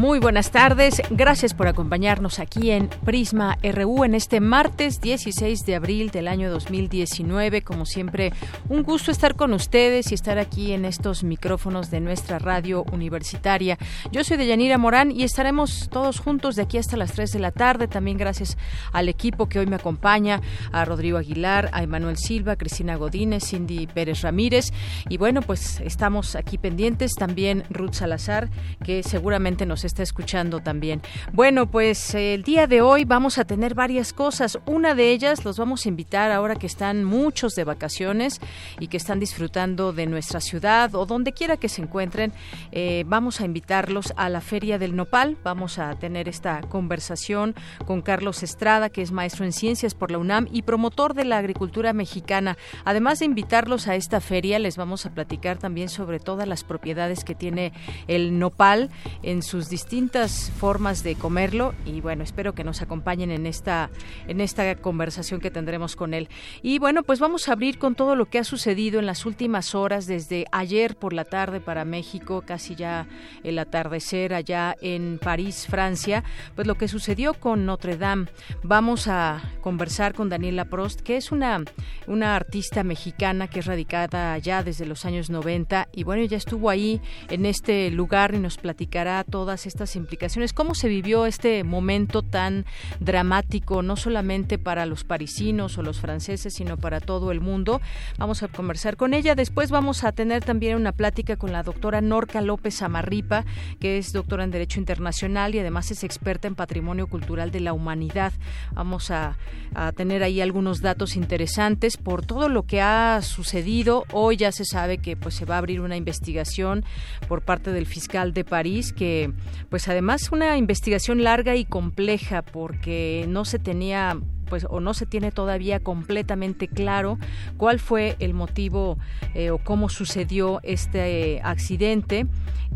Muy buenas tardes, gracias por acompañarnos aquí en Prisma RU en este martes 16 de abril del año 2019. Como siempre, un gusto estar con ustedes y estar aquí en estos micrófonos de nuestra radio universitaria. Yo soy Deyanira Morán y estaremos todos juntos de aquí hasta las 3 de la tarde. También gracias al equipo que hoy me acompaña, a Rodrigo Aguilar, a Emanuel Silva, Cristina Godínez, Cindy Pérez Ramírez. Y bueno, pues estamos aquí pendientes. También Ruth Salazar, que seguramente nos está escuchando también. Bueno, pues el día de hoy vamos a tener varias cosas. Una de ellas los vamos a invitar ahora que están muchos de vacaciones y que están disfrutando de nuestra ciudad o donde quiera que se encuentren. Eh, vamos a invitarlos a la Feria del Nopal. Vamos a tener esta conversación con Carlos Estrada, que es maestro en ciencias por la UNAM y promotor de la agricultura mexicana. Además de invitarlos a esta feria, les vamos a platicar también sobre todas las propiedades que tiene el nopal en sus distintas formas de comerlo y bueno, espero que nos acompañen en esta en esta conversación que tendremos con él. Y bueno, pues vamos a abrir con todo lo que ha sucedido en las últimas horas desde ayer por la tarde para México, casi ya el atardecer allá en París, Francia, pues lo que sucedió con Notre Dame. Vamos a conversar con Daniela Prost, que es una una artista mexicana que es radicada allá desde los años 90 y bueno, ya estuvo ahí en este lugar y nos platicará todas estas implicaciones. ¿Cómo se vivió este momento tan dramático, no solamente para los parisinos o los franceses, sino para todo el mundo? Vamos a conversar con ella. Después vamos a tener también una plática con la doctora Norca López Amarripa, que es doctora en Derecho Internacional y además es experta en Patrimonio Cultural de la Humanidad. Vamos a, a tener ahí algunos datos interesantes por todo lo que ha sucedido. Hoy ya se sabe que pues se va a abrir una investigación por parte del fiscal de París que pues además una investigación larga y compleja porque no se tenía pues o no se tiene todavía completamente claro cuál fue el motivo eh, o cómo sucedió este eh, accidente.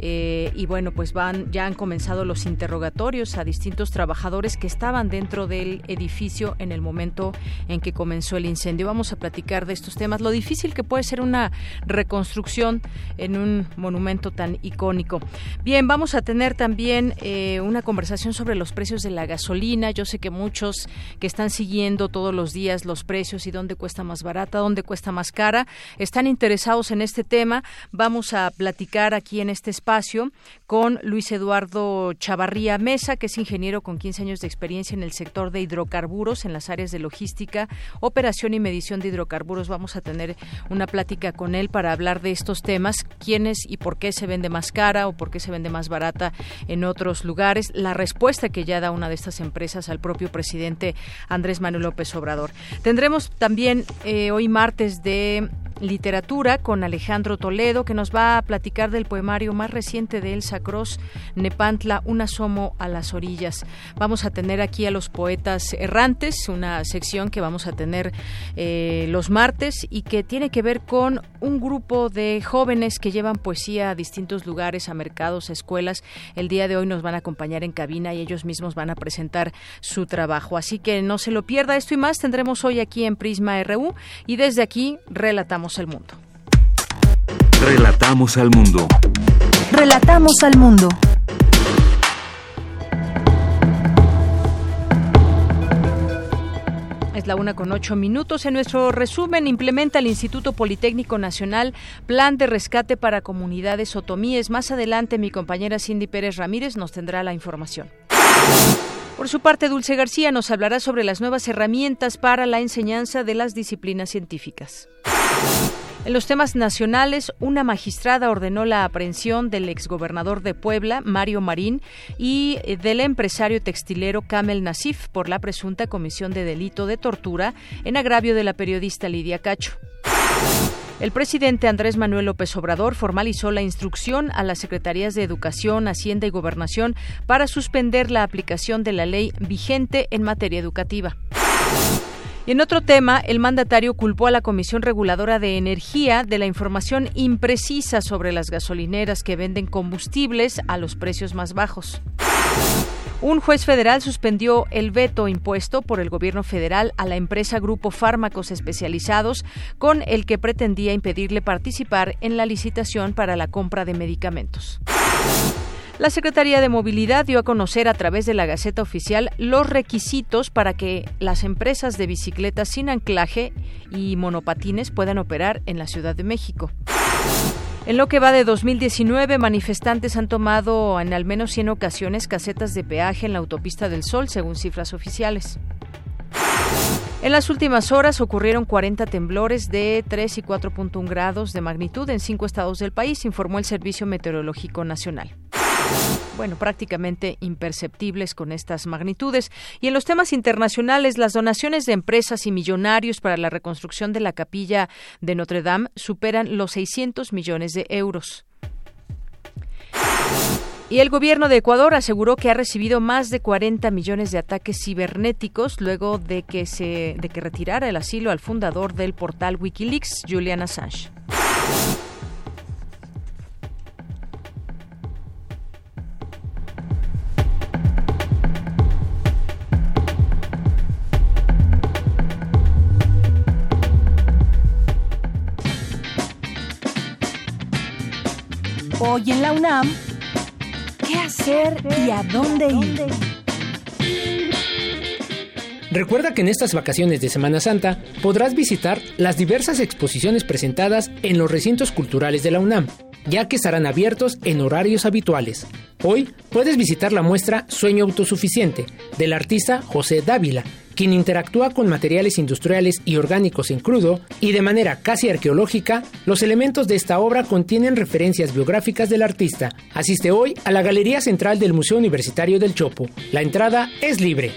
Eh, y bueno pues van ya han comenzado los interrogatorios a distintos trabajadores que estaban dentro del edificio en el momento en que comenzó el incendio. Vamos a platicar de estos temas. Lo difícil que puede ser una reconstrucción en un monumento tan icónico. Bien vamos a tener también una conversación sobre los precios de la gasolina. Yo sé que muchos que están siguiendo siguiendo todos los días los precios y dónde cuesta más barata, dónde cuesta más cara. Están interesados en este tema. Vamos a platicar aquí en este espacio con Luis Eduardo Chavarría Mesa, que es ingeniero con 15 años de experiencia en el sector de hidrocarburos en las áreas de logística, operación y medición de hidrocarburos. Vamos a tener una plática con él para hablar de estos temas, quiénes y por qué se vende más cara o por qué se vende más barata en otros lugares, la respuesta que ya da una de estas empresas al propio presidente Andrés Manuel López Obrador. Tendremos también eh, hoy martes de literatura con Alejandro Toledo, que nos va a platicar del poemario más reciente de Elsa Cross, Nepantla, un asomo a las orillas. Vamos a tener aquí a los poetas errantes, una sección que vamos a tener eh, los martes y que tiene que ver con un grupo de jóvenes que llevan poesía a distintos lugares, a mercados, a escuelas. El día de hoy nos van a acompañar en cabina y ellos mismos van a presentar su trabajo. Así que no se lo pierda. Esto y más tendremos hoy aquí en Prisma RU y desde aquí relatamos al mundo. Relatamos al mundo. Relatamos al mundo. Es la una con ocho minutos. En nuestro resumen, implementa el Instituto Politécnico Nacional Plan de Rescate para Comunidades Otomíes. Más adelante, mi compañera Cindy Pérez Ramírez nos tendrá la información. Por su parte, Dulce García nos hablará sobre las nuevas herramientas para la enseñanza de las disciplinas científicas. En los temas nacionales, una magistrada ordenó la aprehensión del exgobernador de Puebla, Mario Marín, y eh, del empresario textilero Kamel Nasif por la presunta comisión de delito de tortura en agravio de la periodista Lidia Cacho. El presidente Andrés Manuel López Obrador formalizó la instrucción a las secretarías de Educación, Hacienda y Gobernación para suspender la aplicación de la ley vigente en materia educativa. Y en otro tema, el mandatario culpó a la Comisión Reguladora de Energía de la información imprecisa sobre las gasolineras que venden combustibles a los precios más bajos. Un juez federal suspendió el veto impuesto por el gobierno federal a la empresa Grupo Fármacos Especializados, con el que pretendía impedirle participar en la licitación para la compra de medicamentos. La Secretaría de Movilidad dio a conocer a través de la Gaceta Oficial los requisitos para que las empresas de bicicletas sin anclaje y monopatines puedan operar en la Ciudad de México. En lo que va de 2019, manifestantes han tomado en al menos 100 ocasiones casetas de peaje en la autopista del Sol, según cifras oficiales. En las últimas horas ocurrieron 40 temblores de 3 y 4.1 grados de magnitud en cinco estados del país, informó el Servicio Meteorológico Nacional bueno, prácticamente imperceptibles con estas magnitudes. Y en los temas internacionales, las donaciones de empresas y millonarios para la reconstrucción de la capilla de Notre Dame superan los 600 millones de euros. Y el gobierno de Ecuador aseguró que ha recibido más de 40 millones de ataques cibernéticos luego de que se de que retirara el asilo al fundador del portal WikiLeaks, Julian Assange. Hoy en la UNAM, ¿qué hacer y a dónde ir? Recuerda que en estas vacaciones de Semana Santa podrás visitar las diversas exposiciones presentadas en los recintos culturales de la UNAM, ya que estarán abiertos en horarios habituales. Hoy puedes visitar la muestra Sueño Autosuficiente del artista José Dávila, quien interactúa con materiales industriales y orgánicos en crudo, y de manera casi arqueológica, los elementos de esta obra contienen referencias biográficas del artista. Asiste hoy a la Galería Central del Museo Universitario del Chopo. La entrada es libre.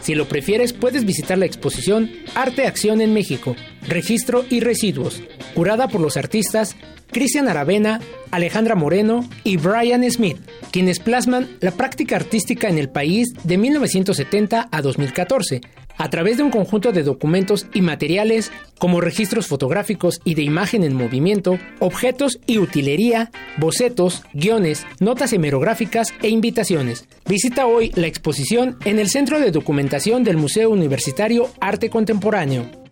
Si lo prefieres, puedes visitar la exposición Arte Acción en México, Registro y Residuos, curada por los artistas Cristian Aravena, Alejandra Moreno y Brian Smith, quienes plasman la práctica artística en el país de 1970 a 2014, a través de un conjunto de documentos y materiales como registros fotográficos y de imagen en movimiento, objetos y utilería, bocetos, guiones, notas hemerográficas e invitaciones. Visita hoy la exposición en el Centro de Documentación del Museo Universitario Arte Contemporáneo.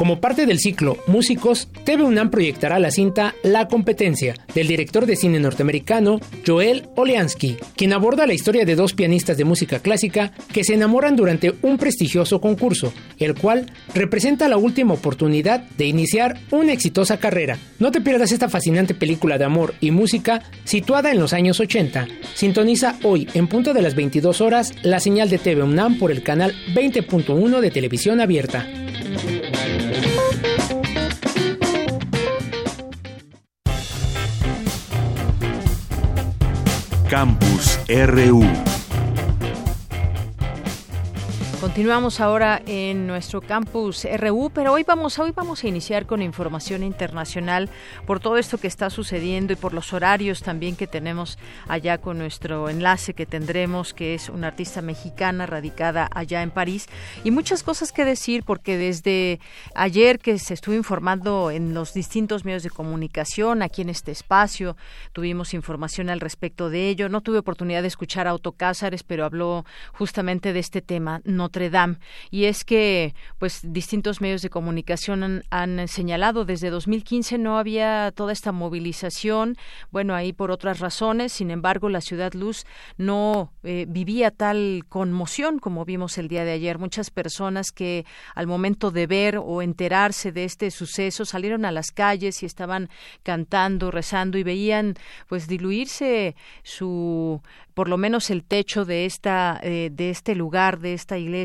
Como parte del ciclo Músicos, TV UNAM proyectará la cinta La competencia del director de cine norteamericano Joel Oleansky, quien aborda la historia de dos pianistas de música clásica que se enamoran durante un prestigioso concurso, el cual representa la última oportunidad de iniciar una exitosa carrera. No te pierdas esta fascinante película de amor y música situada en los años 80. Sintoniza hoy en punto de las 22 horas la señal de TV UNAM por el canal 20.1 de televisión abierta. Campus RU. Continuamos ahora en nuestro campus RU, pero hoy vamos, hoy vamos a iniciar con información internacional por todo esto que está sucediendo y por los horarios también que tenemos allá con nuestro enlace que tendremos, que es una artista mexicana radicada allá en París. Y muchas cosas que decir porque desde ayer que se estuvo informando en los distintos medios de comunicación, aquí en este espacio, tuvimos información al respecto de ello. No tuve oportunidad de escuchar a Otto Cázares, pero habló justamente de este tema. No Notre y es que pues distintos medios de comunicación han, señalado desde 2015 no había toda esta movilización bueno ahí por otras razones sin embargo la ciudad luz no eh, vivía tal conmoción como vimos el día de ayer. Muchas personas que al momento de ver o enterarse de este suceso salieron a las calles y estaban cantando rezando y veían pues diluirse su por lo menos el techo de esta eh, de este lugar de esta iglesia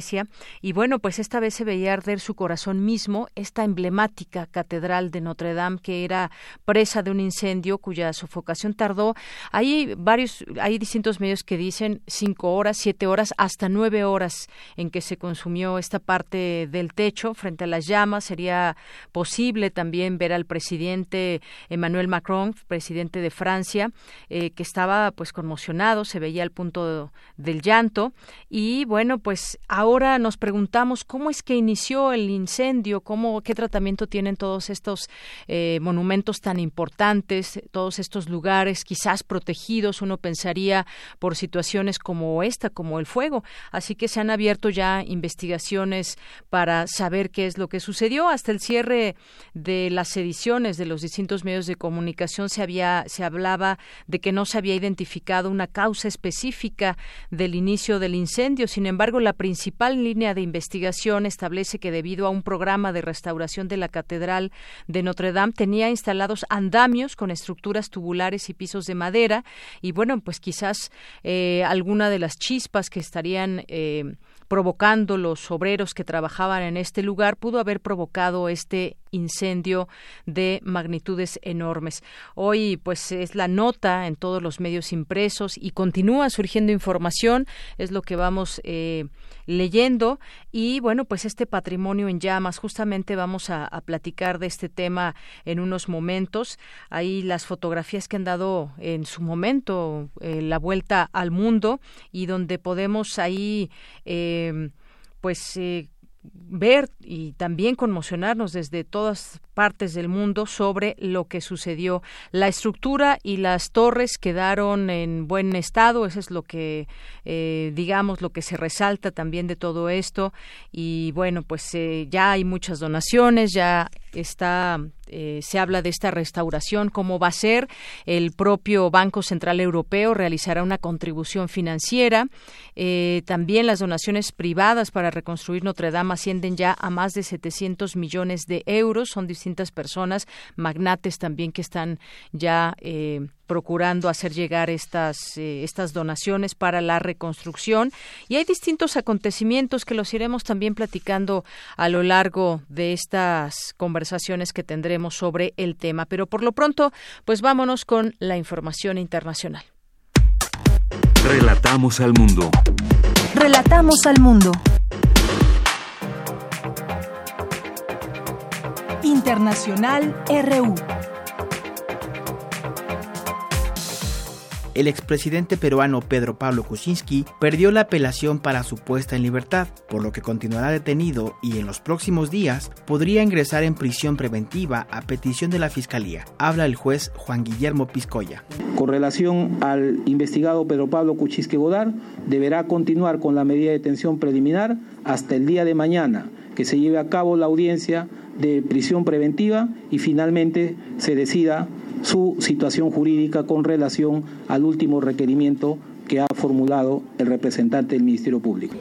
Y bueno, pues esta vez se veía arder su corazón mismo, esta emblemática catedral de Notre Dame que era presa de un incendio cuya sofocación tardó. Hay varios, hay distintos medios que dicen cinco horas, siete horas, hasta nueve horas en que se consumió esta parte del techo frente a las llamas. Sería posible también ver al presidente Emmanuel Macron, presidente de Francia, eh, que estaba pues conmocionado, se veía al punto del llanto. Y bueno, pues ahora nos preguntamos cómo es que inició el incendio, cómo, qué tratamiento tienen todos estos eh, monumentos tan importantes, todos estos lugares quizás protegidos, uno pensaría por situaciones como esta, como el fuego. Así que se han abierto ya investigaciones para saber qué es lo que sucedió. Hasta el cierre de las ediciones de los distintos medios de comunicación se había, se hablaba de que no se había identificado una causa específica del inicio del incendio. Sin embargo, la principal línea de investigación establece que debido a un programa de restauración de la catedral de Notre Dame tenía instalados andamios con estructuras tubulares y pisos de madera y bueno, pues quizás eh, alguna de las chispas que estarían eh, provocando los obreros que trabajaban en este lugar pudo haber provocado este incendio de magnitudes enormes. Hoy, pues, es la nota en todos los medios impresos y continúa surgiendo información, es lo que vamos eh, leyendo y bueno, pues este patrimonio en llamas, justamente vamos a, platicar de este tema en unos momentos. Ahí las fotografías que han dado en su momento eh, la vuelta al mundo y donde podemos ahí eh, pues ver y también conmocionarnos desde todas partes del mundo sobre lo que sucedió. La estructura y las torres quedaron en buen estado, eso es lo que, eh, digamos, lo que se resalta también de todo esto. Y bueno, pues eh, ya hay muchas donaciones, ya está eh, se habla de esta restauración, cómo va a ser. El propio Banco Central Europeo realizará una contribución financiera. Eh, también las donaciones privadas para reconstruir Notre Dame ascienden ya a más de 700 millones de euros. Son distintas personas, magnates también que están ya eh, procurando hacer llegar estas, eh, estas donaciones para la reconstrucción. Y hay distintos acontecimientos que los iremos también platicando a lo largo de estas conversaciones que tendremos sobre el tema. Pero por lo pronto, pues vámonos con la información internacional. Relatamos al mundo. Relatamos al mundo. Internacional RU. El expresidente peruano Pedro Pablo Kuczynski perdió la apelación para su puesta en libertad, por lo que continuará detenido y en los próximos días podría ingresar en prisión preventiva a petición de la Fiscalía. Habla el juez Juan Guillermo Piscoya. Con relación al investigado Pedro Pablo Kuczynski Godard, deberá continuar con la medida de detención preliminar hasta el día de mañana, que se lleve a cabo la audiencia de prisión preventiva y finalmente se decida su situación jurídica con relación al último requerimiento que ha formulado el representante del Ministerio Público.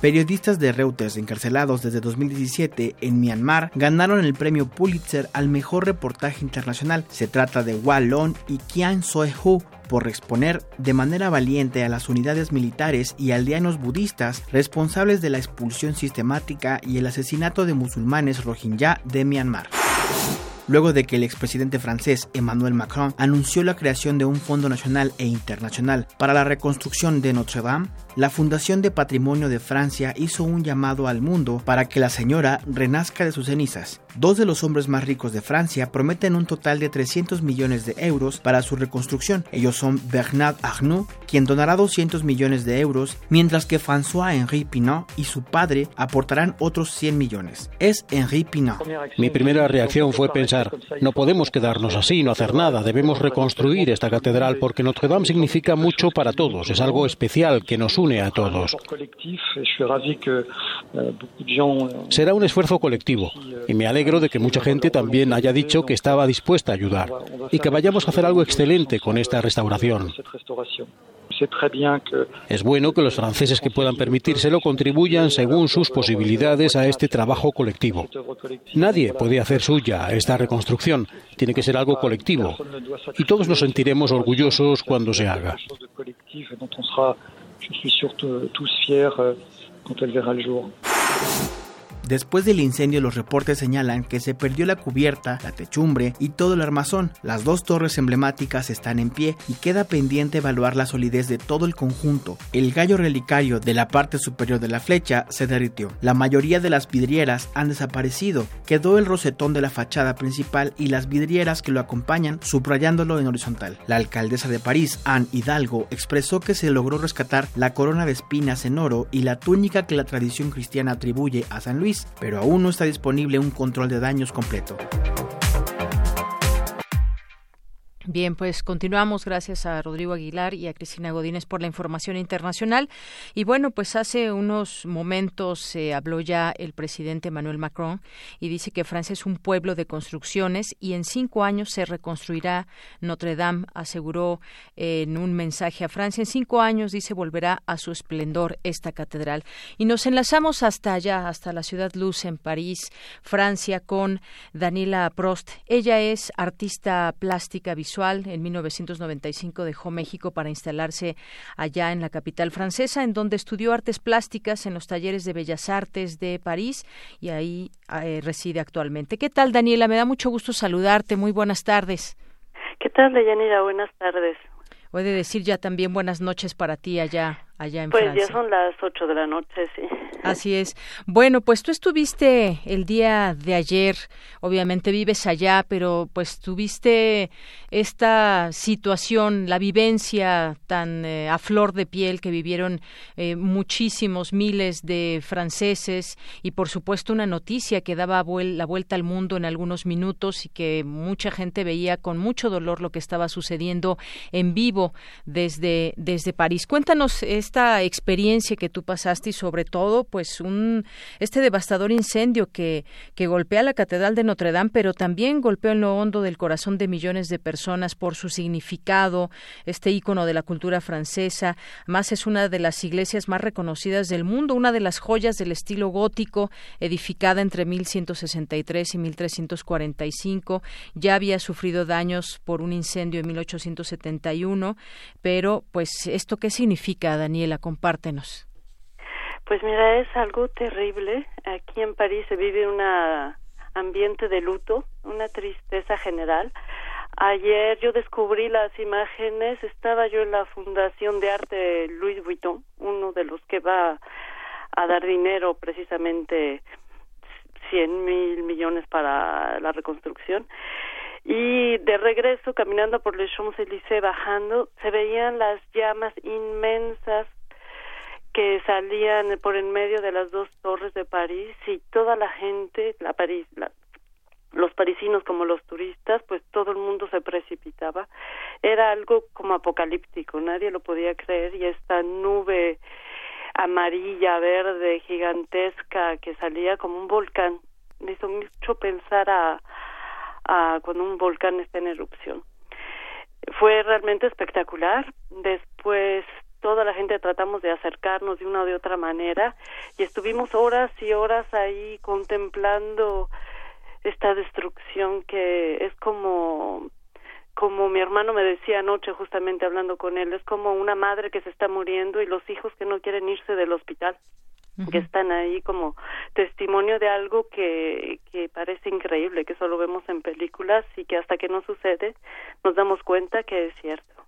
Periodistas de Reuters encarcelados desde 2017 en Myanmar ganaron el premio Pulitzer al mejor reportaje internacional. Se trata de Wallon y Kian Soe-hu por exponer de manera valiente a las unidades militares y aldeanos budistas responsables de la expulsión sistemática y el asesinato de musulmanes rohingya de Myanmar luego de que el expresidente francés Emmanuel Macron anunció la creación de un Fondo Nacional e Internacional para la reconstrucción de Notre Dame, la Fundación de Patrimonio de Francia hizo un llamado al mundo para que la señora renazca de sus cenizas. Dos de los hombres más ricos de Francia prometen un total de 300 millones de euros para su reconstrucción. Ellos son Bernard Arnault, quien donará 200 millones de euros, mientras que François-Henri Pinot y su padre aportarán otros 100 millones. Es Henri Pinot. Mi primera reacción fue pensar, no podemos quedarnos así, no hacer nada, debemos reconstruir esta catedral porque Notre Dame significa mucho para todos, es algo especial que nos une a todos. Será un esfuerzo colectivo y me alegro de que mucha gente también haya dicho que estaba dispuesta a ayudar y que vayamos a hacer algo excelente con esta restauración. Es bueno que los franceses que puedan permitírselo contribuyan según sus posibilidades a este trabajo colectivo. Nadie puede hacer suya esta reconstrucción, tiene que ser algo colectivo y todos nos sentiremos orgullosos cuando se haga. Después del incendio los reportes señalan que se perdió la cubierta, la techumbre y todo el armazón. Las dos torres emblemáticas están en pie y queda pendiente evaluar la solidez de todo el conjunto. El gallo relicario de la parte superior de la flecha se derritió. La mayoría de las vidrieras han desaparecido. Quedó el rosetón de la fachada principal y las vidrieras que lo acompañan subrayándolo en horizontal. La alcaldesa de París, Anne Hidalgo, expresó que se logró rescatar la corona de espinas en oro y la túnica que la tradición cristiana atribuye a San Luis pero aún no está disponible un control de daños completo. Bien, pues continuamos. Gracias a Rodrigo Aguilar y a Cristina Godínez por la información internacional. Y bueno, pues hace unos momentos se habló ya el presidente Emmanuel Macron y dice que Francia es un pueblo de construcciones y en cinco años se reconstruirá Notre Dame, aseguró en un mensaje a Francia. En cinco años, dice, volverá a su esplendor esta catedral. Y nos enlazamos hasta allá, hasta la ciudad Luz en París, Francia, con Daniela Prost. Ella es artista plástica visual en 1995 dejó México para instalarse allá en la capital francesa, en donde estudió artes plásticas en los talleres de Bellas Artes de París y ahí eh, reside actualmente. ¿Qué tal, Daniela? Me da mucho gusto saludarte. Muy buenas tardes. ¿Qué tal, Deyanira? Buenas tardes. Puede decir ya también buenas noches para ti allá, allá en Francia. Pues ya son las ocho de la noche, sí. Así es. Bueno, pues tú estuviste el día de ayer, obviamente vives allá, pero pues tuviste esta situación, la vivencia tan eh, a flor de piel que vivieron eh, muchísimos miles de franceses y por supuesto una noticia que daba la vuelta al mundo en algunos minutos y que mucha gente veía con mucho dolor lo que estaba sucediendo en vivo desde, desde París. Cuéntanos esta experiencia que tú pasaste y sobre todo pues un este devastador incendio que, que golpea la Catedral de Notre Dame, pero también golpeó en lo hondo del corazón de millones de personas por su significado, este ícono de la cultura francesa. Más es una de las iglesias más reconocidas del mundo, una de las joyas del estilo gótico, edificada entre 1163 y 1345. Ya había sufrido daños por un incendio en 1871, pero pues esto qué significa, Daniela, compártenos. Pues mira, es algo terrible. Aquí en París se vive un ambiente de luto, una tristeza general. Ayer yo descubrí las imágenes, estaba yo en la Fundación de Arte Louis Vuitton, uno de los que va a dar dinero precisamente 100 mil millones para la reconstrucción. Y de regreso, caminando por les Champs-Élysées, bajando, se veían las llamas inmensas que salían por en medio de las dos torres de París y toda la gente, la París, los parisinos como los turistas, pues todo el mundo se precipitaba. Era algo como apocalíptico, nadie lo podía creer y esta nube amarilla, verde, gigantesca que salía como un volcán, me hizo mucho pensar a, cuando un volcán está en erupción. Fue realmente espectacular. Después toda la gente tratamos de acercarnos de una o de otra manera y estuvimos horas y horas ahí contemplando esta destrucción que es como como mi hermano me decía anoche justamente hablando con él, es como una madre que se está muriendo y los hijos que no quieren irse del hospital, que están ahí como testimonio de algo que, que parece increíble, que solo vemos en películas y que hasta que no sucede nos damos cuenta que es cierto.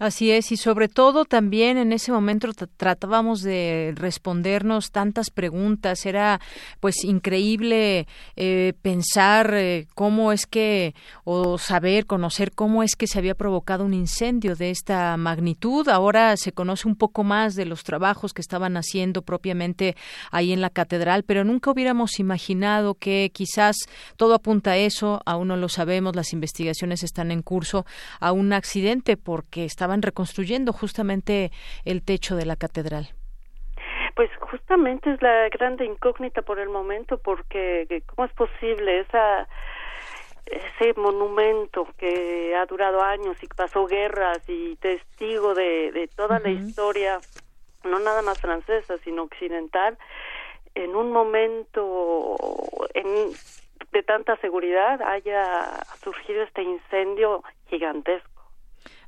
Así es, y sobre todo también en ese momento tratábamos de respondernos tantas preguntas. Era pues increíble eh, pensar eh, cómo es que, o saber, conocer cómo es que se había provocado un incendio de esta magnitud. Ahora se conoce un poco más de los trabajos que estaban haciendo propiamente ahí en la catedral, pero nunca hubiéramos imaginado que quizás todo apunta a eso, aún no lo sabemos, las investigaciones están en curso, a un accidente porque estaban reconstruyendo justamente el techo de la catedral. Pues justamente es la grande incógnita por el momento, porque ¿cómo es posible esa ese monumento que ha durado años y pasó guerras y testigo de, de toda la historia, no nada más francesa, sino occidental, en un momento en, de tanta seguridad haya surgido este incendio gigantesco?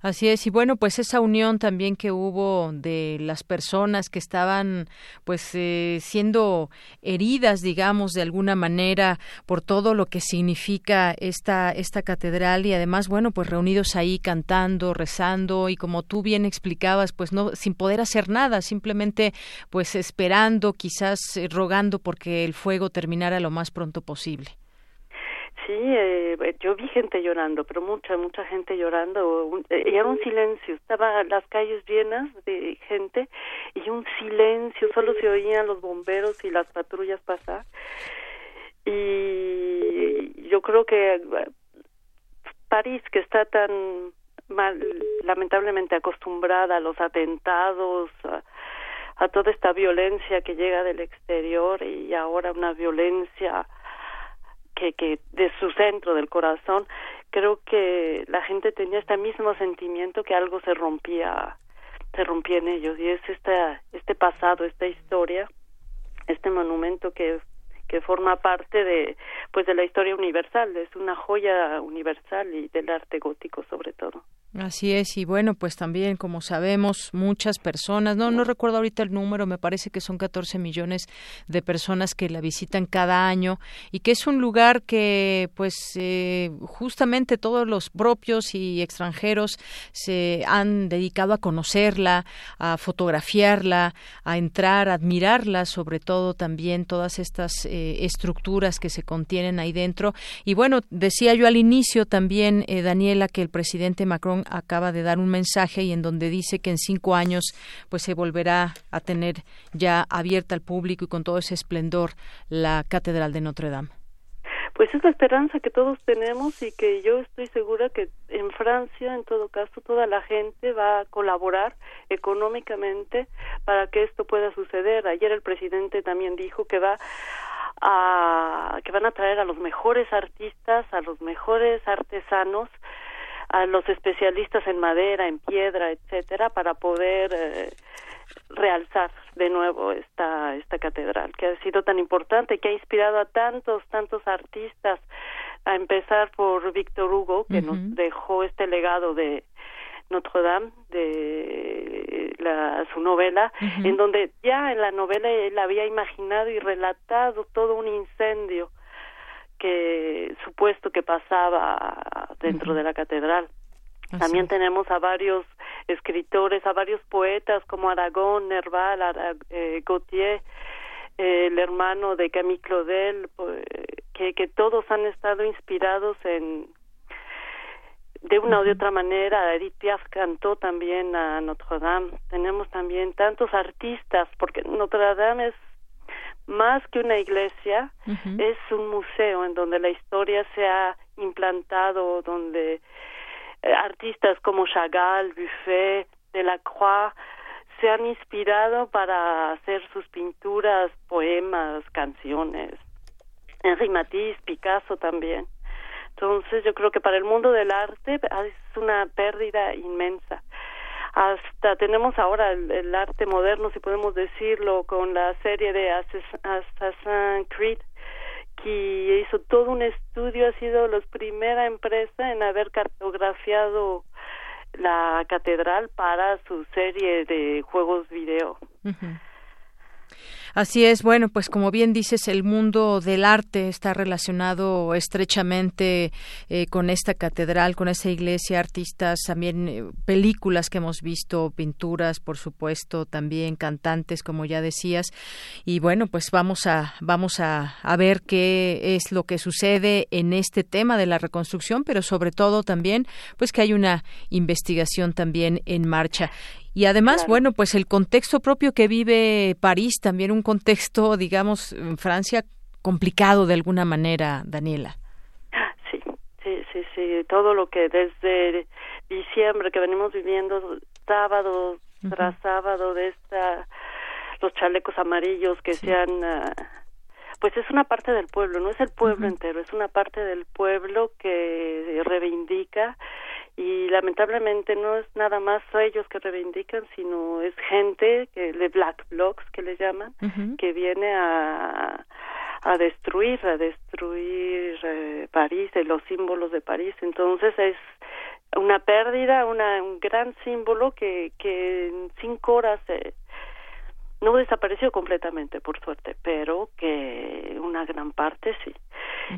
Así es, y bueno, pues esa unión también que hubo de las personas que estaban pues eh, siendo heridas, digamos, de alguna manera por todo lo que significa esta, esta catedral y además, bueno, pues reunidos ahí cantando, rezando y como tú bien explicabas, pues no, sin poder hacer nada, simplemente pues esperando, quizás eh, rogando porque el fuego terminara lo más pronto posible. Sí, eh, yo vi gente llorando, pero mucha, mucha gente llorando. Eh, y era un silencio, estaban las calles llenas de gente y un silencio, solo se oían los bomberos y las patrullas pasar. Y yo creo que eh, París, que está tan mal, lamentablemente acostumbrada a los atentados, a, a toda esta violencia que llega del exterior y ahora una violencia que, que de su centro del corazón creo que la gente tenía este mismo sentimiento que algo se rompía se rompía en ellos. Y es esta este pasado esta historia este monumento que que forma parte de pues de la historia universal. Es una joya universal y del arte gótico sobre todo Así es, y bueno, pues también, como sabemos, muchas personas, no, no recuerdo ahorita el número, me parece que son 14 millones de personas que la visitan cada año y que es un lugar que, pues, eh, justamente todos los propios y extranjeros se han dedicado a conocerla, a fotografiarla, a entrar, a admirarla, sobre todo también todas estas eh, estructuras que se contienen ahí dentro. Y bueno, decía yo al inicio también, eh, Daniela, que el presidente Macron acaba de dar un mensaje y en donde dice que en cinco años pues se volverá a tener ya abierta al público y con todo ese esplendor la Catedral de Notre Dame. Pues es la esperanza que todos tenemos y que yo estoy segura que en Francia, en todo caso, toda la gente va a colaborar económicamente para que esto pueda suceder. Ayer el presidente también dijo que va que van a traer a los mejores artistas, a los mejores artesanos a los especialistas en madera, en piedra, etcétera, para poder eh, realzar de nuevo esta esta catedral que ha sido tan importante, que ha inspirado a tantos tantos artistas, a empezar por Víctor Hugo, que nos dejó este legado de Notre Dame de la, su novela, en donde ya en la novela él había imaginado y relatado todo un incendio que supuesto que pasaba dentro de la catedral. También tenemos a varios escritores, a varios poetas como Aragón, Nerval, eh, Gautier, el hermano de Camille Claudel, pues, que, que todos han estado inspirados en de una u de otra manera, Edith Piaf cantó también a Notre Dame. Tenemos también tantos artistas, porque Notre Dame es más que una iglesia, es un museo en donde la historia se ha implantado, donde eh, artistas como Chagall, Buffet, Delacroix se han inspirado para hacer sus pinturas, poemas, canciones. Henri Matisse, Picasso también. Entonces yo creo que para el mundo del arte es una pérdida inmensa hasta tenemos ahora el, arte moderno, si podemos decirlo, con la serie de Assassin's Creed, que hizo todo un estudio, ha sido la primera empresa en haber cartografiado la catedral para su serie de juegos video. Así es, bueno, pues como bien dices, el mundo del arte está relacionado estrechamente eh, con esta catedral, con esa iglesia, artistas, también eh, películas que hemos visto, pinturas, por supuesto, también cantantes, como ya decías. Y bueno, pues vamos a vamos a, a ver qué es lo que sucede en este tema de la reconstrucción, pero sobre todo también, pues que hay una investigación también en marcha. Y además, bueno, pues el contexto propio que vive París, también un contexto, digamos, en Francia complicado de alguna manera, Daniela. Sí, sí, sí, sí, todo lo que desde diciembre que venimos viviendo sábado tras sábado de esta los chalecos amarillos que se han ah, pues es una parte del pueblo, no es el pueblo entero, es una parte del pueblo que reivindica y lamentablemente no es nada más ellos que reivindican, sino es gente que de black blocs que le llaman, que viene a a destruir, a destruir eh, París, los símbolos de París. Entonces es una pérdida, una, un gran símbolo que, que en cinco horas eh, no desapareció completamente, por suerte, pero que una gran parte sí.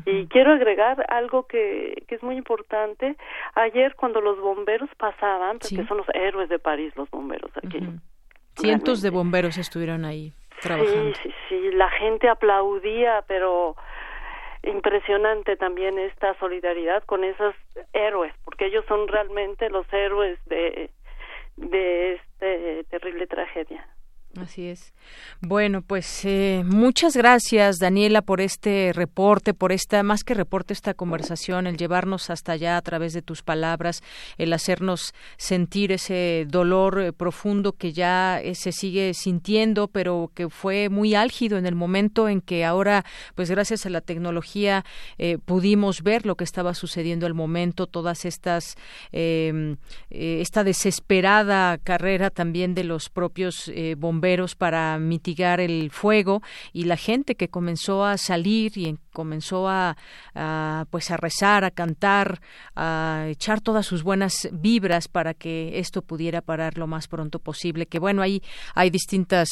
Y quiero agregar algo que, que es muy importante. Ayer cuando los bomberos pasaban, porque son los héroes de París los bomberos aquí. Cientos de bomberos estuvieron ahí trabajando. Sí, sí, sí, la gente aplaudía, pero impresionante también esta solidaridad con esos héroes, porque ellos son realmente los héroes de, de esta terrible tragedia. Así es. Bueno, pues eh, muchas gracias, Daniela, por este reporte, por esta, más que reporte, esta conversación, el llevarnos hasta allá a través de tus palabras, el hacernos sentir ese dolor eh, profundo que ya eh, se sigue sintiendo, pero que fue muy álgido en el momento en que ahora, pues gracias a la tecnología, pudimos ver lo que estaba sucediendo al momento, todas estas, em, esta desesperada carrera también de los propios bomberos para mitigar el fuego y la gente que comenzó a salir y comenzó a, pues a rezar, a cantar, a echar todas sus buenas vibras para que esto pudiera parar lo más pronto posible. Que bueno, ahí hay distintas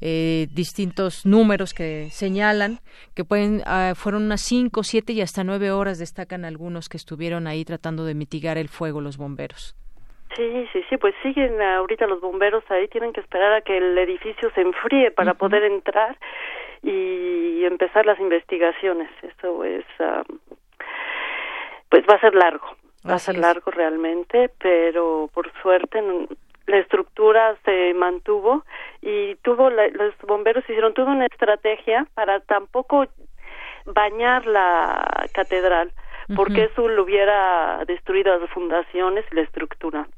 eh, distintos números que señalan que pueden ah, fueron unas cinco, siete y hasta nueve horas destacan algunos que estuvieron ahí tratando de mitigar el fuego los bomberos. Sí, sí, sí, pues siguen ahorita los bomberos ahí, tienen que esperar a que el edificio se enfríe para poder entrar y empezar las investigaciones. Eso es, pues va a ser largo, va a ser largo realmente, pero por suerte la estructura se mantuvo y tuvo los bomberos hicieron toda una estrategia para tampoco bañar la catedral porque eso lo hubiera destruido las fundaciones y la estructura.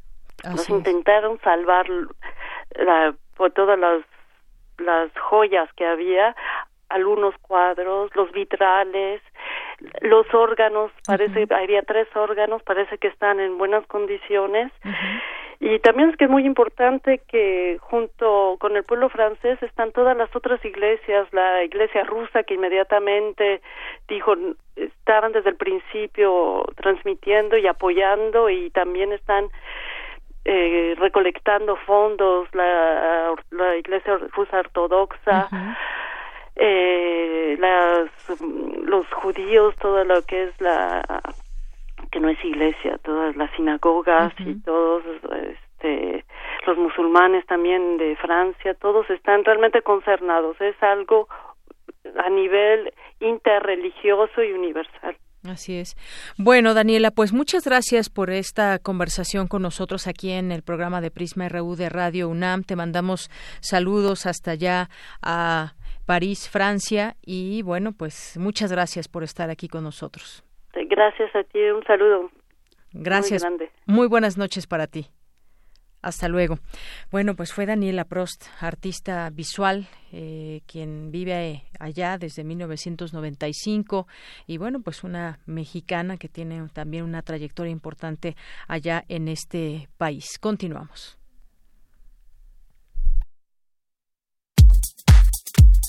Nos intentaron salvar la, por todas las, las joyas que había, algunos cuadros, los vitrales, los órganos, parece, había tres órganos, parece que están en buenas condiciones. Y también es que es muy importante que junto con el pueblo francés están todas las otras iglesias, la iglesia rusa que inmediatamente dijo, estaban desde el principio transmitiendo y apoyando y también están eh, recolectando fondos, la, la Iglesia Rusa Ortodoxa, eh, las, los judíos, todo lo que es la que no es iglesia, todas las sinagogas y todos este los musulmanes también de Francia, todos están realmente concernados, es algo a nivel interreligioso y universal. Así es. Bueno, Daniela, pues muchas gracias por esta conversación con nosotros aquí en el programa de Prisma RU de Radio UNAM. Te mandamos saludos hasta allá a París, Francia y bueno, pues muchas gracias por estar aquí con nosotros. Gracias a ti, un saludo. Gracias. muy buenas noches para ti. Hasta luego. Bueno, pues fue Daniela Prost, artista visual, eh, quien vive allá desde 1995 y bueno, pues una mexicana que tiene también una trayectoria importante allá en este país. Continuamos.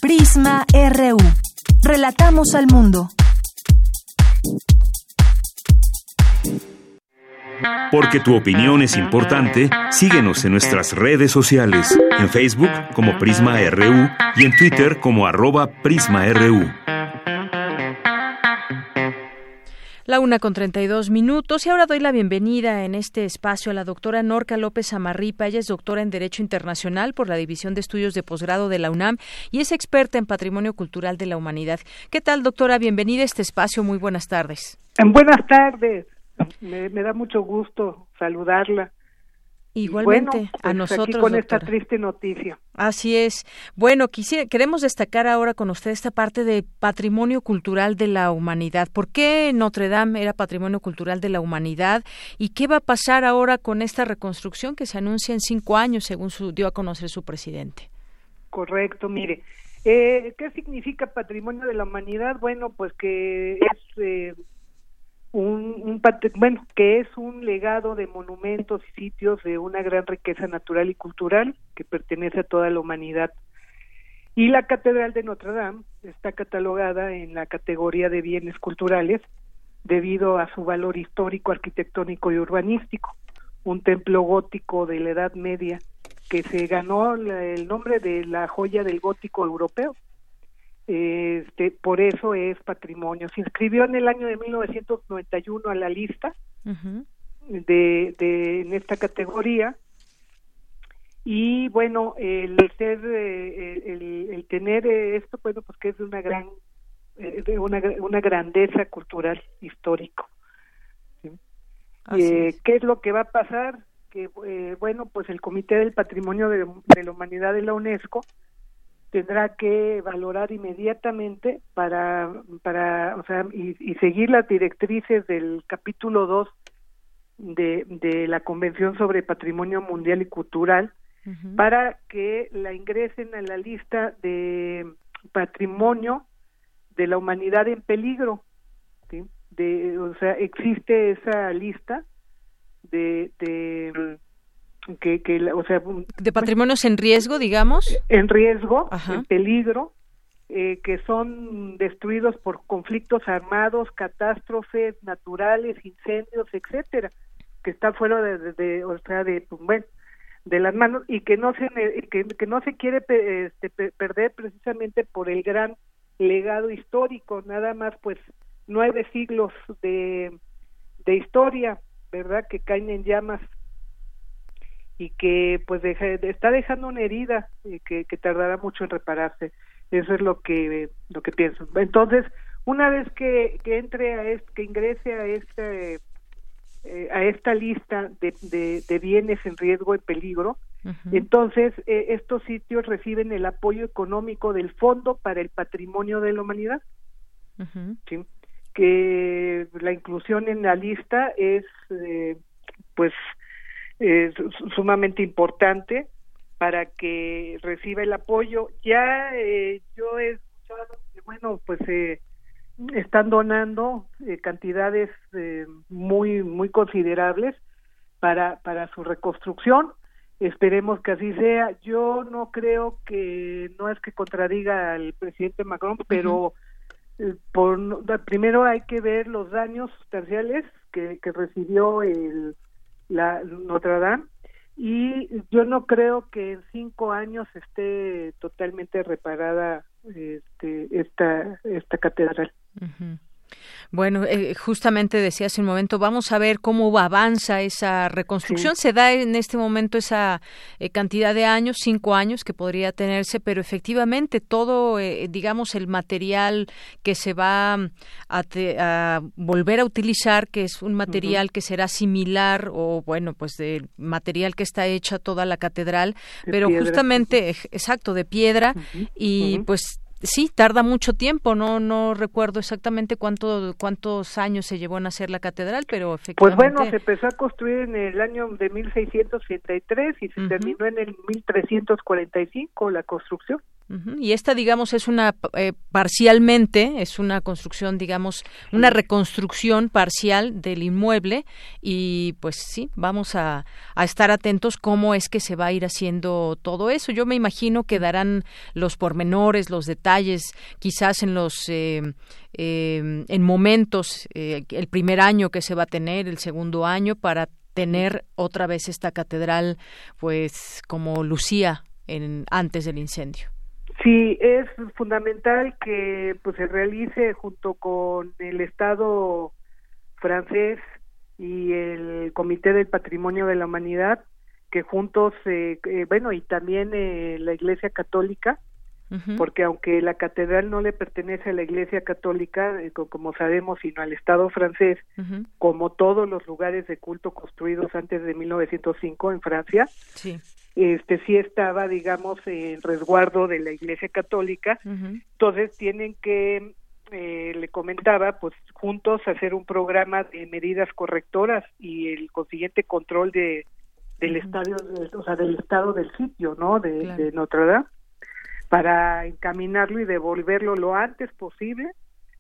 Prisma RU. Relatamos al mundo. Porque tu opinión es importante, síguenos en nuestras redes sociales, en Facebook como Prisma RU y en Twitter como arroba PrismaRU. La una con treinta y dos minutos y ahora doy la bienvenida en este espacio a la doctora Norca López Amarripa. Ella es doctora en Derecho Internacional por la División de Estudios de Posgrado de la UNAM y es experta en Patrimonio Cultural de la Humanidad. ¿Qué tal, doctora? Bienvenida a este espacio. Muy buenas tardes. En buenas tardes. Me, da mucho gusto saludarla. Igualmente, a pues, nosotros. con esta triste noticia. Así es. Bueno, queremos destacar ahora con usted esta parte de patrimonio cultural de la humanidad. ¿Por qué Notre Dame era patrimonio cultural de la humanidad? ¿Y qué va a pasar ahora con esta reconstrucción que se anuncia en cinco años, según su, dio a conocer su presidente? Correcto, mire. Eh, ¿Qué significa patrimonio de la humanidad? Bueno, pues que es. Eh, un, bueno que es un legado de monumentos y sitios de una gran riqueza natural y cultural que pertenece a toda la humanidad y la catedral de Notre Dame está catalogada en la categoría de bienes culturales debido a su valor histórico, arquitectónico y urbanístico. Un templo gótico de la Edad Media que se ganó el nombre de la joya del gótico europeo. Este, por eso es patrimonio. Se inscribió en el año de 1991 a la lista de, de, en esta categoría. Y bueno el ser eh, el, el, tener esto bueno pues que es una gran eh, de una, una grandeza cultural histórico eh, qué es lo que va a pasar que bueno pues el comité del patrimonio de, la humanidad de la UNESCO tendrá que valorar inmediatamente para para o sea y, y seguir las directrices del capítulo 2 de, de la Convención sobre Patrimonio Mundial y Cultural para que la ingresen a la lista de patrimonio de la humanidad en peligro. De, o sea, existe esa lista de, de que, que o sea, de patrimonios en riesgo, digamos. En riesgo, en peligro, eh, que son destruidos por conflictos armados, catástrofes naturales, incendios, etcétera, que está fuera de, de, o sea, de, bueno, de las manos y que no se que, que no se quiere este, perder precisamente por el gran legado histórico. Nada más pues nueve siglos de, de historia verdad que caen en llamas y que pues deja, está dejando una herida y que, que tardará mucho en repararse. Eso es lo que lo que pienso. Entonces una vez que, que entre a este, que ingrese a este eh, a esta lista de, de, bienes en riesgo y peligro, entonces eh, estos sitios reciben el apoyo económico del Fondo para el Patrimonio de la Humanidad, que la inclusión en la lista es eh, pues sumamente importante para que reciba el apoyo. Ya yo he escuchado que, bueno, pues eh, están donando eh, cantidades eh, muy muy considerables para para su reconstrucción. Esperemos que así sea. Yo no creo que no es que contradiga al presidente Macron pero eh, por primero hay que ver los daños sustanciales que, que recibió el la Notre Dame y yo no creo que en cinco años esté totalmente reparada este, esta esta catedral bueno, eh, justamente decía hace un momento, vamos a ver cómo avanza esa reconstrucción. Se da en este momento esa eh, cantidad de años, cinco años que podría tenerse, pero efectivamente todo, eh, digamos, el material que se va a, volver a utilizar, que es un material que será similar o, bueno, pues del material que está hecha toda la catedral, pero justamente, exacto, de piedra y pues sí tarda mucho tiempo no no recuerdo exactamente cuánto cuántos años se llevó en hacer la catedral pero efectivamente pues bueno se empezó a construir en el año de 1683 y se terminó en el 1345 la construcción. Y esta, digamos, es una eh, parcialmente, es una construcción, digamos, una reconstrucción parcial del inmueble y pues sí, vamos a, a, estar atentos cómo es que se va a ir haciendo todo eso. Yo me imagino que darán los pormenores, los detalles, quizás en los eh, eh, en momentos, el primer año que se va a tener, el segundo año, para tener otra vez esta catedral, pues como lucía en, antes del incendio. Sí, es fundamental que pues se realice junto con el Estado francés y el Comité del Patrimonio de la Humanidad, que juntos, eh, eh bueno, y también eh, la Iglesia Católica, porque aunque la catedral no le pertenece a la Iglesia Católica, eh, como sabemos, sino al Estado francés, como todos los lugares de culto construidos antes de 1905 en Francia, sí. este sí estaba digamos en resguardo de la Iglesia Católica. Entonces tienen que eh, le comentaba pues juntos hacer un programa de medidas correctoras y el consiguiente control de del estadio o sea del estado del sitio no de, Notre Dame para encaminarlo y devolverlo lo antes posible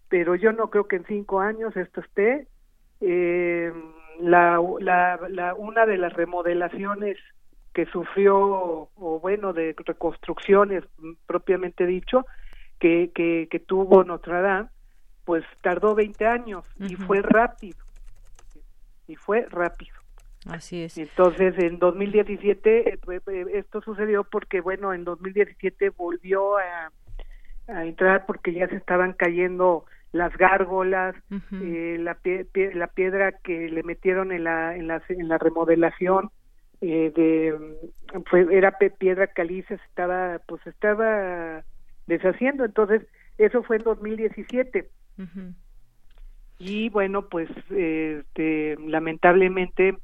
pero yo no creo que en cinco años esto esté eh, la, la, la una de las remodelaciones que sufrió, o bueno, de reconstrucciones propiamente dicho, que, que, tuvo Notre Dame, pues tardó 20 años y fue rápido. Y fue rápido. Así es. Entonces, en 2017 eh, eh, esto sucedió porque, bueno, en 2017 volvió a, a entrar porque ya se estaban cayendo las gárgolas, eh, la, la piedra que le metieron en la, en la, en la remodelación, eh, de fue, era piedra caliza, estaba, pues estaba deshaciendo, entonces eso fue en 2017. Y bueno, pues este, lamentablemente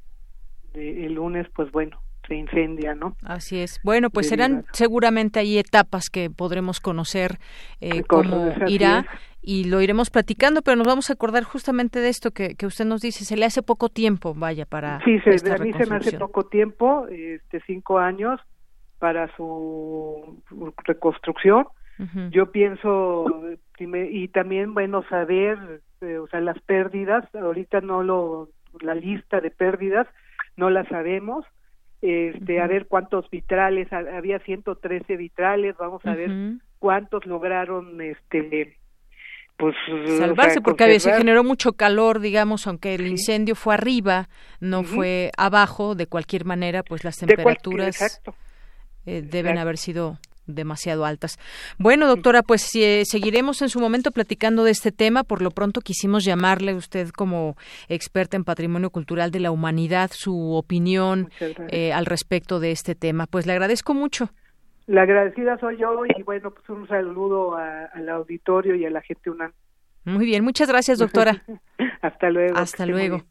el lunes, pues bueno, se incendia, ¿no? Así es. Bueno, pues serán seguramente hay etapas que podremos conocer eh, cómo irá y lo iremos platicando, pero nos vamos a acordar justamente de esto que, que usted nos dice. Se le hace poco tiempo, vaya, para. Sí, se, a mí se me hace poco tiempo, este, cinco años para su reconstrucción. Yo pienso, y también, bueno, saber, eh, o sea, las pérdidas, ahorita no lo, la lista de pérdidas, no la sabemos, este, a ver cuántos vitrales, había 113 vitrales, vamos a ver cuántos lograron este pues salvarse porque se generó mucho calor digamos aunque el incendio fue arriba no fue abajo de cualquier manera pues las temperaturas eh, deben haber sido demasiado altas. Bueno, doctora, pues eh, seguiremos en su momento platicando de este tema. Por lo pronto quisimos llamarle usted como experta en patrimonio cultural de la humanidad su opinión eh, al respecto de este tema. Pues le agradezco mucho. La agradecida soy yo y bueno, pues un saludo al auditorio y a la gente una muy bien, muchas gracias, doctora. Hasta luego. Hasta luego.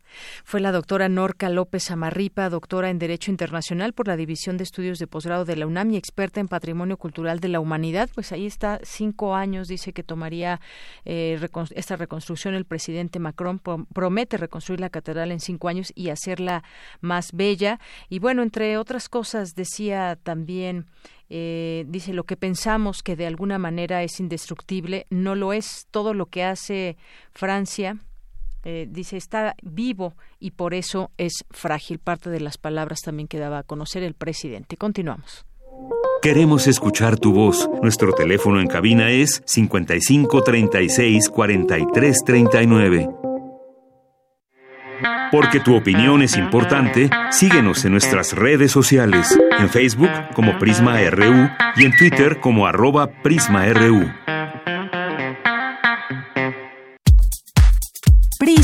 Fue la doctora Norca López Amarripa, doctora en Derecho Internacional por la División de Estudios de Posgrado de la UNAM y experta en Patrimonio Cultural de la Humanidad. Pues ahí está, cinco años, dice que tomaría eh, esta reconstrucción. El presidente Macron promete reconstruir la catedral en cinco años y hacerla más bella. Y bueno, entre otras cosas, decía también eh, dice lo que pensamos que de alguna manera es indestructible no lo es todo lo que hace Francia eh, dice está vivo y por eso es frágil parte de las palabras también que daba a conocer el presidente continuamos Queremos escuchar tu voz. Nuestro teléfono en cabina es 55 36 43 39. Porque tu opinión es importante, síguenos en nuestras redes sociales, en Facebook como Prisma RU y en Twitter como arroba PrismaRU.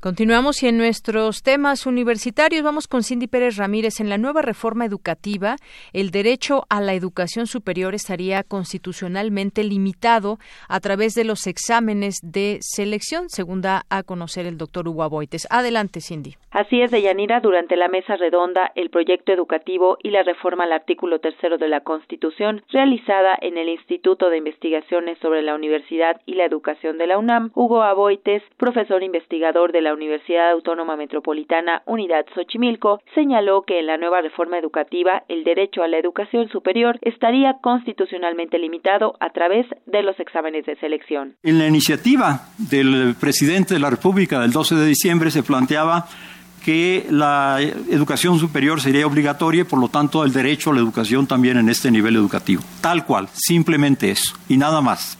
Continuamos y en nuestros temas universitarios vamos con Cindy Pérez Ramírez. En la nueva reforma educativa, el derecho a la educación superior estaría constitucionalmente limitado a través de los exámenes de selección, según da a conocer el doctor Hugo Aboites. Adelante, Cindy. Así es, Deyanira, durante la mesa redonda, el proyecto educativo y la reforma al artículo tercero de la Constitución, realizada en el Instituto de Investigaciones sobre la Universidad y la Educación de la UNAM, Hugo Aboites, profesor investigador de la Universidad Autónoma Metropolitana Unidad Xochimilco, señaló que en la nueva reforma educativa el derecho a la educación superior estaría constitucionalmente limitado a través de los exámenes de selección. En la iniciativa del presidente de la República del 12 de diciembre se planteaba que la educación superior sería obligatoria y por lo tanto el derecho a la educación también en este nivel educativo. Tal cual, simplemente eso y nada más.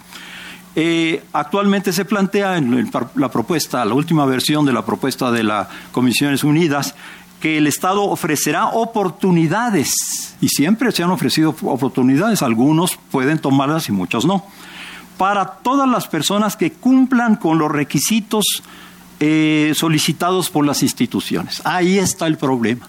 Eh, actualmente se plantea en la propuesta, la última versión de la propuesta de las Comisiones Unidas, que el Estado ofrecerá oportunidades, y siempre se han ofrecido oportunidades, algunos pueden tomarlas y muchos no, para todas las personas que cumplan con los requisitos eh, solicitados por las instituciones. Ahí está el problema.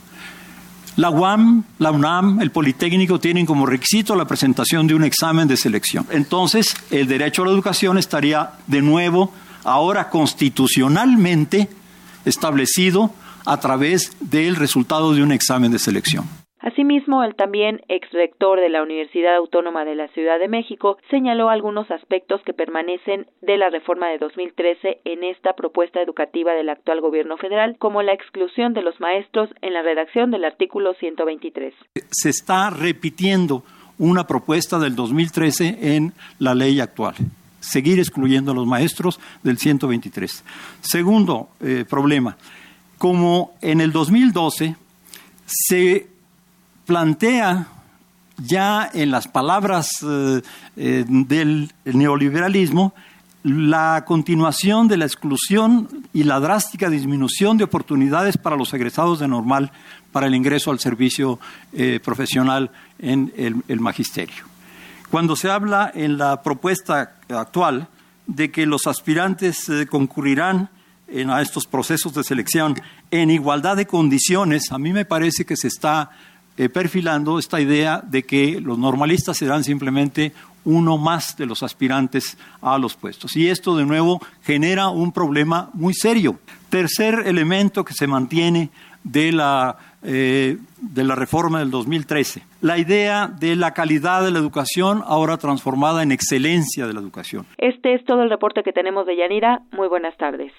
La UAM, la UNAM, el Politécnico tienen como requisito la presentación de un examen de selección. Entonces, el derecho a la educación estaría de nuevo, ahora constitucionalmente establecido a través del resultado de un examen de selección. Asimismo, el también exrector de la Universidad Autónoma de la Ciudad de México señaló algunos aspectos que permanecen de la reforma de 2013 en esta propuesta educativa del actual gobierno federal, como la exclusión de los maestros en la redacción del artículo 123. Se está repitiendo una propuesta del 2013 en la ley actual seguir excluyendo a los maestros del 123. Segundo eh, problema, como en el 2012 se plantea ya en las palabras eh, eh, del neoliberalismo, la continuación de la exclusión y la drástica disminución de oportunidades para los egresados de normal para el ingreso al servicio eh, profesional en el, magisterio. Cuando se habla en la propuesta actual de que los aspirantes concurrirán a estos procesos de selección en igualdad de condiciones, a mí me parece que se está eh, perfilando esta idea de que los normalistas serán simplemente uno más de los aspirantes a los puestos. Y esto, de nuevo, genera un problema muy serio. Tercer elemento que se mantiene de la, eh, de la reforma del 2013, la idea de la calidad de la educación ahora transformada en excelencia de la educación. Este es todo el reporte que tenemos de Yanira. Muy buenas tardes.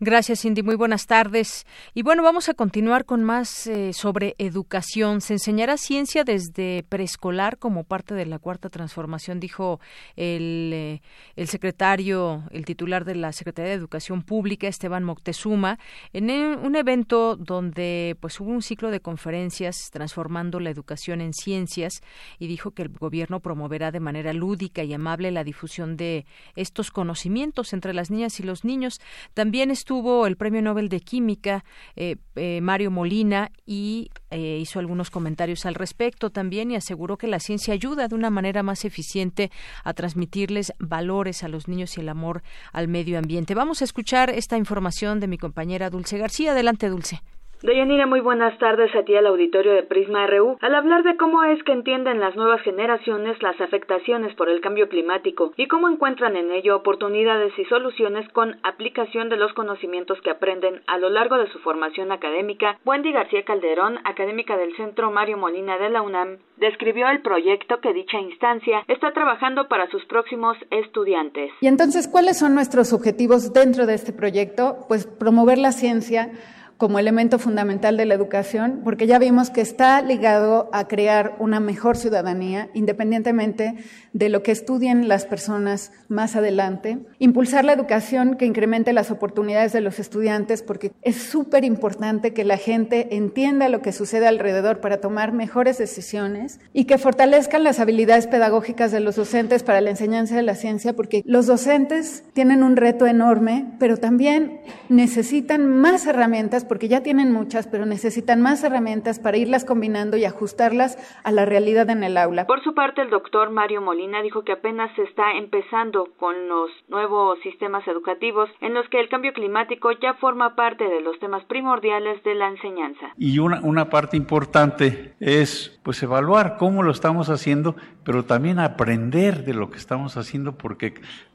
Gracias, Cindy. Muy buenas tardes. Y bueno, vamos a continuar con más eh, sobre educación. Se enseñará ciencia desde preescolar como parte de la cuarta transformación, dijo el, eh, el secretario, el titular de la Secretaría de Educación Pública, Esteban Moctezuma, en un evento donde pues hubo un ciclo de conferencias transformando la educación en ciencias y dijo que el gobierno promoverá de manera lúdica y amable la difusión de estos conocimientos entre las niñas y los niños. También estuvo el Premio Nobel de Química, eh, eh, Mario Molina, y eh, hizo algunos comentarios al respecto también y aseguró que la ciencia ayuda de una manera más eficiente a transmitirles valores a los niños y el amor al medio ambiente. Vamos a escuchar esta información de mi compañera Dulce García. Adelante, Dulce. Deyanira, muy buenas tardes a ti al auditorio de Prisma RU. Al hablar de cómo es que entienden las nuevas generaciones las afectaciones por el cambio climático y cómo encuentran en ello oportunidades y soluciones con aplicación de los conocimientos que aprenden a lo largo de su formación académica, Wendy García Calderón, académica del Centro Mario Molina de la UNAM, describió el proyecto que dicha instancia está trabajando para sus próximos estudiantes. Y entonces, ¿cuáles son nuestros objetivos dentro de este proyecto? Pues promover la ciencia como elemento fundamental de la educación, porque ya vimos que está ligado a crear una mejor ciudadanía, independientemente de lo que estudien las personas más adelante. Impulsar la educación que incremente las oportunidades de los estudiantes, porque es súper importante que la gente entienda lo que sucede alrededor para tomar mejores decisiones y que fortalezcan las habilidades pedagógicas de los docentes para la enseñanza de la ciencia, porque los docentes tienen un reto enorme, pero también necesitan más herramientas porque ya tienen muchas, pero necesitan más herramientas para irlas combinando y ajustarlas a la realidad en el aula. Por su parte, el doctor Mario Molina dijo que apenas se está empezando con los nuevos sistemas educativos en los que el cambio climático ya forma parte de los temas primordiales de la enseñanza. Y una, una parte importante es pues evaluar cómo lo estamos haciendo, pero también aprender de lo que estamos haciendo porque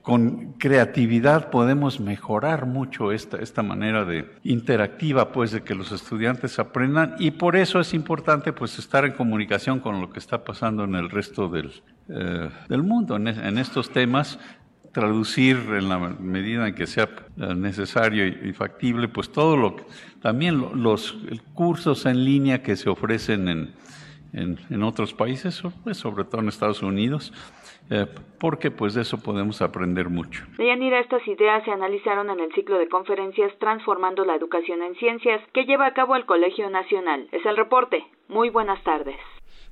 con creatividad podemos mejorar mucho esta, esta manera de interactiva, pues, de que los estudiantes aprendan. Y por eso es importante, pues, estar en comunicación con lo que está pasando en el resto del, eh, del mundo en, estos temas, traducir en la medida en que sea eh, necesario y, factible, pues, todo lo que, también los cursos en línea que se ofrecen en, en, en otros países, pues, sobre todo en Estados Unidos, eh, porque pues de eso podemos aprender mucho. Deyanira, estas ideas se analizaron en el ciclo de conferencias Transformando la Educación en Ciencias que lleva a cabo el Colegio Nacional. Es el reporte. Muy buenas tardes.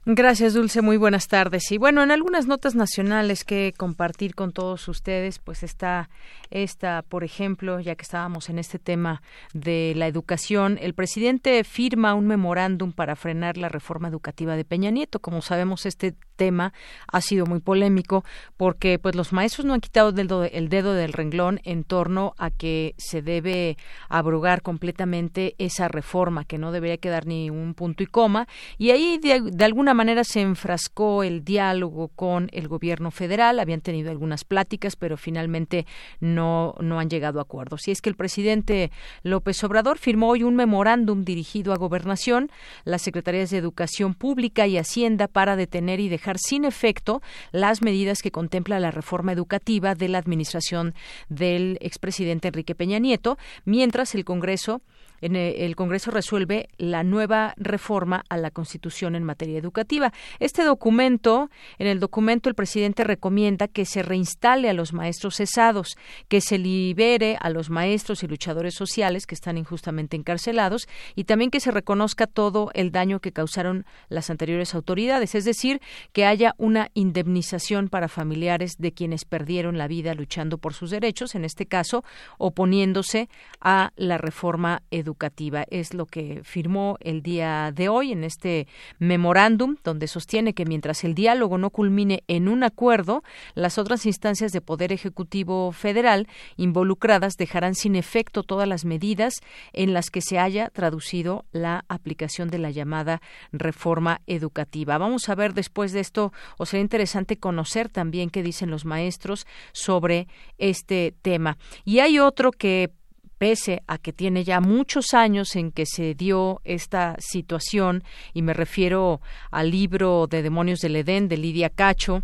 Gracias, Dulce. Muy buenas tardes. Y bueno, en algunas notas nacionales que compartir con todos ustedes, pues está esta, por ejemplo, ya que estábamos en este tema de la educación, el presidente firma un memorándum para frenar la reforma educativa de Peña Nieto. Como sabemos, este tema ha sido muy polémico porque pues los maestros no han quitado el dedo del renglón en torno a que se debe abrogar completamente esa reforma, que no debería quedar ni un punto y coma. Y ahí de alguna manera se enfrascó el diálogo con el gobierno federal, habían tenido algunas pláticas, pero finalmente no, no han llegado a acuerdos. Y es que el presidente López Obrador firmó hoy un memorándum dirigido a Gobernación, las Secretarías de Educación Pública y Hacienda para detener y dejar sin efecto las medidas que contempla la reforma educativa de la administración del expresidente Enrique Peña Nieto, mientras el Congreso en eh, el Congreso resuelve la nueva reforma a la Constitución en materia educativa. Este documento, en el documento el presidente recomienda que se reinstale a los maestros cesados, que se libere a los maestros y luchadores sociales que están injustamente encarcelados y también que se reconozca todo el daño que causaron las anteriores autoridades, es decir, que haya una indemnización para familiares de quienes perdieron la vida luchando por sus derechos, en este caso oponiéndose a la reforma educativa educativa. Es lo que firmó el día de hoy en este memorándum, donde sostiene que mientras el diálogo no culmine en un acuerdo, las otras instancias de Poder Ejecutivo Federal involucradas dejarán sin efecto todas las medidas en las que se haya traducido la aplicación de la llamada reforma educativa. Vamos a ver después de esto, o será interesante conocer también qué dicen los maestros sobre este tema. Y hay otro que pese a que tiene ya muchos años en que se dio esta situación, y me refiero al libro de Demonios del Edén de Lidia Cacho,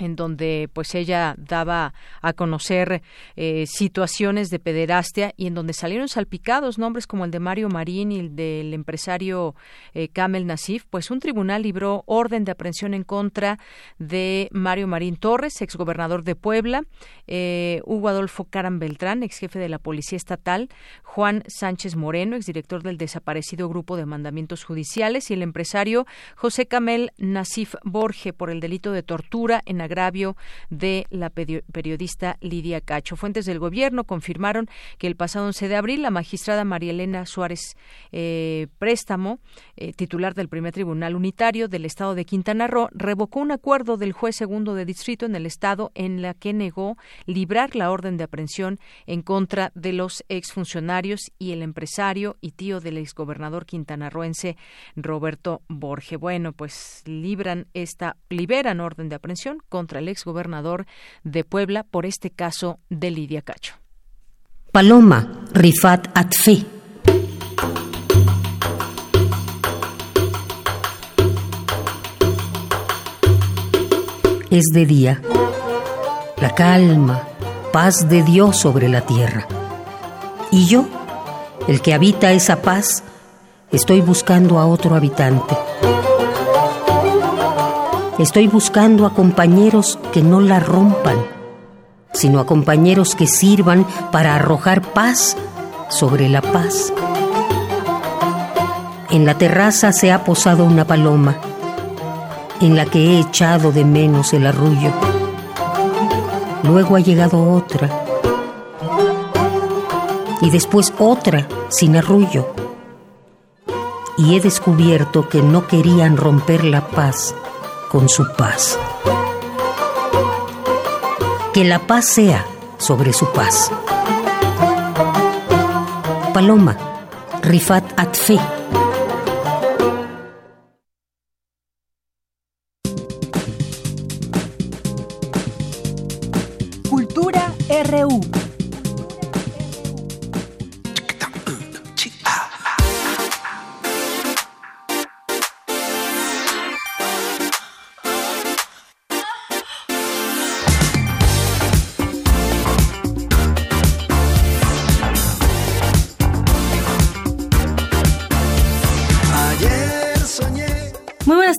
en donde pues ella daba a conocer eh, situaciones de pederastia y en donde salieron salpicados nombres como el de Mario Marín y el del empresario eh, Kamel Nasif, pues un tribunal libró orden de aprehensión en contra de Mario Marín Torres, exgobernador de Puebla, eh, Hugo Adolfo Caran Beltrán, ex jefe de la Policía Estatal, Juan Sánchez Moreno, exdirector del desaparecido Grupo de Mandamientos Judiciales, y el empresario José Kamel Nasif Borge por el delito de tortura en agravio de la periodista Lidia Cacho. Fuentes del gobierno confirmaron que el pasado 11 de abril la magistrada María Elena Suárez eh, Préstamo, eh, titular del primer tribunal unitario del estado de Quintana Roo, revocó un acuerdo del juez segundo de distrito en el estado en la que negó librar la orden de aprehensión en contra de los exfuncionarios y el empresario y tío del exgobernador quintanarroense Roberto Borge. Bueno, pues libran esta liberan orden de aprehensión contra el exgobernador de Puebla por este caso de Lidia Cacho. Paloma Rifat Atfi. Es de día. La calma, paz de Dios sobre la tierra. Y yo, el que habita esa paz, estoy buscando a otro habitante. Estoy buscando a compañeros que no la rompan, sino a compañeros que sirvan para arrojar paz sobre la paz. En la terraza se ha posado una paloma, en la que he echado de menos el arrullo. Luego ha llegado otra, y después otra sin arrullo. Y he descubierto que no querían romper la paz con su paz. Que la paz sea sobre su paz. Paloma, Rifat Atfe.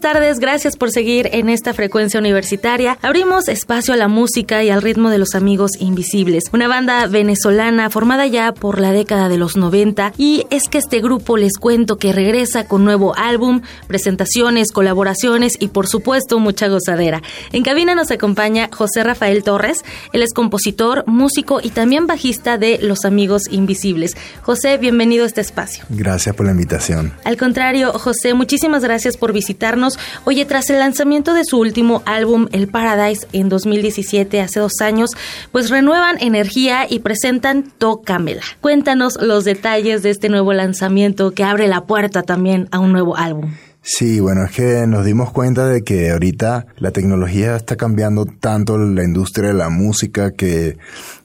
Tardes, gracias por seguir en esta frecuencia universitaria. Abrimos espacio a la música y al ritmo de los amigos invisibles, una banda venezolana formada ya por la década de los 90 y es que este grupo les cuento que regresa con nuevo álbum, presentaciones, colaboraciones y por supuesto mucha gozadera. En cabina nos acompaña José Rafael Torres, él es compositor, músico y también bajista de Los Amigos Invisibles. José, bienvenido a este espacio. Gracias por la invitación. Al contrario, José, muchísimas gracias por visitarnos Oye, tras el lanzamiento de su último álbum, El Paradise, en 2017, hace dos años, pues renuevan energía y presentan Tócamela. Cuéntanos los detalles de este nuevo lanzamiento que abre la puerta también a un nuevo álbum. Sí, bueno, es que nos dimos cuenta de que ahorita la tecnología está cambiando tanto la industria de la música que,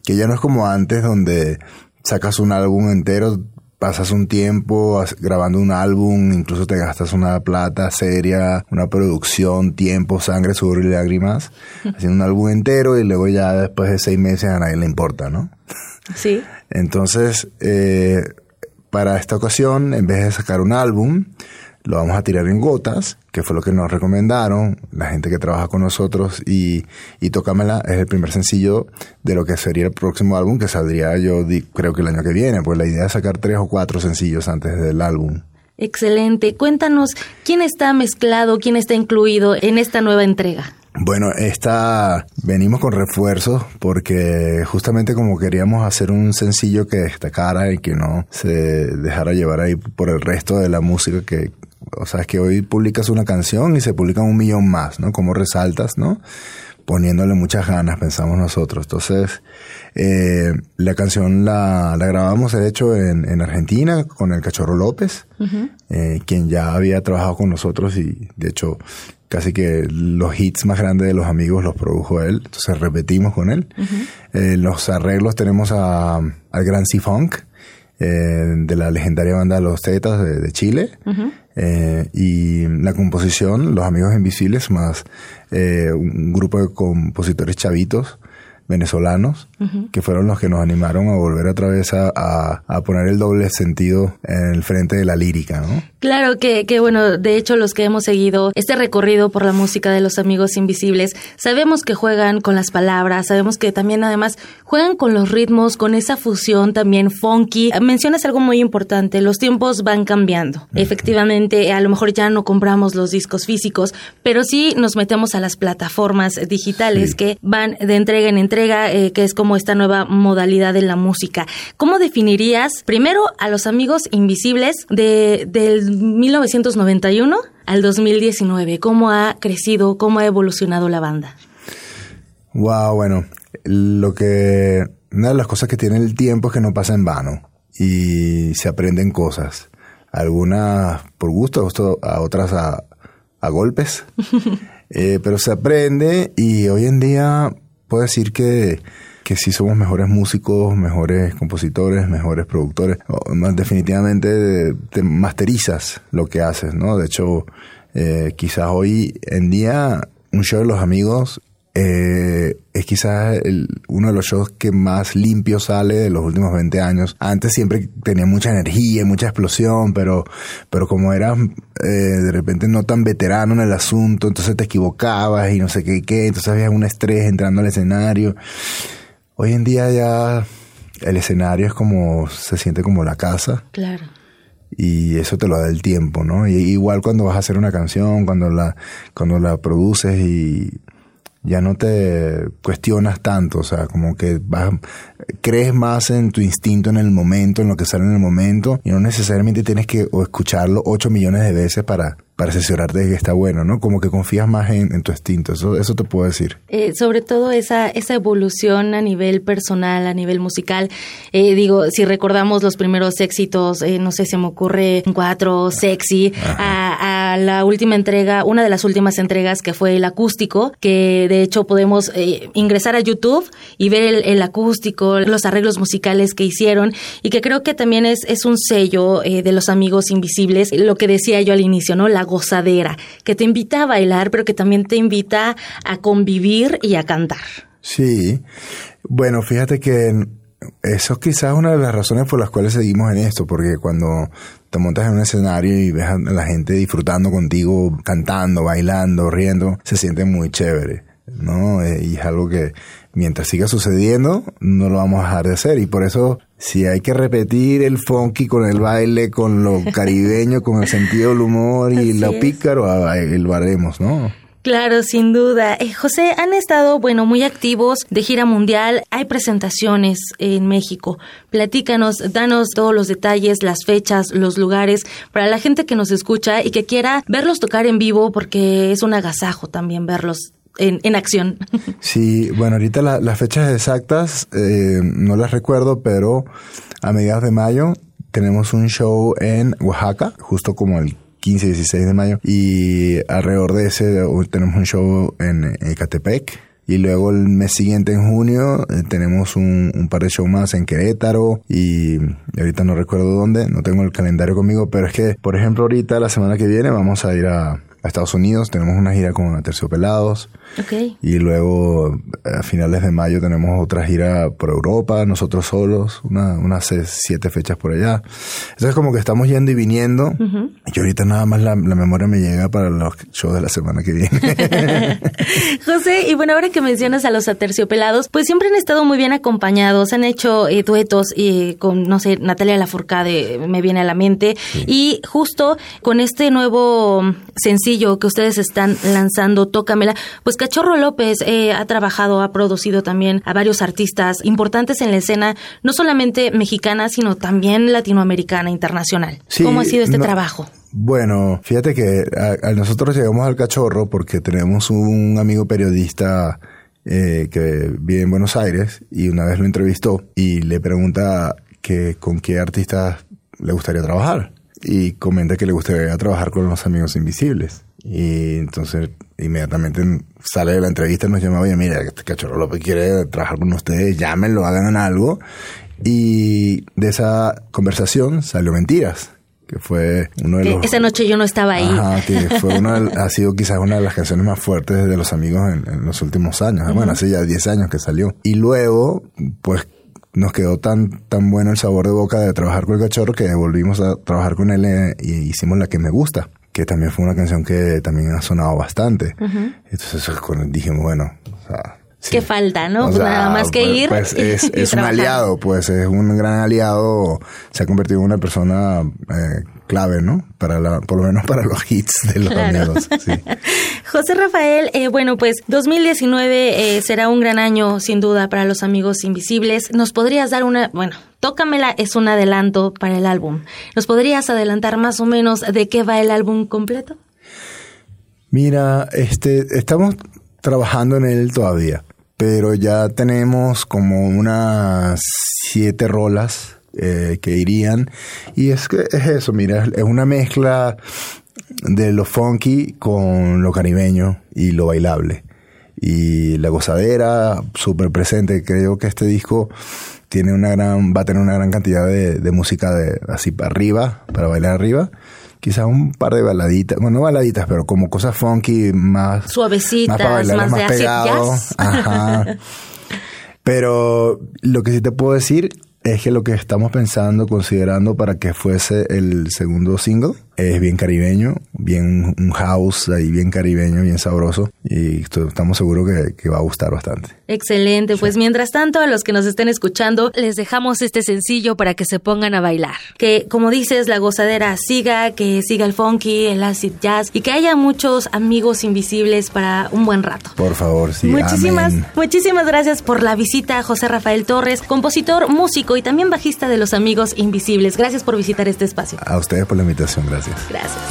que ya no es como antes donde sacas un álbum entero, pasas un tiempo grabando un álbum, incluso te gastas una plata seria, una producción, tiempo, sangre, sudor y lágrimas, haciendo un álbum entero y luego ya después de seis meses a nadie le importa, ¿no? Sí. Entonces, eh, para esta ocasión, en vez de sacar un álbum, lo vamos a tirar en gotas, que fue lo que nos recomendaron la gente que trabaja con nosotros y, y Tócamela es el primer sencillo de lo que sería el próximo álbum que saldría yo creo que el año que viene, pues la idea es sacar tres o cuatro sencillos antes del álbum. Excelente. Cuéntanos quién está mezclado, quién está incluido en esta nueva entrega. Bueno, esta venimos con refuerzos porque justamente como queríamos hacer un sencillo que destacara y que no se dejara llevar ahí por el resto de la música que, o sea, es que hoy publicas una canción y se publican un millón más, ¿no? Como resaltas, ¿no? Poniéndole muchas ganas, pensamos nosotros. Entonces, eh, la canción la, la, grabamos, de hecho, en, en, Argentina con el Cachorro López, eh, quien ya había trabajado con nosotros y, de hecho, casi que los hits más grandes de los amigos los produjo él, entonces repetimos con él. eh, los arreglos tenemos a, al Gran C-Funk, eh, de la legendaria banda Los Tetas de, de Chile. Eh, y la composición, Los Amigos Invisibles, más un grupo de compositores chavitos venezolanos, que fueron los que nos animaron a volver otra vez a, a, a, poner el doble sentido en el frente de la lírica, ¿no? Claro que, que, bueno, de hecho los que hemos seguido este recorrido por la música de los amigos invisibles, sabemos que juegan con las palabras, sabemos que también además juegan con los ritmos, con esa fusión también funky. Mencionas algo muy importante, los tiempos van cambiando. Uh -huh. Efectivamente, a lo mejor ya no compramos los discos físicos, pero sí nos metemos a las plataformas digitales sí. que van de entrega en entrega entrega, eh, que es como esta nueva modalidad de la música. ¿Cómo definirías primero a los amigos invisibles de, del 1991 al 2019? ¿Cómo ha crecido, cómo ha evolucionado la banda? Wow, bueno, lo que una de las cosas que tiene el tiempo es que no pasa en vano y se aprenden cosas. Algunas por gusto, a otras a, a golpes. eh, pero se aprende y hoy en día puedo decir que, que sí somos mejores músicos, mejores compositores, mejores productores. Más definitivamente te masterizas lo que haces, ¿no? De hecho, eh, quizás hoy en día un show de los amigos eh, es quizás el, uno de los shows que más limpio sale de los últimos 20 años. Antes siempre tenía mucha energía, mucha explosión, pero, pero como eras eh, de repente no tan veterano en el asunto, entonces te equivocabas y no sé qué, qué, entonces había un estrés entrando al escenario. Hoy en día ya el escenario es como, se siente como la casa. Claro y eso te lo da el tiempo, ¿no? Y igual cuando vas a hacer una canción, cuando la, cuando la produces y ya no te cuestionas tanto, o sea, como que vas, crees más en tu instinto en el momento, en lo que sale en el momento, y no necesariamente tienes que escucharlo ocho millones de veces para, para asesorarte de que está bueno, ¿no? Como que confías más en, en tu instinto, eso, eso te puedo decir. Eh, sobre todo esa, esa evolución a nivel personal, a nivel musical, eh, digo, si recordamos los primeros éxitos, eh, no sé, se me ocurre cuatro, sexy, a, a, la última entrega, una de las últimas entregas que fue el acústico, que de hecho podemos eh, ingresar a YouTube y ver el, el, acústico, los arreglos musicales que hicieron, y que creo que también es, es un sello eh, de los amigos invisibles, lo que decía yo al inicio, ¿no? La gozadera, que te invita a bailar, pero que también te invita a convivir y a cantar. Sí, bueno, fíjate que eso es quizás una de las razones por las cuales seguimos en esto, porque cuando te montas en un escenario y ves a la gente disfrutando contigo, cantando, bailando, riendo, se siente muy chévere, ¿no? Y es algo que mientras siga sucediendo, no lo vamos a dejar de hacer. Y por eso, si hay que repetir el funky con el baile, con lo caribeño, con el sentido del humor y Así lo es. pícaro, lo haremos, ¿no? Claro, sin duda. Eh, José, han estado, bueno, muy activos de gira mundial. Hay presentaciones en México. Platícanos, danos todos los detalles, las fechas, los lugares, para la gente que nos escucha y que quiera verlos tocar en vivo, porque es un agasajo también verlos en, en, acción. Sí, bueno, ahorita la, las fechas exactas eh, no las recuerdo, pero a mediados de mayo tenemos un show en Oaxaca, justo como el 15 y 16 de mayo, y alrededor de ese tenemos un show en Ecatepec. Y luego el mes siguiente, en junio, eh, tenemos un, un, par de shows más en Querétaro y ahorita no recuerdo dónde, no tengo el calendario conmigo, pero es que, por ejemplo, ahorita la semana que viene vamos a ir a, a Estados Unidos, tenemos una gira con Aterciopelados. Ok. Y luego a finales de mayo tenemos otra gira por Europa, nosotros solos, una, unas siete fechas por allá. Entonces como que estamos yendo y viniendo. Ujú. Y ahorita nada más la, la memoria me llega para los shows de la semana que viene. José, y bueno, ahora que mencionas a los aterciopelados, pues siempre han estado muy bien acompañados, han hecho eh, duetos eh, con, no sé, Natalia Lafourcade me viene a la mente, y justo con este nuevo sencillo que ustedes están lanzando, Tócamela, pues Cachorro López eh, ha trabajado, ha producido también a varios artistas importantes en la escena, no solamente mexicana, sino también latinoamericana, internacional. Sí, ¿Cómo ha sido este no- trabajo? Bueno, fíjate que a, a nosotros llegamos al cachorro porque tenemos un amigo periodista eh, que vive en Buenos Aires y una vez lo entrevistó y le pregunta que con qué artistas le gustaría trabajar y comenta que le gustaría trabajar con los amigos invisibles. Y entonces inmediatamente sale de la entrevista y nos llama, oye, mira, este cachorro López quiere trabajar con ustedes, llámenlo, hagan algo. Y de esa conversación salió Mentiras, que fue uno de Que los... esa noche yo no estaba ahí. Ajá, que fue una, ha sido quizás una de las canciones más fuertes de los amigos en, en los últimos años. Bueno, hace ya 10 años que salió. Y luego, pues nos quedó tan, tan bueno el sabor de boca de trabajar con el cachorro que volvimos a trabajar con él eh, y hicimos la que me gusta, que también fue una canción que también ha sonado bastante. Entonces dijimos, bueno, o sea, ¿Qué falta, no? o Pues sea, nada más que pues, ir. pues, es, y es un trabajar. aliado, pues es un gran aliado. Se ha convertido en una persona eh, clave, ¿no? Para la, por lo menos para los hits de los Claro. amigos. Sí. José Rafael, eh, bueno, pues 2019 eh, será un gran año, sin duda, para los amigos invisibles. ¿Nos podrías dar una, bueno, Tócamela es un adelanto para el álbum. ¿Nos podrías adelantar más o menos de qué va el álbum completo? Mira, este, estamos trabajando en él todavía, pero ya tenemos como unas siete rolas eh, que irían. Y es que es eso, mira, es una mezcla de lo funky con lo caribeño y lo bailable. Y la gozadera súper presente. Creo que este disco tiene una gran, va a tener una gran cantidad de, de música de así para arriba, para bailar arriba. Quizás un par de baladitas, bueno, no baladitas, pero como cosas funky más Suavecitas, más para bailar, más más, de pegado. jazz. Ajá. Pero lo que sí te puedo decir es que lo que estamos pensando, considerando para que fuese el segundo single, es bien caribeño, bien un house ahí bien caribeño, bien sabroso. Y estamos seguros que, que va a gustar bastante. Excelente, pues mientras tanto a los que nos estén escuchando les dejamos este sencillo para que se pongan a bailar. Que como dices, la gozadera siga, que siga el funky, el acid jazz y que haya muchos amigos invisibles para un buen rato. Por favor, sí. muchísimas, amén. muchísimas gracias por la visita, José Rafael Torres, compositor, músico y también bajista de Los Amigos Invisibles. Gracias por visitar este espacio. A ustedes por la invitación, gracias. Gracias.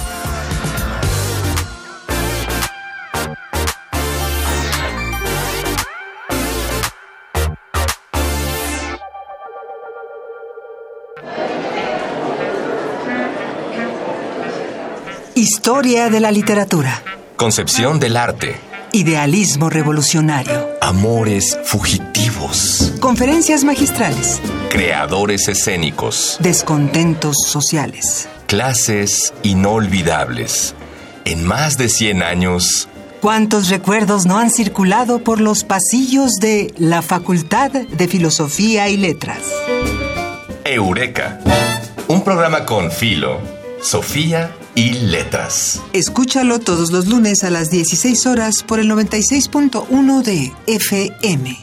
Historia de la literatura. Concepción del arte. Idealismo revolucionario. Amores fugitivos. Conferencias magistrales. Creadores escénicos. Descontentos sociales. Clases inolvidables. En más de 100 años, ¿Cuántos recuerdos no han circulado por los pasillos de la Facultad de Filosofía y Letras? Eureka. Un programa con Filo, Sofía y Letras. Escúchalo todos los lunes a las 16 horas por el 96.1 de FM.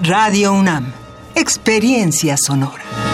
Radio UNAM. Experiencia sonora.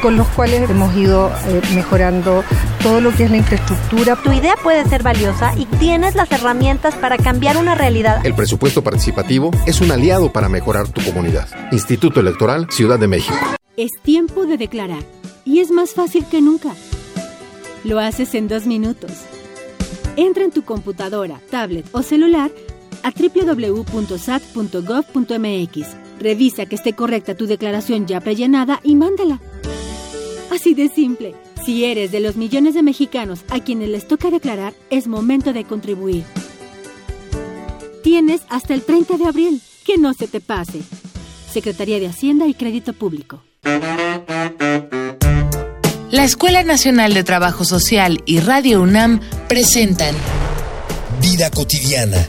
con los cuales hemos ido eh, mejorando todo lo que es la infraestructura. Tu idea puede ser valiosa y tienes las herramientas para cambiar una realidad. El presupuesto participativo es un aliado para mejorar tu comunidad. Instituto Electoral Ciudad de México. Es tiempo de declarar y es más fácil que nunca. Lo haces en dos minutos. Entra en tu computadora, tablet o celular a www.sat.gov.mx. Revisa que esté correcta tu declaración ya prellenada y mándala. Así de simple. Si eres de los millones de mexicanos a quienes les toca declarar, es momento de contribuir. Tienes hasta el 30 de abril. Que no se te pase. Secretaría de Hacienda y Crédito Público. La Escuela Nacional de Trabajo Social y Radio UNAM presentan Vida cotidiana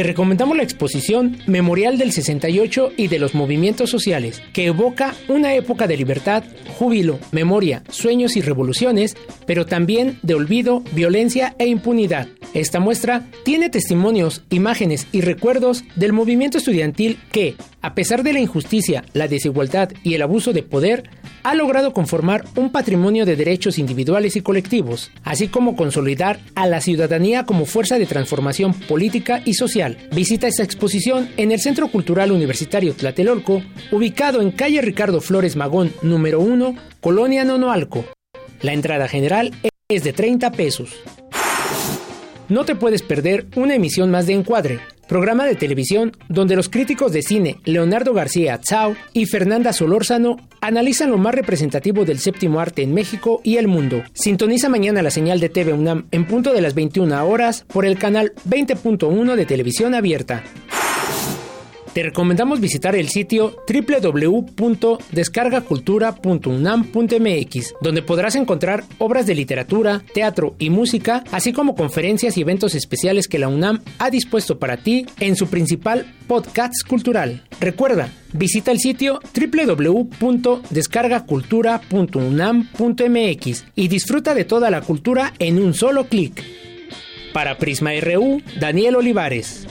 Te recomendamos la exposición Memorial del 68 y de los movimientos sociales, que evoca una época de libertad, júbilo, memoria, sueños y revoluciones, pero también de olvido, violencia e impunidad. Esta muestra tiene testimonios, imágenes y recuerdos del movimiento estudiantil que, a pesar de la injusticia, la desigualdad y el abuso de poder, ha logrado conformar un patrimonio de derechos individuales y colectivos, así como consolidar a la ciudadanía como fuerza de transformación política y social. Visita esta exposición en el Centro Cultural Universitario Tlatelolco, ubicado en calle Ricardo Flores Magón número 1, Colonia Nonoalco. La entrada general es de 30 pesos. No te puedes perder una emisión más de Encuadre, programa de televisión donde los críticos de cine Leonardo García Tsao y Fernanda Solórzano analizan lo más representativo del séptimo arte en México y el mundo. Sintoniza mañana la señal de TV UNAM en punto de las 21 horas por el canal 20.1 de televisión abierta. Te recomendamos visitar el sitio www.descargacultura.unam.mx, donde podrás encontrar obras de literatura, teatro y música, así como conferencias y eventos especiales que la UNAM ha dispuesto para ti en su principal podcast cultural. Recuerda, visita el sitio www.descargacultura.unam.mx y disfruta de toda la cultura en un solo clic. Para Prisma RU, Daniel Olivares.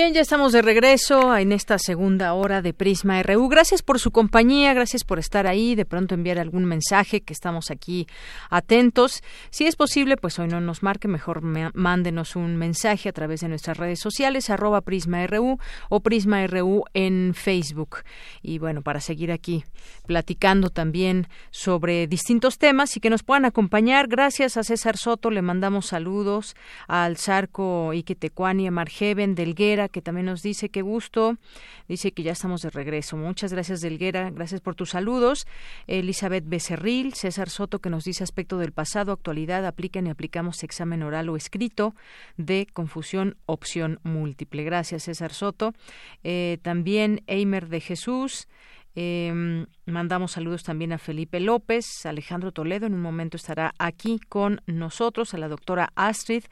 Bien, ya estamos de regreso en esta segunda hora de Prisma RU. Gracias por su compañía, gracias por estar ahí, de pronto enviar algún mensaje que estamos aquí atentos. Si es posible, pues hoy no nos marque, mejor mándenos un mensaje a través de nuestras redes sociales, arroba Prisma RU o Prisma RU en Facebook. Y bueno, para seguir aquí platicando también sobre distintos temas y que nos puedan acompañar. Gracias a César Soto, le mandamos saludos al Zarco Iquetecuani, a Margeven, Delguera, que también nos dice qué gusto, dice que ya estamos de regreso. Muchas gracias, Delguera, gracias por tus saludos. Elizabeth Becerril, César Soto, que nos dice aspecto del pasado, actualidad, aplican y aplicamos examen oral o escrito de confusión, opción múltiple. Gracias, César Soto. Eh, también Eimer de Jesús. Eh, mandamos saludos también a Felipe López, Alejandro Toledo, en un momento estará aquí con nosotros, a la doctora Astrid,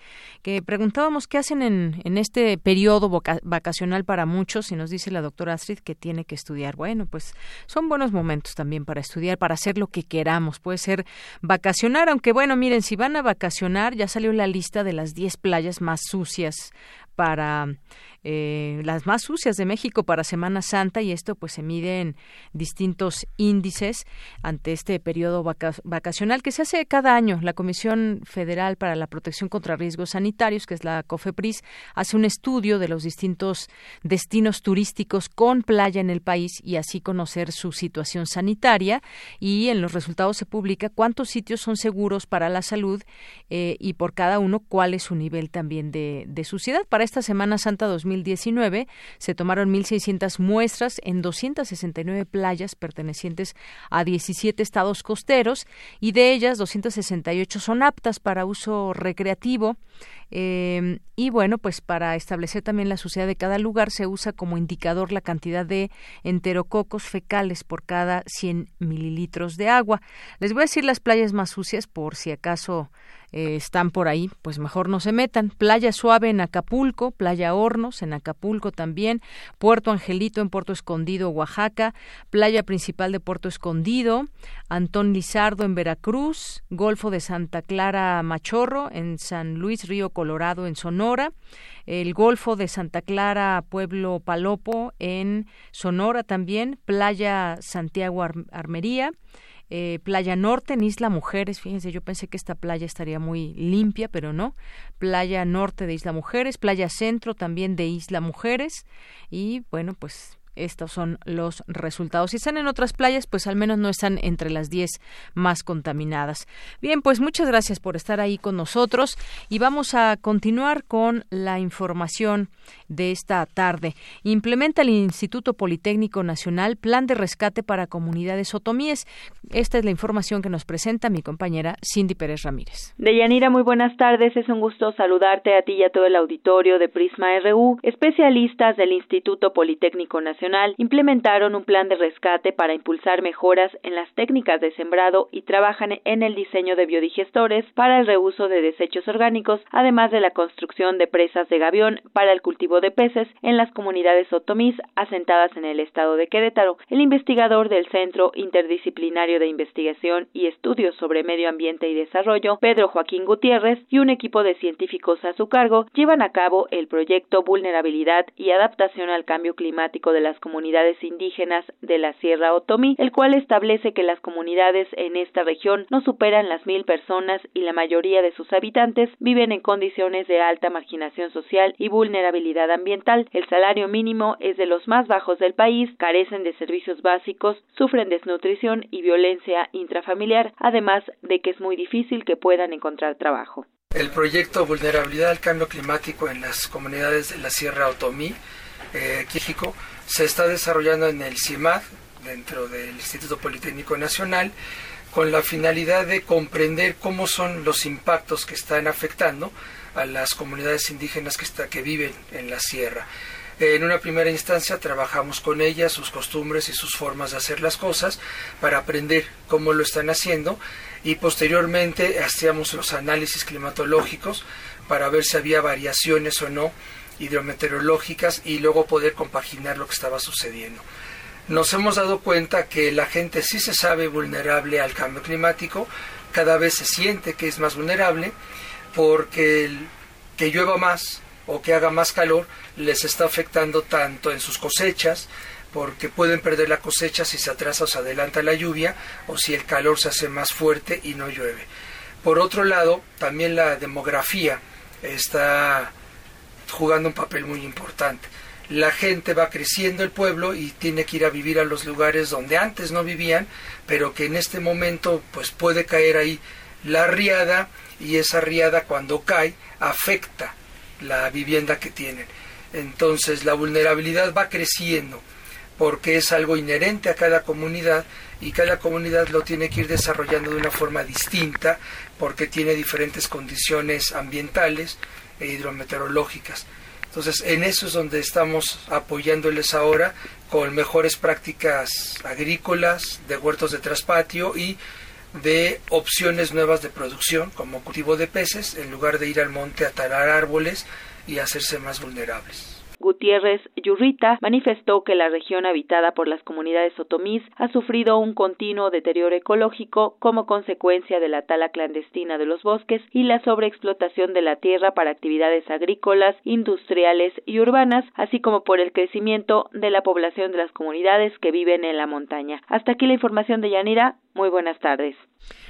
que preguntábamos qué hacen en, en este periodo vacacional para muchos y nos dice la doctora Astrid que tiene que estudiar. Bueno, pues son buenos momentos también para estudiar, para hacer lo que queramos. Puede ser vacacionar, aunque bueno, miren, si van a vacacionar, ya salió la lista de las 10 playas más sucias para eh, las más sucias de México para Semana Santa y esto pues se mide en distintos índices ante este periodo vacacional que se hace cada año. La Comisión Federal para la Protección contra Riesgos Sanitarios, que es la COFEPRIS, hace un estudio de los distintos destinos turísticos con playa en el país y así conocer su situación sanitaria y en los resultados se publica cuántos sitios son seguros para la salud eh, y por cada uno cuál es su nivel también de, suciedad. Para esta Semana Santa 2019 se tomaron 1.600 muestras en 269 playas pertenecientes a 17 estados costeros y de ellas 268 son aptas para uso recreativo. Eh, y bueno, pues para establecer también la suciedad de cada lugar se usa como indicador la cantidad de enterococos fecales por cada 100 mililitros de agua. Les voy a decir las playas más sucias por si acaso eh, están por ahí, pues mejor no se metan. Playa Suave en Acapulco, Playa Hornos en Acapulco también, Puerto Angelito en Puerto Escondido, Oaxaca, Playa Principal de Puerto Escondido, Antón Lizardo en Veracruz, Golfo de Santa Clara Machorro en San Luis Río Colorado en Sonora, el Golfo de Santa Clara, Pueblo Palopo en Sonora también, Playa Santiago Armería, eh, playa Norte en Isla Mujeres, fíjense, yo pensé que esta playa estaría muy limpia, pero no. Playa Norte de Isla Mujeres, Playa Centro también de Isla Mujeres. Y bueno, pues estos son los resultados. Si están en otras playas, pues al menos no están entre las 10 más contaminadas. Bien, pues muchas gracias por estar ahí con nosotros y vamos a continuar con la información de esta tarde. Implementa el Instituto Politécnico Nacional plan de rescate para comunidades otomíes. Esta es la información que nos presenta mi compañera Cindy Pérez Ramírez. Deyanira, muy buenas tardes. Es un gusto saludarte a ti y a todo el auditorio de Prisma RU. Especialistas del Instituto Politécnico Nacional implementaron un plan de rescate para impulsar mejoras en las técnicas de sembrado y trabajan en el diseño de biodigestores para el reuso de desechos orgánicos, además de la construcción de presas de gavión para el cultivo de peces en las comunidades otomís asentadas en el estado de Querétaro. El investigador del Centro Interdisciplinario de Investigación y Estudios sobre Medio Ambiente y Desarrollo, Pedro Joaquín Gutiérrez, y un equipo de científicos a su cargo llevan a cabo el proyecto Vulnerabilidad y Adaptación al Cambio Climático de Comunidades Indígenas de la Sierra Otomí, el cual establece que las comunidades en esta región no superan las mil personas y la mayoría de sus habitantes viven en condiciones de alta marginación social y vulnerabilidad ambiental. El salario mínimo es de los más bajos del país, carecen de servicios básicos, sufren desnutrición y violencia intrafamiliar, además de que es muy difícil que puedan encontrar trabajo. El proyecto Vulnerabilidad al Cambio Climático en las comunidades de la Sierra Otomí, eh, México, se está desarrollando en el CIMAD, dentro del Instituto Politécnico Nacional, con la finalidad de comprender cómo son los impactos que están afectando a las comunidades indígenas que, está, que viven en la sierra. En una primera instancia trabajamos con ellas, sus costumbres y sus formas de hacer las cosas para aprender cómo lo están haciendo y posteriormente hacíamos los análisis climatológicos para ver si había variaciones o no hidrometeorológicas y luego poder compaginar lo que estaba sucediendo. Nos hemos dado cuenta que la gente sí se sabe vulnerable al cambio climático, cada vez se siente que es más vulnerable porque el, que llueva más o que haga más calor les está afectando tanto en sus cosechas, porque pueden perder la cosecha si se atrasa o se adelanta la lluvia, o si el calor se hace más fuerte y no llueve. Por otro lado, también la demografía está jugando un papel muy importante. La gente va creciendo el pueblo y tiene que ir a vivir a los lugares donde antes no vivían, pero que en este momento pues puede caer ahí la riada y esa riada cuando cae afecta la vivienda que tienen. Entonces la vulnerabilidad va creciendo porque es algo inherente a cada comunidad y cada comunidad lo tiene que ir desarrollando de una forma distinta porque tiene diferentes condiciones ambientales hidrometeorológicas. Entonces, en eso es donde estamos apoyándoles ahora con mejores prácticas agrícolas, de huertos de traspatio y de opciones nuevas de producción, como cultivo de peces, en lugar de ir al monte a talar árboles y hacerse más vulnerables. Gutiérrez Yurrita manifestó que la región habitada por las comunidades otomís ha sufrido un continuo deterioro ecológico como consecuencia de la tala clandestina de los bosques y la sobreexplotación de la tierra para actividades agrícolas, industriales y urbanas, así como por el crecimiento de la población de las comunidades que viven en la montaña. Hasta aquí la información de Yanira. Muy buenas tardes.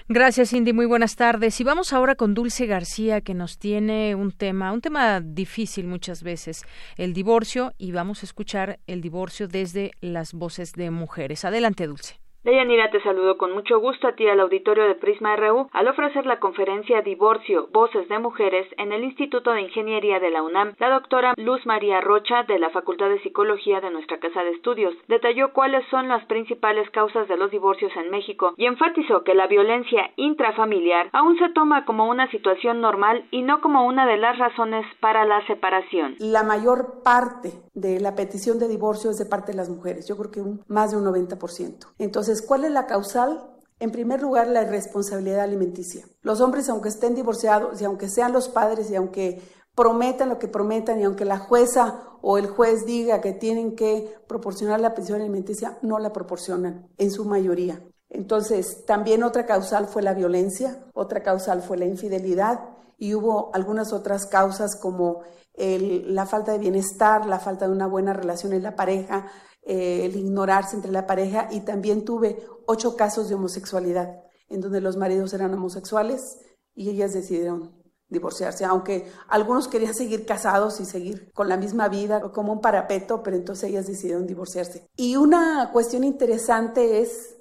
Gracias, Cindy. Muy buenas tardes. Y vamos ahora con Dulce García, que nos tiene un tema, un tema difícil muchas veces, el divorcio, y vamos a escuchar el divorcio desde las voces de mujeres. Adelante, Dulce. Deyanira, te saludo con mucho gusto a ti al auditorio de Prisma RU al ofrecer la conferencia Divorcio, Voces de Mujeres en el Instituto de Ingeniería de la UNAM. La doctora Luz María Rocha, de la Facultad de Psicología de nuestra Casa de Estudios, detalló cuáles son las principales causas de los divorcios en México y enfatizó que la violencia intrafamiliar aún se toma como una situación normal y no como una de las razones para la separación. La mayor parte de la petición de divorcio es de parte de las mujeres, yo creo que un, más de un 90%. Entonces, ¿cuál es la causal? En primer lugar, la responsabilidad alimenticia. Los hombres, aunque estén divorciados y aunque sean los padres y aunque prometan lo que prometan y aunque la jueza o el juez diga que tienen que proporcionar la pensión alimenticia, no la proporcionan en su mayoría. Entonces, también otra causal fue la violencia, otra causal fue la infidelidad y hubo algunas otras causas como la falta de bienestar, la falta de una buena relación en la pareja, eh, el ignorarse entre la pareja y también tuve ocho casos de homosexualidad en donde los maridos eran homosexuales y ellas decidieron divorciarse, aunque algunos querían seguir casados y seguir con la misma vida como un parapeto, pero entonces ellas decidieron divorciarse. Y una cuestión interesante es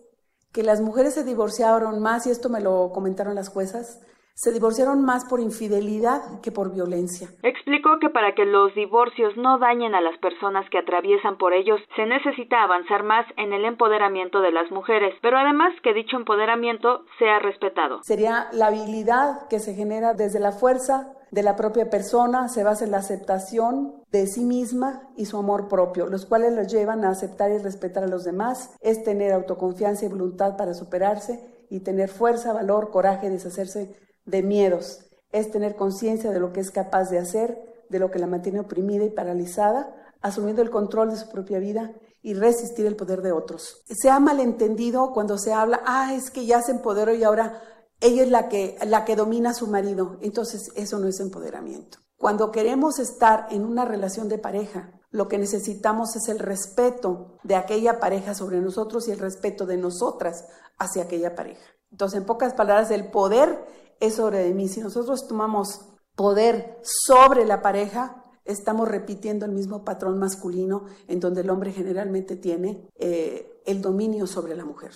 que las mujeres se divorciaron más, y esto me lo comentaron las juezas, se divorciaron más por infidelidad que por violencia. Explicó que para que los divorcios no dañen a las personas que atraviesan por ellos, se necesita avanzar más en el empoderamiento de las mujeres, pero además que dicho empoderamiento sea respetado. Sería la habilidad que se genera desde la fuerza de la propia persona, se basa en la aceptación de sí misma y su amor propio, los cuales los llevan a aceptar y respetar a los demás, es tener autoconfianza y voluntad para superarse y tener fuerza, valor, coraje, deshacerse de miedos, es tener conciencia de lo que es capaz de hacer, de lo que la mantiene oprimida y paralizada, asumiendo el control de su propia vida y resistir el poder de otros. Se ha malentendido cuando se habla, ah, es que ya se empoderó y ahora ella es la que, la que domina a su marido. Entonces, eso no es empoderamiento. Cuando queremos estar en una relación de pareja, lo que necesitamos es el respeto de aquella pareja sobre nosotros y el respeto de nosotras hacia aquella pareja. Entonces, en pocas palabras, el poder es sobre de mí. Si nosotros tomamos poder sobre la pareja, estamos repitiendo el mismo patrón masculino en donde el hombre generalmente tiene eh, el dominio sobre la mujer.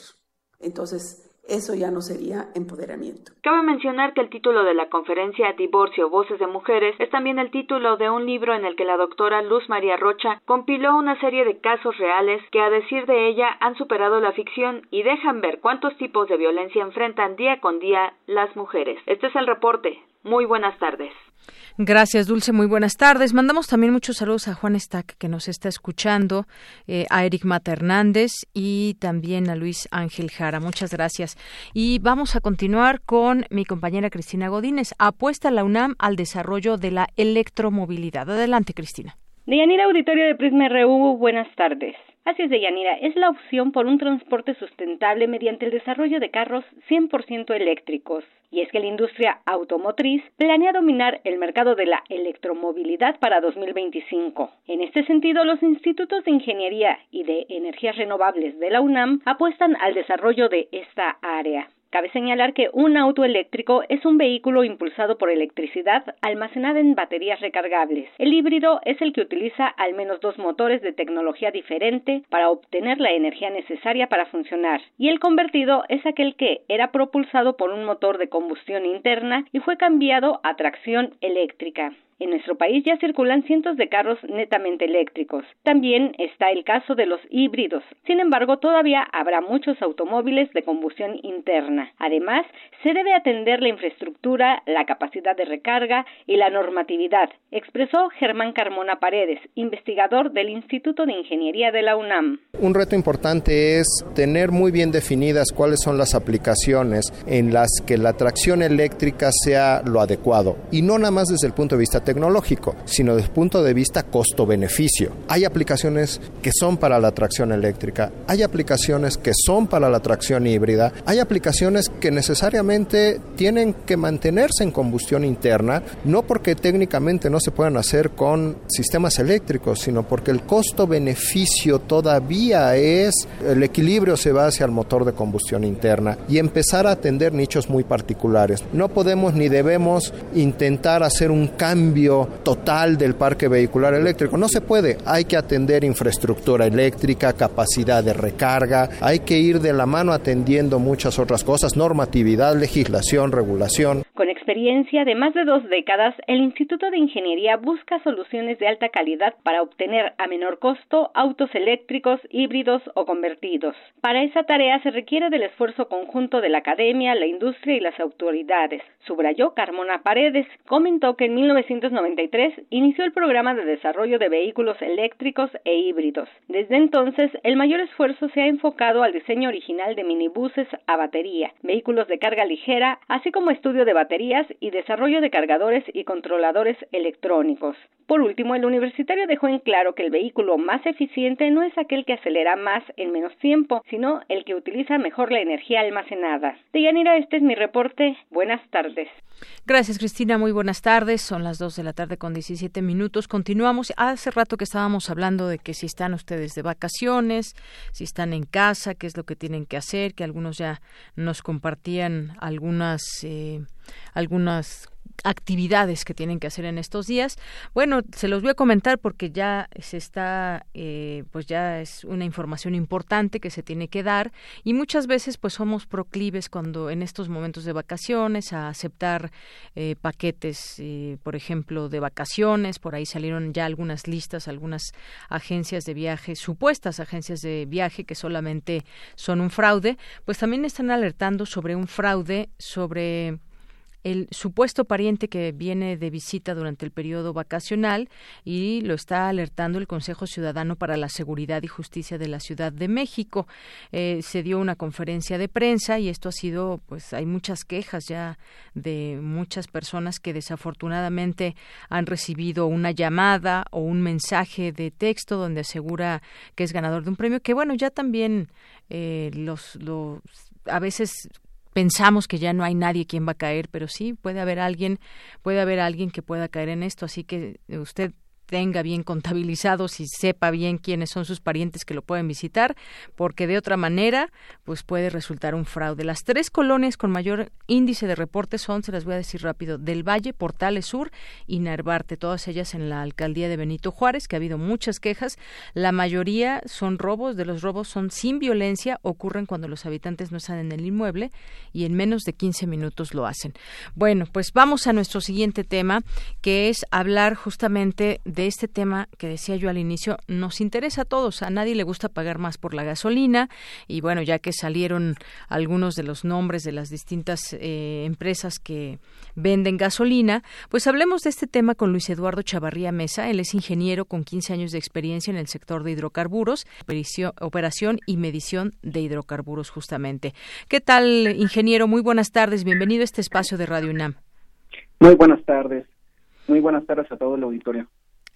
Entonces, eso ya no sería empoderamiento. Cabe mencionar que el título de la conferencia Divorcio, Voces de Mujeres es también el título de un libro en el que la doctora Luz María Rocha compiló una serie de casos reales que a decir de ella han superado la ficción y dejan ver cuántos tipos de violencia enfrentan día con día las mujeres. Este es el reporte. Muy buenas tardes. Gracias, Dulce. Muy buenas tardes. Mandamos también muchos saludos a Juan Stack, que nos está escuchando, eh, a Eric Mata Hernández y también a Luis Ángel Jara. Muchas gracias. Y vamos a continuar con mi compañera Cristina Godínez. Apuesta la UNAM al desarrollo de la electromovilidad. Adelante, Cristina. Deyanira Auditorio de Prisma RU, buenas tardes. Así es, Deyanira, es la opción por un transporte sustentable mediante el desarrollo de carros 100% eléctricos. Y es que la industria automotriz planea dominar el mercado de la electromovilidad para 2025. En este sentido, los institutos de ingeniería y de energías renovables de la UNAM apuestan al desarrollo de esta área. Cabe señalar que un auto eléctrico es un vehículo impulsado por electricidad almacenada en baterías recargables. El híbrido es el que utiliza al menos dos motores de tecnología diferente para obtener la energía necesaria para funcionar. Y el convertido es aquel que era propulsado por un motor de combustión interna y fue cambiado a tracción eléctrica. En nuestro país ya circulan cientos de carros netamente eléctricos. También está el caso de los híbridos. Sin embargo, todavía habrá muchos automóviles de combustión interna. Además, se debe atender la infraestructura, la capacidad de recarga y la normatividad, expresó Germán Carmona Paredes, investigador del Instituto de Ingeniería de la UNAM. Un reto importante es tener muy bien definidas cuáles son las aplicaciones en las que la tracción eléctrica sea lo adecuado y no nada más desde el punto de vista tecnológico, sino desde el punto de vista costo-beneficio. Hay aplicaciones que son para la tracción eléctrica, hay aplicaciones que son para la tracción híbrida, hay aplicaciones que necesariamente tienen que mantenerse en combustión interna, no porque técnicamente no se puedan hacer con sistemas eléctricos, sino porque el costo-beneficio todavía es, el equilibrio se va hacia el motor de combustión interna y empezar a atender nichos muy particulares. No podemos ni debemos intentar hacer un cambio total del parque vehicular eléctrico. No se puede. Hay que atender infraestructura eléctrica, capacidad de recarga, hay que ir de la mano atendiendo muchas otras cosas, normatividad, legislación, regulación. Con experiencia de más de dos décadas, el Instituto de Ingeniería busca soluciones de alta calidad para obtener a menor costo autos eléctricos, híbridos o convertidos. Para esa tarea se requiere del esfuerzo conjunto de la academia, la industria y las autoridades. Subrayó Carmona Paredes. Comentó que en 1993 inició el programa de desarrollo de vehículos eléctricos e híbridos. Desde entonces, el mayor esfuerzo se ha enfocado al diseño original de minibuses a batería, vehículos de carga ligera, así como estudio de baterías y desarrollo de cargadores y controladores electrónicos. Por último, el universitario dejó en claro que el vehículo más eficiente no es aquel que acelera más en menos tiempo, sino el que utiliza mejor la energía almacenada. Deyanira, este es mi reporte. Buenas tardes. Gracias, Cristina. Muy buenas tardes. Son las 2 de la tarde con 17 minutos. Continuamos. Hace rato que estábamos hablando de que si están ustedes de vacaciones, si están en casa, qué es lo que tienen que hacer, que algunos ya nos compartían algunas, eh, algunas actividades que tienen que hacer en estos días. Bueno, se los voy a comentar porque ya se está, eh, pues ya es una información importante que se tiene que dar y muchas veces pues somos proclives cuando en estos momentos de vacaciones a aceptar eh, paquetes, eh, por ejemplo, de vacaciones. Por ahí salieron ya algunas listas, algunas agencias de viaje, supuestas agencias de viaje que solamente son un fraude, pues también están alertando sobre un fraude sobre el supuesto pariente que viene de visita durante el periodo vacacional y lo está alertando el Consejo Ciudadano para la Seguridad y Justicia de la Ciudad de México. Eh, se dio una conferencia de prensa y esto ha sido, pues hay muchas quejas ya de muchas personas que desafortunadamente han recibido una llamada o un mensaje de texto donde asegura que es ganador de un premio, que bueno, ya también eh, los, los a veces pensamos que ya no hay nadie quien va a caer, pero sí puede haber alguien, puede haber alguien que pueda caer en esto, así que usted tenga bien contabilizados y sepa bien quiénes son sus parientes que lo pueden visitar, porque de otra manera, pues puede resultar un fraude. Las tres colonias con mayor índice de reportes son, se las voy a decir rápido, del Valle, Portales Sur y Narvarte, todas ellas en la alcaldía de Benito Juárez, que ha habido muchas quejas. La mayoría son robos, de los robos son sin violencia, ocurren cuando los habitantes no están en el inmueble y en menos de 15 minutos lo hacen. Bueno, pues vamos a nuestro siguiente tema, que es hablar justamente de este tema que decía yo al inicio nos interesa a todos. A nadie le gusta pagar más por la gasolina y bueno, ya que salieron algunos de los nombres de las distintas eh, empresas que venden gasolina, pues hablemos de este tema con Luis Eduardo Chavarría Mesa. Él es ingeniero con 15 años de experiencia en el sector de hidrocarburos, operación y medición de hidrocarburos justamente. ¿Qué tal, ingeniero? Muy buenas tardes. Bienvenido a este espacio de Radio UNAM. Muy buenas tardes. Muy buenas tardes a todo el auditorio.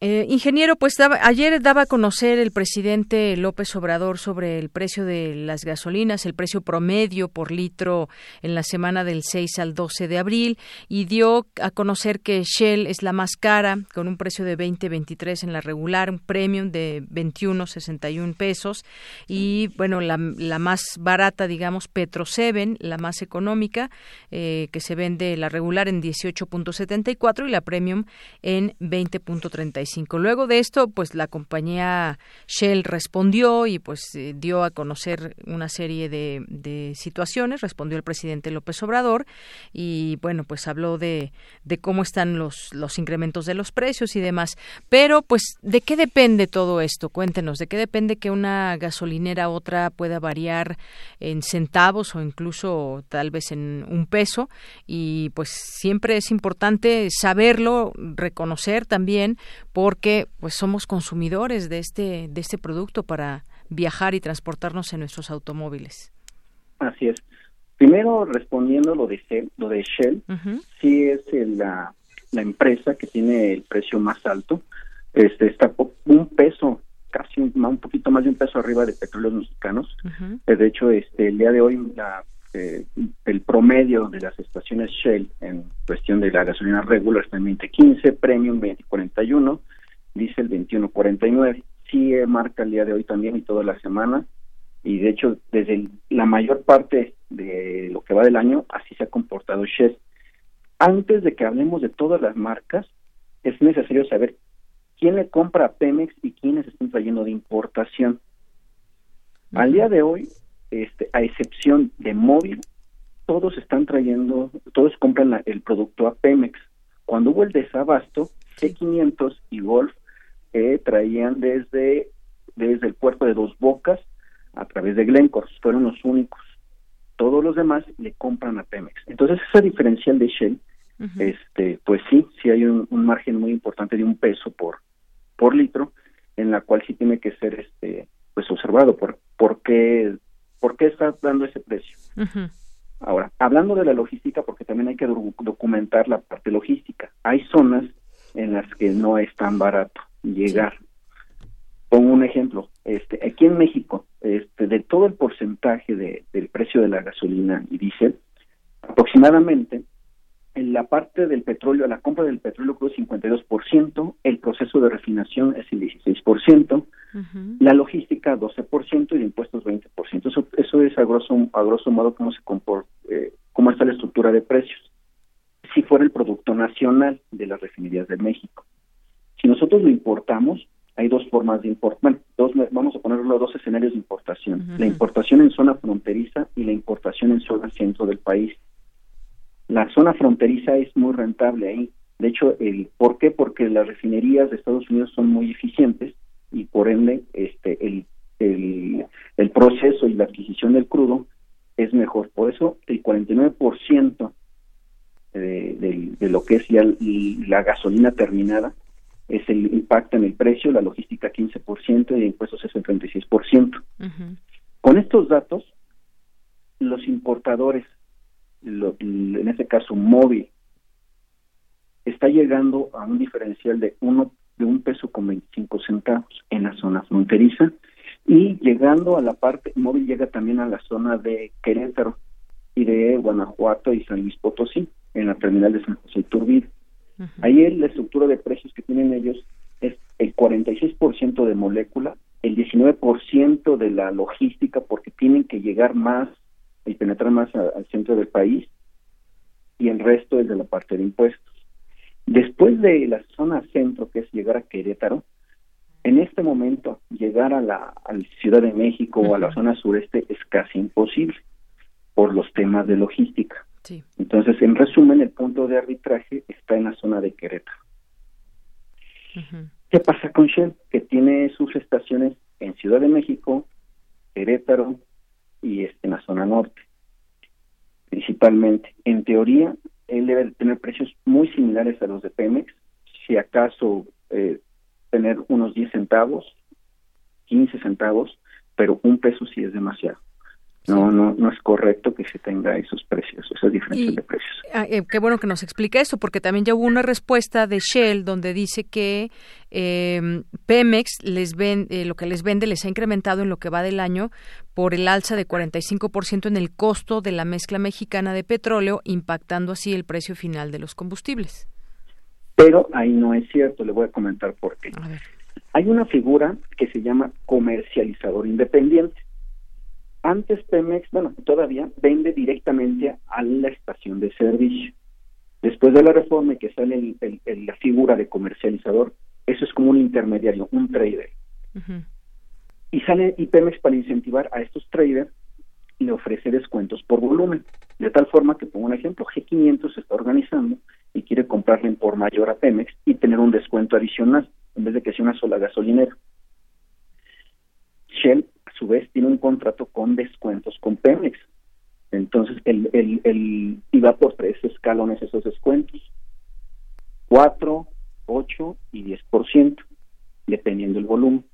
Eh, ingeniero, pues ayer daba a conocer el presidente López Obrador sobre el precio de las gasolinas, el precio promedio por litro en la semana del 6 al 12 de abril y dio a conocer que Shell es la más cara con un precio de 20.23 en la regular, un premium de 21.61 pesos y bueno, la, más barata, digamos, Petro 7, la más económica, eh, que se vende la regular en 18.74 y la premium en 20.35 Luego de esto, pues la compañía Shell respondió y pues eh, dio a conocer una serie de, situaciones, respondió el presidente López Obrador y bueno, pues habló de, de cómo están los, los incrementos de los precios y demás. Pero pues, ¿de qué depende todo esto? Cuéntenos, ¿de qué depende que una gasolinera a otra pueda variar en centavos o incluso tal vez en un peso? Y pues siempre es importante saberlo, reconocer también, porque pues somos consumidores de este de este producto para viajar y transportarnos en nuestros automóviles. Así es. Primero respondiendo lo de Shell, lo de Shell, sí es la, la empresa que tiene el precio más alto. Este está un peso casi un, un poquito más de un peso arriba de petróleos mexicanos. Eh, de hecho, este el día de hoy la eh, el promedio de las estaciones Shell en cuestión de la gasolina regular está en 2015, Premium 2041, Diesel 2149. Sí eh, marca el día de hoy también y toda la semana y de hecho desde la mayor parte de lo que va del año así se ha comportado Shell. Antes de que hablemos de todas las marcas, es necesario saber quién le compra a Pemex y quiénes están trayendo de importación. Al día de hoy, este, a excepción de móvil, todos están trayendo, todos compran el producto a Pemex. Cuando hubo el desabasto, C500 y Golf eh, traían desde, desde el puerto de Dos Bocas a través de Glencore, fueron los únicos. Todos los demás le compran a Pemex. Entonces, esa diferencial de Shell, este, pues sí, sí hay un, margen muy importante de un peso por, por litro, en la cual sí tiene que ser este, pues observado por, por qué, por qué está dando ese precio. Ahora, hablando de la logística, porque también hay que documentar la parte logística. Hay zonas en las que no es tan barato llegar. Pongo un ejemplo. Este, aquí en México, este, de todo el porcentaje de, del precio de la gasolina y diésel, aproximadamente en la parte del petróleo, la compra del petróleo crudo es 52%, el proceso de refinación es el 16%, la logística 12% y de impuestos 20%. Eso, eso es a grosso, a grosso modo cómo, se compor, eh, cómo está la estructura de precios. Si fuera el producto nacional de las refinerías de México. Si nosotros lo importamos, hay dos formas de importar, bueno, dos, vamos a ponerlo dos escenarios de importación. La importación en zona fronteriza y la importación en zona centro del país. La zona fronteriza es muy rentable ahí. De hecho, el ¿por qué? Porque las refinerías de Estados Unidos son muy eficientes y por ende este el, el, el proceso y la adquisición del crudo es mejor. Por eso el 49% de, de, de lo que es ya la gasolina terminada es el impacto en el precio, la logística 15% y impuestos es el 36%. Con estos datos, los importadores en este caso móvil, está llegando a un diferencial de uno de un peso con 25 centavos en la zona fronteriza y llegando a la parte móvil llega también a la zona de Querétaro y de Guanajuato y San Luis Potosí en la terminal de San José Iturbide. Ahí la estructura de precios que tienen ellos es el 46% de molécula, el 19% de la logística porque tienen que llegar más y penetrar más al centro del país y el resto es de la parte de impuestos. Después de la zona centro, que es llegar a Querétaro, en este momento llegar a la, Ciudad de México o a la zona sureste es casi imposible por los temas de logística. Entonces, en resumen, el punto de arbitraje está en la zona de Querétaro. ¿Qué pasa con Shell? Que tiene sus estaciones en Ciudad de México, Querétaro, y este, en la zona norte, principalmente. En teoría, él debe tener precios muy similares a los de Pemex, si acaso eh, tener unos 10 centavos, 15 centavos, pero un peso sí es demasiado. No, no, no es correcto que se tenga esos precios, esas diferencias de precios. Ah, eh, qué bueno que nos explique eso, porque también ya hubo una respuesta de Shell donde dice que eh, Pemex les ven, eh, lo que les vende les ha incrementado en lo que va del año por el alza de 45% en el costo de la mezcla mexicana de petróleo, impactando así el precio final de los combustibles. Pero ahí no es cierto, le voy a comentar por qué. Hay una figura que se llama comercializador independiente antes Pemex, bueno, todavía vende directamente a la estación de servicio. Después de la reforma y que sale la figura de comercializador, eso es como un intermediario, un trader. Y sale y Pemex para incentivar a estos traders le ofrece descuentos por volumen. De tal forma que, pongo un ejemplo, G500 se está organizando y quiere comprarle por mayor a Pemex y tener un descuento adicional en vez de que sea una sola gasolinera. Shell su vez tiene un contrato con descuentos con Pemex. Entonces, el, el, iba por tres escalones esos descuentos. 4, 8 y 10%, dependiendo del volumen.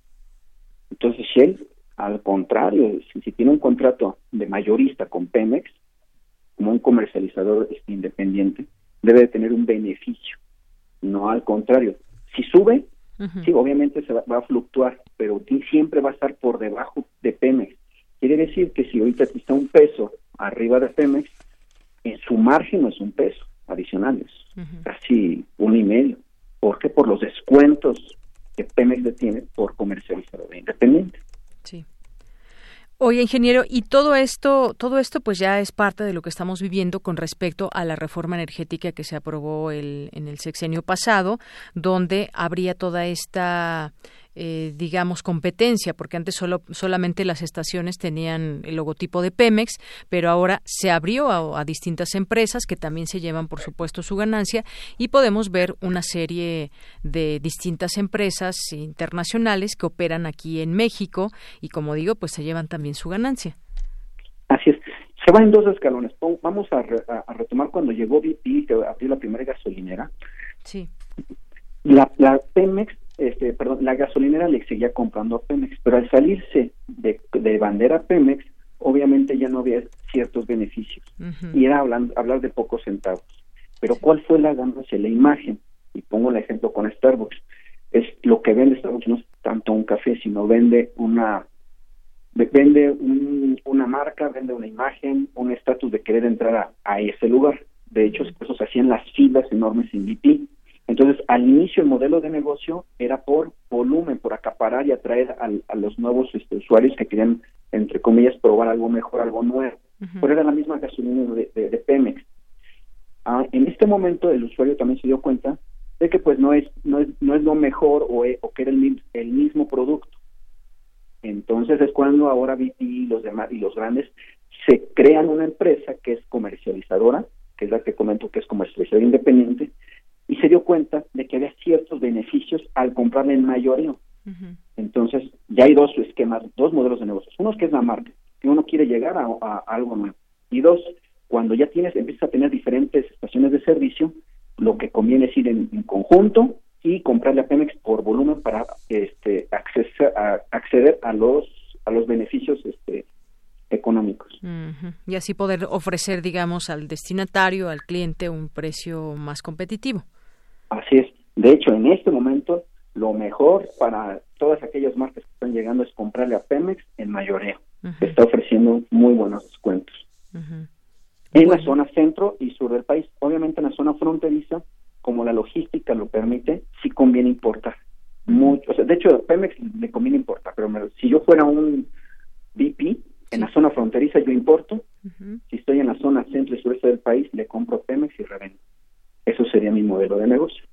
Entonces, Shell, al contrario, si, si, tiene un contrato de mayorista con Pemex, como un comercializador independiente, debe de tener un beneficio. No al contrario. Si sube, Sí, obviamente se va, a fluctuar, pero siempre va a estar por debajo de Pemex. Quiere decir que si ahorita está un peso arriba de Pemex, en su margen no es un peso adicionales, casi un y medio. ¿Por qué? Por los descuentos que Pemex le tiene por comercializador independiente. Sí. Oye, ingeniero, y todo esto, todo esto pues ya es parte de lo que estamos viviendo con respecto a la reforma energética que se aprobó el, en el sexenio pasado, donde habría toda esta eh, digamos, competencia, porque antes solo, solamente las estaciones tenían el logotipo de Pemex, pero ahora se abrió a, a distintas empresas que también se llevan, por supuesto, su ganancia y podemos ver una serie de distintas empresas internacionales que operan aquí en México y, como digo, pues se llevan también su ganancia. Así es. Se va en dos escalones. Vamos a, retomar cuando llegó BP, que abrió la primera gasolinera. Sí. La, la Pemex, este, perdón, la gasolinera le seguía comprando a Pemex, pero al salirse de, bandera Pemex, obviamente ya no había ciertos beneficios. Y era hablar de pocos centavos. Pero ¿cuál fue la ganancia? La imagen. Y pongo el ejemplo con Starbucks. Es lo que vende Starbucks no es tanto un café, sino vende una vende una marca, vende una imagen, un estatus de querer entrar a, ese lugar. De hecho, eso se hacían las filas enormes en BP. Entonces, al inicio el modelo de negocio era por volumen, por acaparar y atraer a, los nuevos este, usuarios que querían, entre comillas, probar algo mejor, algo nuevo. Pero era la misma gasolina de, Pemex. Ah, en este momento el usuario también se dio cuenta de que pues no es no es, no es lo mejor o, o que era el, el mismo producto entonces es cuando ahora BP y los demás y los grandes se crean una empresa que es comercializadora, que es la que comento que es comercializadora independiente, y se dio cuenta de que había ciertos beneficios al comprarle en mayoría. Entonces ya hay dos esquemas, dos modelos de negocios. Uno es que es la marca, que uno quiere llegar a, algo nuevo. Y dos, cuando ya tienes, empiezas a tener diferentes estaciones de servicio, lo que conviene es ir en conjunto y comprarle a Pemex por volumen para este acceder a, acceder a los a los beneficios este económicos. Y así poder ofrecer, digamos, al destinatario, al cliente, un precio más competitivo. Así es. De hecho, en este momento, lo mejor para todas aquellas marcas que están llegando es comprarle a Pemex en mayoreo. Está ofreciendo muy buenos descuentos. En la zona centro y sur del país. Obviamente en la zona fronteriza como la logística lo permite, sí conviene importar mucho. O sea, de hecho, a Pemex le conviene importar, pero si yo fuera un VP en la zona fronteriza, yo importo. Si estoy en la zona centro y sureste del país, le compro Pemex y revendo. Eso sería mi modelo de negocio.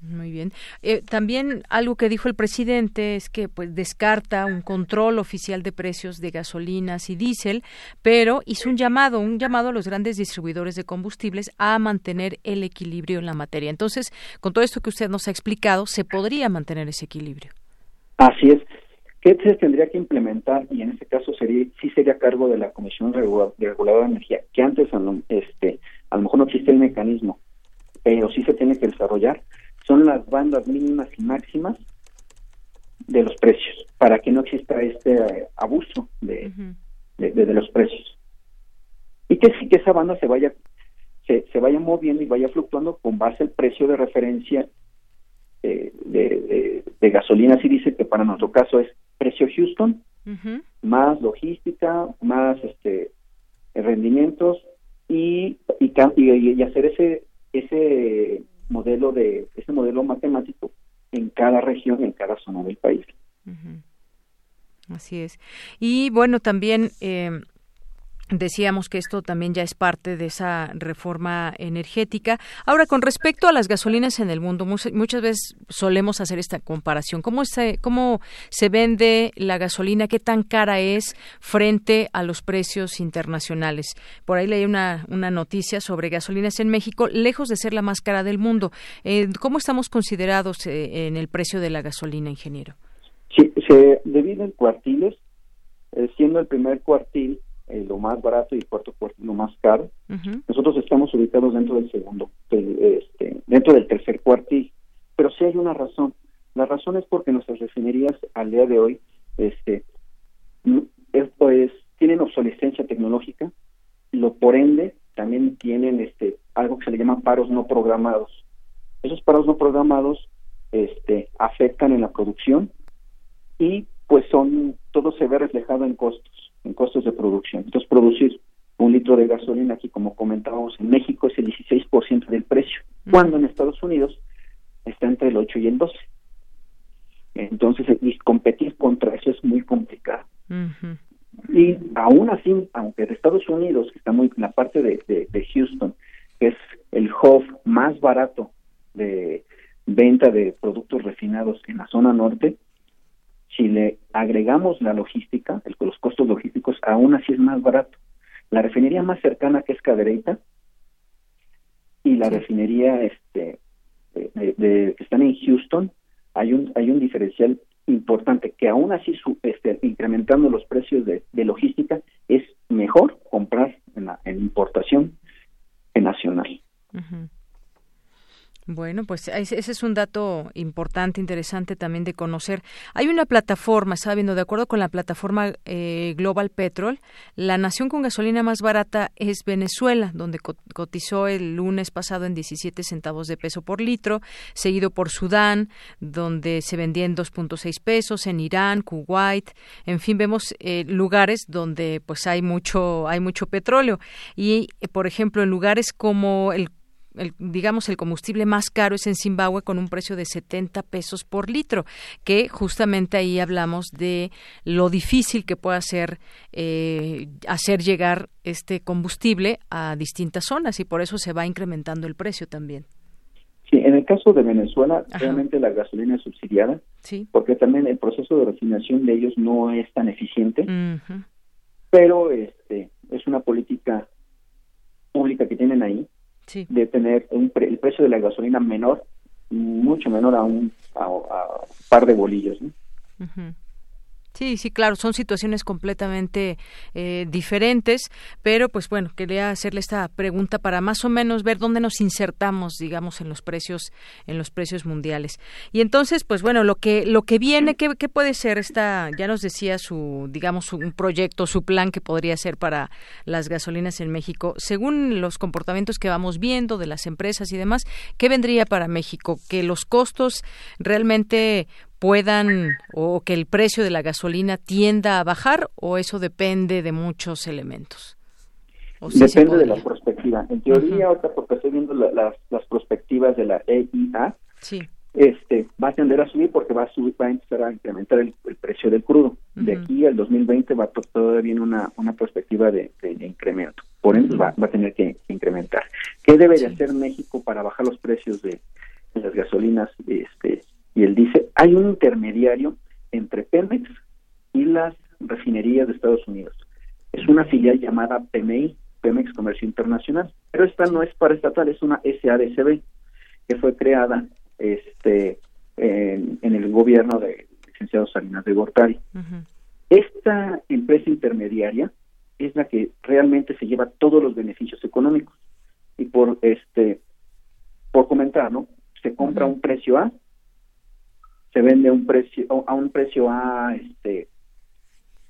Muy bien. Eh, también algo que dijo el presidente es que pues descarta un control oficial de precios de gasolinas y diésel, pero hizo un llamado, un llamado a los grandes distribuidores de combustibles a mantener el equilibrio en la materia. Entonces, con todo esto que usted nos ha explicado, se podría mantener ese equilibrio. Así es. ¿Qué se tendría que implementar? Y en este caso sería, sí sería cargo de la Comisión Reguladora de Energía, que antes este, a lo mejor no existe el mecanismo, pero sí se tiene que desarrollar. Son las bandas mínimas y máximas de los precios, para que no exista este eh, abuso de, de, los precios. Y que sí que esa banda se vaya se, se vaya moviendo y vaya fluctuando con base al precio de referencia eh, de, de, gasolina, si dice que para nuestro caso es precio Houston, más logística, más este rendimientos y, y, y hacer ese ese modelo de ese modelo matemático en cada región, en cada zona del país. Así es. Y bueno, también eh, Decíamos que esto también ya es parte de esa reforma energética. Ahora, con respecto a las gasolinas en el mundo, muchas veces solemos hacer esta comparación. ¿Cómo se, ¿Cómo se vende la gasolina? ¿Qué tan cara es frente a los precios internacionales? Por ahí leí una, una noticia sobre gasolinas en México, lejos de ser la más cara del mundo. Eh, ¿Cómo estamos considerados eh, en el precio de la gasolina, ingeniero? Sí, se divide en cuartiles, eh, siendo el primer cuartil eh, lo más barato y el cuarto cuartil lo más caro. Nosotros estamos ubicados dentro del segundo, este, dentro del tercer cuartil, pero sí hay una razón. La razón es porque nuestras refinerías al día de hoy, este, esto es, tienen obsolescencia tecnológica, lo por ende también tienen este algo que se le llama paros no programados. Esos paros no programados este, afectan en la producción y pues son todo se ve reflejado en costos en costos de producción. Entonces, producir un litro de gasolina aquí, como comentábamos, en México es el 16% del precio, cuando en Estados Unidos está entre el 8 y el 12. Entonces, competir contra eso es muy complicado. Y aún así, aunque de Estados Unidos, que está muy en la parte de, de Houston, que es el hub más barato de venta de productos refinados en la zona norte, Si le agregamos la logística, el, los costos logísticos, aún así es más barato. La refinería más cercana que es Cadereyta y la refinería este de, que están en Houston hay un hay un diferencial importante que aún así su, este, incrementando los precios de, logística es mejor comprar en, la, en importación en nacional. Bueno, pues ese es un dato importante, interesante también de conocer. Hay una plataforma, estaba viendo, de acuerdo con la plataforma eh, Global Petrol, la nación con gasolina más barata es Venezuela, donde cotizó el lunes pasado en 17 centavos de peso por litro, seguido por Sudán, donde se vendía en 2.6 pesos, en Irán, Kuwait, en fin, vemos eh, lugares donde pues hay mucho, hay mucho petróleo. Y, por ejemplo, en lugares como el el, digamos, el combustible más caro es en Zimbabue con un precio de 70 pesos por litro, que justamente ahí hablamos de lo difícil que puede ser eh, hacer llegar este combustible a distintas zonas y por eso se va incrementando el precio también. Sí, en el caso de Venezuela, realmente la gasolina es subsidiada, sí. porque también el proceso de refinación de ellos no es tan eficiente, pero este es una política pública que tienen ahí de tener un el precio de la gasolina menor, mucho menor a un a, par de bolillos. ¿no? Sí, sí, claro, son situaciones completamente eh, diferentes, pero pues bueno, quería hacerle esta pregunta para más o menos ver dónde nos insertamos, digamos, en los precios, en los precios mundiales. Y entonces, pues bueno, lo que lo que viene, ¿qué, qué puede ser esta? Ya nos decía su, digamos, un proyecto, su plan que podría ser para las gasolinas en México, según los comportamientos que vamos viendo de las empresas y demás, ¿qué vendría para México? Que los costos realmente puedan o que el precio de la gasolina tienda a bajar o eso depende de muchos elementos? depende de la perspectiva. En teoría, ahorita porque estoy viendo las, las perspectivas de la EIA, sí. este, va a tender a subir porque va a subir, va a empezar a incrementar el, precio del crudo. De aquí al 2020 va todavía viene una, una perspectiva de, incremento. Por ende, va, va, a tener que incrementar. ¿Qué debe de hacer México para bajar los precios de, de las gasolinas este, y él dice, hay un intermediario entre Pemex y las refinerías de Estados Unidos. Es una filial llamada PMI, Pemex Comercio Internacional, pero esta no es para estatal, es una SADCB que fue creada este en, el gobierno de licenciado Salinas de Gortari. Esta empresa intermediaria es la que realmente se lleva todos los beneficios económicos. Y por este por comentar, ¿no? Se compra un precio A se vende a un precio a un precio A este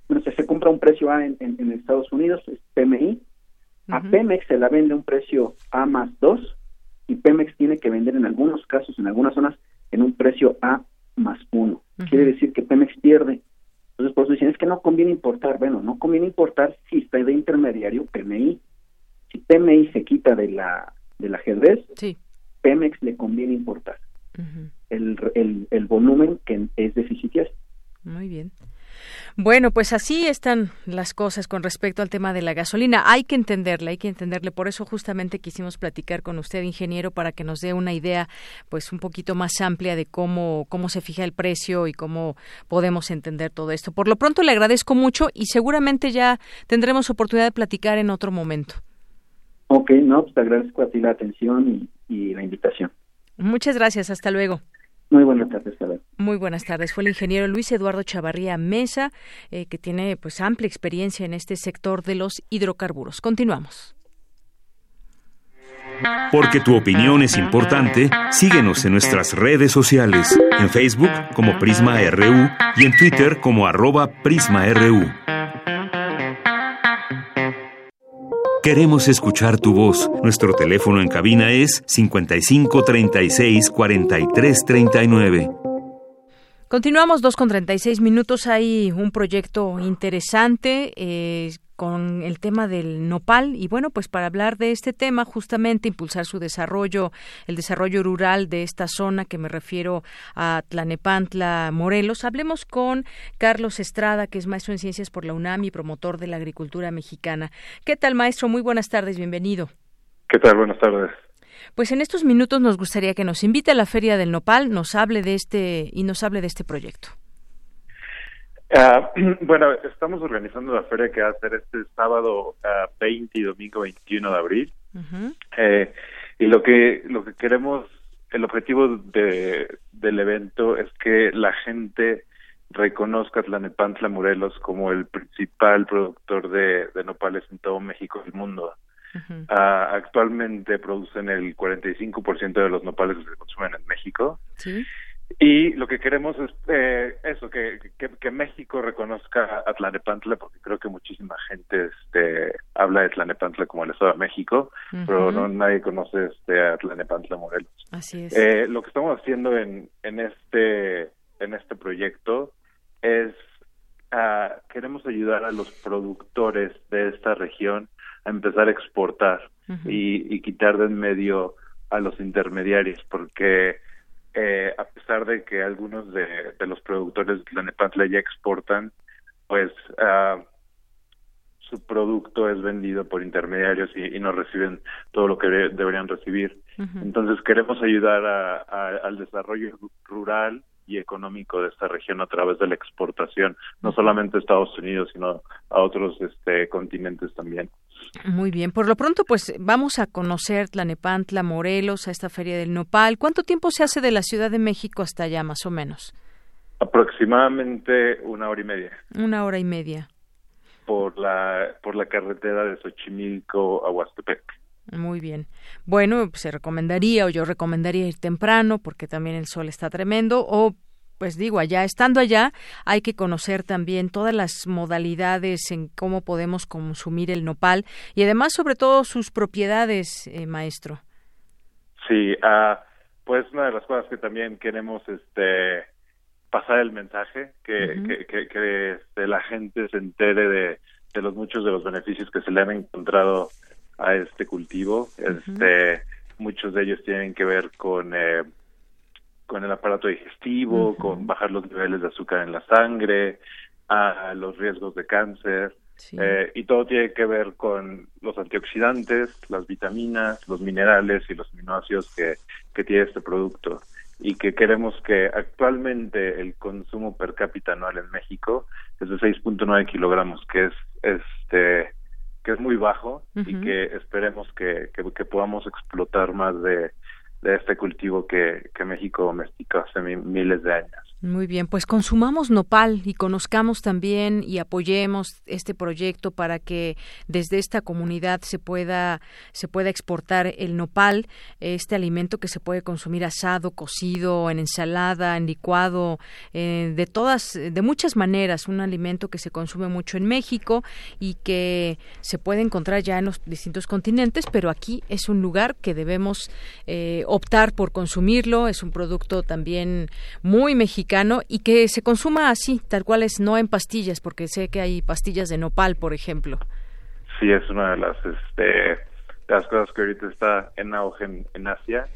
bueno, se, compra un precio A en, en, Estados Unidos es PMI a Pemex se la vende a un precio A más 2 y Pemex tiene que vender en algunos casos en algunas zonas en un precio A más 1 quiere decir que Pemex pierde. Entonces por eso dicen es que no conviene importar. Bueno no conviene importar si está de intermediario PMI si PMI se quita de la del ajedrez sí. Pemex le conviene importar el, el, volumen que es deficitario. Muy bien. Bueno, pues así están las cosas con respecto al tema de la gasolina. Hay que entenderle, hay que entenderle. Por eso justamente quisimos platicar con usted, ingeniero, para que nos dé una idea, pues un poquito más amplia de cómo cómo se fija el precio y cómo podemos entender todo esto. Por lo pronto le agradezco mucho y seguramente ya tendremos oportunidad de platicar en otro momento. Ok, no, pues te agradezco a ti la atención y la invitación. Muchas gracias, hasta luego. Muy buenas tardes, Muy buenas tardes. Fue el ingeniero Luis Eduardo Chavarría Mesa, eh, que tiene pues amplia experiencia en este sector de los hidrocarburos. Continuamos. Porque tu opinión es importante, síguenos en nuestras redes sociales, en Facebook como Prisma RU y en Twitter como arroba PrismaRU. Queremos escuchar tu voz. Nuestro teléfono en cabina es 55 36 43 39. Continuamos dos con 36 minutos. Hay un proyecto interesante. Eh, con el tema del nopal y bueno, pues para hablar de este tema, justamente impulsar su desarrollo, el desarrollo rural de esta zona que me refiero a Tlanepantla, Morelos, hablemos con Carlos Estrada, que es maestro en ciencias por la UNAM y promotor de la agricultura mexicana. ¿Qué tal, maestro? Muy buenas tardes, bienvenido. ¿Qué tal? Buenas tardes. Pues en estos minutos nos gustaría que nos invite a la Feria del Nopal, nos hable de este y nos hable de este proyecto. Ah, bueno, estamos organizando la feria que va a ser este sábado 20 y domingo 21 de abril. eh, y lo que lo que queremos, el objetivo de, del evento es que la gente reconozca a Tlanepantla Morelos como el principal productor de, de nopales en todo México y el mundo. Ah, actualmente producen el 45% de los nopales que se consumen en México. Y lo que queremos es eh, eso, que, que, México reconozca a Tlanepantla, porque creo que muchísima gente este, habla de Tlanepantla como el Estado de México, pero no nadie conoce este, a Tlanepantla Morelos. Así es. Eh, lo que estamos haciendo en, en, este, en este proyecto es uh, queremos ayudar a los productores de esta región a empezar a exportar y, y, quitar de en medio a los intermediarios, porque eh, a pesar de que algunos de, de los productores de Tlanepantla ya exportan, pues uh, su producto es vendido por intermediarios y, y no reciben todo lo que deberían recibir. Entonces queremos ayudar a, a, al desarrollo rural y económico de esta región a través de la exportación, no solamente a Estados Unidos, sino a otros este, continentes también. Muy bien, por lo pronto pues vamos a conocer Tlanepantla, Morelos, a esta feria del nopal. ¿Cuánto tiempo se hace de la Ciudad de México hasta allá, más o menos? Aproximadamente una hora y media. Una hora y media. Por la, por la carretera de Xochimilco a Huastepec. Muy bien. Bueno, se recomendaría o yo recomendaría ir temprano porque también el sol está tremendo o pues digo, allá, estando allá, hay que conocer también todas las modalidades en cómo podemos consumir el nopal y además, sobre todo, sus propiedades, eh, maestro. Sí, uh, pues una de las cosas que también queremos este pasar el mensaje, que, que, que, que este, la gente se entere de, de los muchos de los beneficios que se le han encontrado a este cultivo. Este, muchos de ellos tienen que ver con eh, con el aparato digestivo, con bajar los niveles de azúcar en la sangre, a los riesgos de cáncer. Eh, y todo tiene que ver con los antioxidantes, las vitaminas, los minerales y los aminoácidos que, que tiene este producto. Y que queremos que actualmente el consumo per cápita anual en México es de 6.9 kilogramos, que es este que es muy bajo y que esperemos que, que, podamos explotar más de, de este cultivo que, que México domesticó hace miles de años. Muy bien, pues consumamos nopal y conozcamos también y apoyemos este proyecto para que desde esta comunidad se pueda se pueda exportar el nopal, este alimento que se puede consumir asado, cocido, en ensalada, en licuado, eh, de todas, de muchas maneras, un alimento que se consume mucho en México y que se puede encontrar ya en los distintos continentes, pero aquí es un lugar que debemos eh, optar por consumirlo, es un producto también muy mexicano y que se consuma así, tal cual es, no en pastillas, porque sé que hay pastillas de nopal, por ejemplo. Sí, es una de las, este, las cosas que ahorita está en auge en, Asia.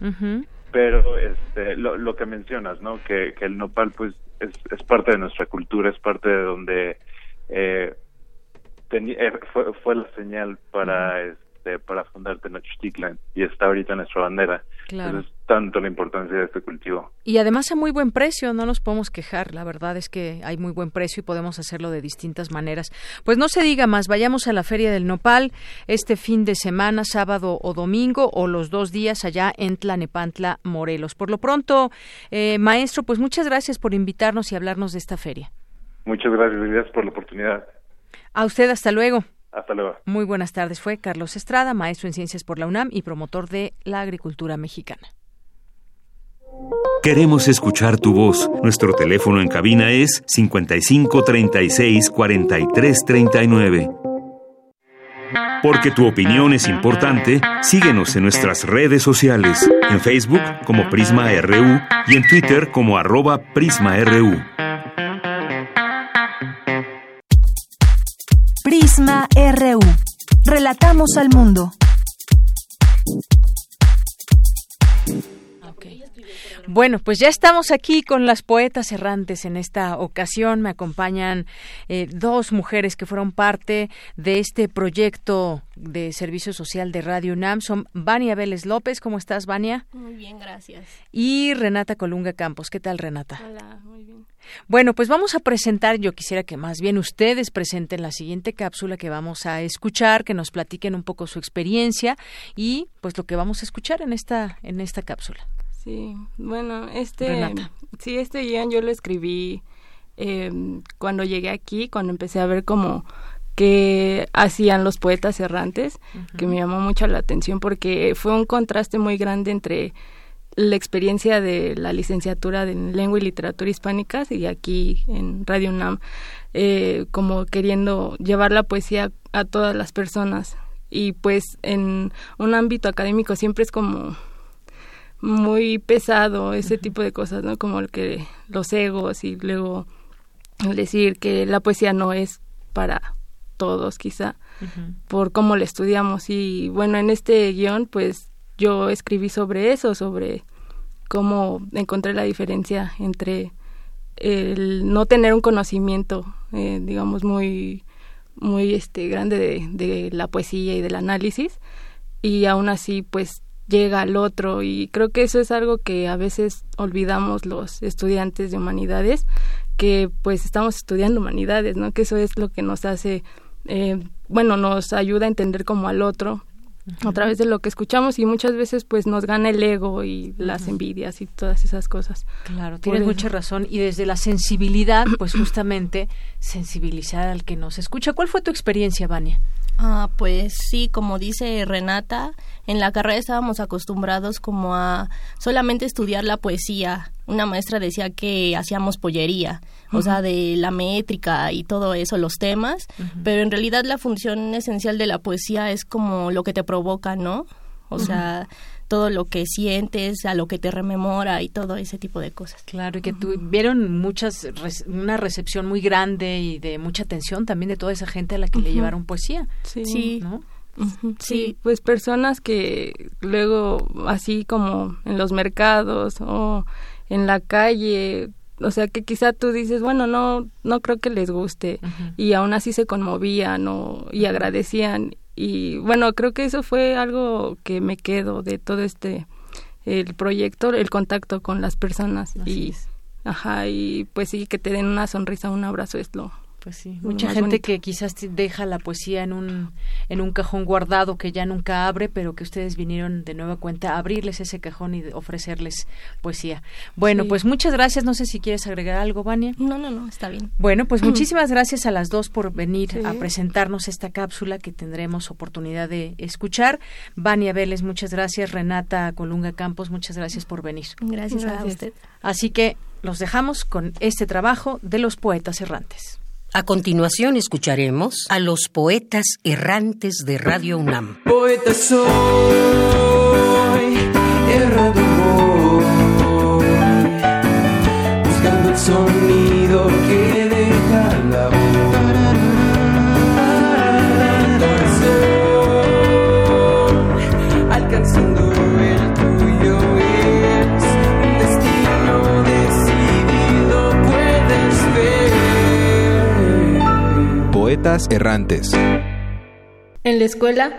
Pero este, lo, lo que mencionas, ¿no? Que, que el nopal, pues, es, es parte de nuestra cultura, es parte de donde eh, eh fue, fue la señal para, este, para fundar Tenochtitlan y está ahorita en nuestra bandera. Claro tanto la importancia de este cultivo. Y además a muy buen precio, no nos podemos quejar, la verdad es que hay muy buen precio y podemos hacerlo de distintas maneras. Pues no se diga más, vayamos a la Feria del Nopal este fin de semana, sábado o domingo, o los dos días allá en Tlanepantla, Morelos. Por lo pronto, eh, maestro, pues muchas gracias por invitarnos y hablarnos de esta feria. Muchas gracias, gracias por la oportunidad. A usted, hasta luego. Hasta luego. Muy buenas tardes. Fue Carlos Estrada, maestro en Ciencias por la UNAM y promotor de la agricultura mexicana. Queremos escuchar tu voz. Nuestro teléfono en cabina es 55 36 43 39. Porque tu opinión es importante, síguenos en nuestras redes sociales, en Facebook como Prisma RU y en Twitter como arroba PrismaRU. Prisma RU. Relatamos al mundo. Bueno, pues ya estamos aquí con las poetas errantes en esta ocasión. Me acompañan eh, dos mujeres que fueron parte de este proyecto de servicio social de Radio UNAM. Son Vania Vélez López. ¿Cómo estás, Vania? Muy bien, gracias. Y Renata Colunga Campos. ¿Qué tal, Renata? Hola, muy bien. Bueno, pues vamos a presentar, yo quisiera que más bien ustedes presenten la siguiente cápsula que vamos a escuchar, que nos platiquen un poco su experiencia y pues lo que vamos a escuchar en esta en esta cápsula. Sí, bueno, este sí este guion yo lo escribí eh, cuando llegué aquí, cuando empecé a ver como que hacían los poetas errantes, que me llamó mucho la atención porque fue un contraste muy grande entre la experiencia de la licenciatura en lengua y literatura hispánicas y aquí en Radio UNAM, eh, como queriendo llevar la poesía a todas las personas. Y pues en un ámbito académico siempre es como muy pesado ese tipo de cosas, ¿no? Como el que los egos y luego decir que la poesía no es para todos quizá por cómo la estudiamos. Y bueno en este guion pues yo escribí sobre eso, sobre cómo encontré la diferencia entre el no tener un conocimiento, eh, digamos, muy, muy este, grande de, de, la poesía y del análisis, y aún así, pues, llega al otro, y creo que eso es algo que a veces olvidamos los estudiantes de humanidades, que pues estamos estudiando humanidades, ¿no? Que eso es lo que nos hace, eh, bueno, nos ayuda a entender como al otro, a través de lo que escuchamos y muchas veces pues nos gana el ego y las envidias y todas esas cosas. Claro, tienes mucha razón y desde la sensibilidad pues justamente sensibilizar al que nos escucha. ¿Cuál fue tu experiencia, Vania? Ah, pues sí, como dice Renata, en la carrera estábamos acostumbrados como a solamente estudiar la poesía. Una maestra decía que hacíamos pollería, o sea, de la métrica y todo eso, los temas, pero en realidad la función esencial de la poesía es como lo que te provoca, ¿no? O sea, todo lo que sientes, a lo que te rememora y todo ese tipo de cosas. Claro, y que tuvieron muchas, una recepción muy grande y de mucha atención también de toda esa gente a la que le llevaron poesía. Sí. ¿no? Sí, pues personas que luego, así como en los mercados o en la calle, o sea que quizá tú dices, bueno, no, no creo que les guste y aún así se conmovían o, y agradecían. Y bueno, creo que eso fue algo que me quedo de todo este el proyecto, el contacto con las personas y ajá y pues sí que te den una sonrisa, un abrazo es lo pues sí, mucha gente que quizás deja la poesía en un, en un cajón guardado que ya nunca abre, pero que ustedes vinieron de nueva cuenta a abrirles ese cajón y ofrecerles poesía. Bueno, pues muchas gracias. No sé si quieres agregar algo, Vania. No, no, no, está bien. Bueno, pues muchísimas gracias a las dos por venir a presentarnos esta cápsula que tendremos oportunidad de escuchar. Vania Vélez, muchas gracias. Renata Colunga Campos, muchas gracias por venir. Gracias, gracias. a usted. Así que los dejamos con este trabajo de los poetas errantes. A continuación escucharemos a los poetas errantes de Radio UNAM. Poetas errantes. En la escuela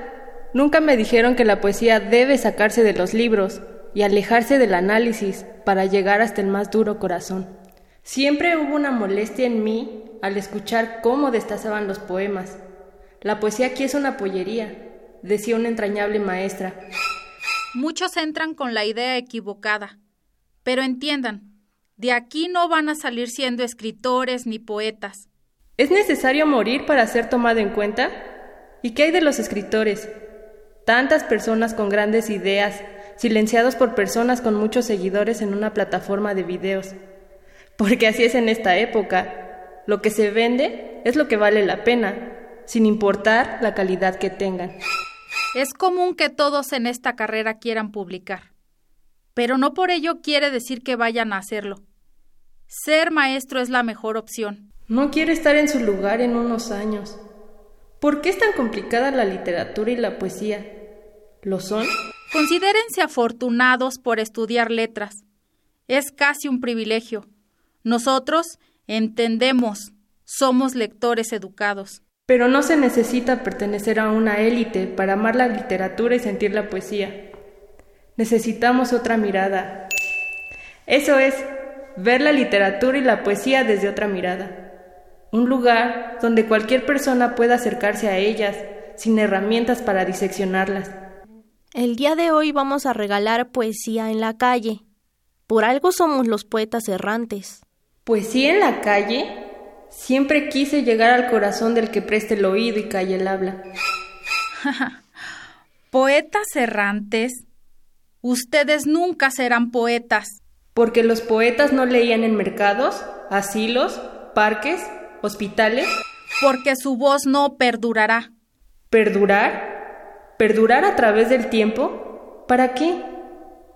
nunca me dijeron que la poesía debe sacarse de los libros y alejarse del análisis para llegar hasta el más duro corazón. Siempre hubo una molestia en mí al escuchar cómo destazaban los poemas. La poesía aquí es una pollería, decía una entrañable maestra. Muchos entran con la idea equivocada, pero entiendan, de aquí no van a salir siendo escritores ni poetas. ¿Es necesario morir para ser tomado en cuenta? ¿Y qué hay de los escritores? Tantas personas con grandes ideas, silenciados por personas con muchos seguidores en una plataforma de videos. Porque así es en esta época. Lo que se vende es lo que vale la pena, sin importar la calidad que tengan. Es común que todos en esta carrera quieran publicar, pero no por ello quiere decir que vayan a hacerlo. Ser maestro es la mejor opción. No quiero estar en su lugar en unos años. ¿Por qué es tan complicada la literatura y la poesía? ¿Lo son? Considérense afortunados por estudiar letras. Es casi un privilegio. Nosotros entendemos, somos lectores educados. Pero no se necesita pertenecer a una élite para amar la literatura y sentir la poesía. Necesitamos otra mirada. Eso es, ver la literatura y la poesía desde otra mirada. Un lugar donde cualquier persona pueda acercarse a ellas sin herramientas para diseccionarlas. El día de hoy vamos a regalar poesía en la calle. Por algo somos los poetas errantes. ¿Poesía en la calle? Siempre quise llegar al corazón del que preste el oído y calle el habla. poetas errantes. Ustedes nunca serán poetas. Porque los poetas no leían en mercados, asilos, parques, hospitales. Porque su voz no perdurará. ¿Perdurar? ¿Perdurar a través del tiempo? ¿Para qué?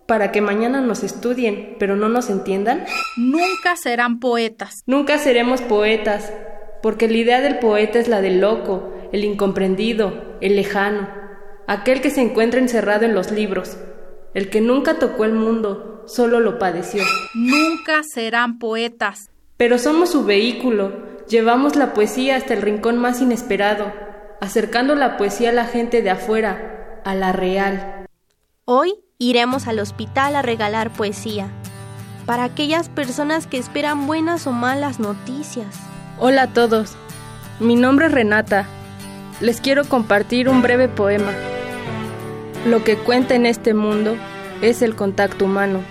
¿Para que mañana nos estudien, pero no nos entiendan? Nunca serán poetas. Nunca seremos poetas, porque la idea del poeta es la del loco, el incomprendido, el lejano, aquel que se encuentra encerrado en los libros, el que nunca tocó el mundo, solo lo padeció. Nunca serán poetas. Pero somos su vehículo, llevamos la poesía hasta el rincón más inesperado, acercando la poesía a la gente de afuera, a la real. Hoy iremos al hospital a regalar poesía, para aquellas personas que esperan buenas o malas noticias. Hola a todos, mi nombre es Renata. Les quiero compartir un breve poema. Lo que cuenta en este mundo es el contacto humano,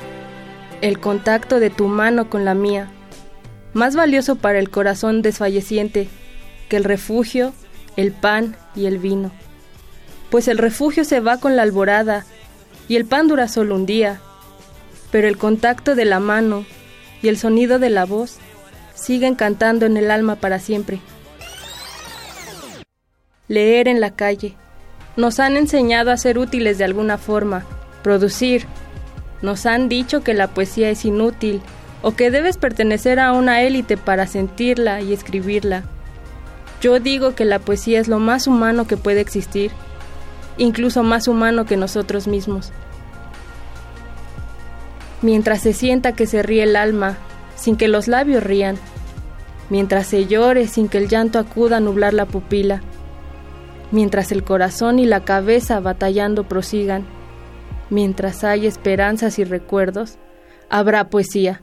el contacto de tu mano con la mía, más valioso para el corazón desfalleciente que el refugio, el pan y el vino. Pues el refugio se va con la alborada y el pan dura solo un día, pero el contacto de la mano y el sonido de la voz siguen cantando en el alma para siempre. Leer en la calle nos han enseñado a ser útiles de alguna forma, producir. Nos han dicho que la poesía es inútil o que debes pertenecer a una élite para sentirla y escribirla. Yo digo que la poesía es lo más humano que puede existir, incluso más humano que nosotros mismos. Mientras se sienta que se ríe el alma, sin que los labios rían, mientras se llore sin que el llanto acuda a nublar la pupila, mientras el corazón y la cabeza batallando prosigan, mientras hay esperanzas y recuerdos, habrá poesía.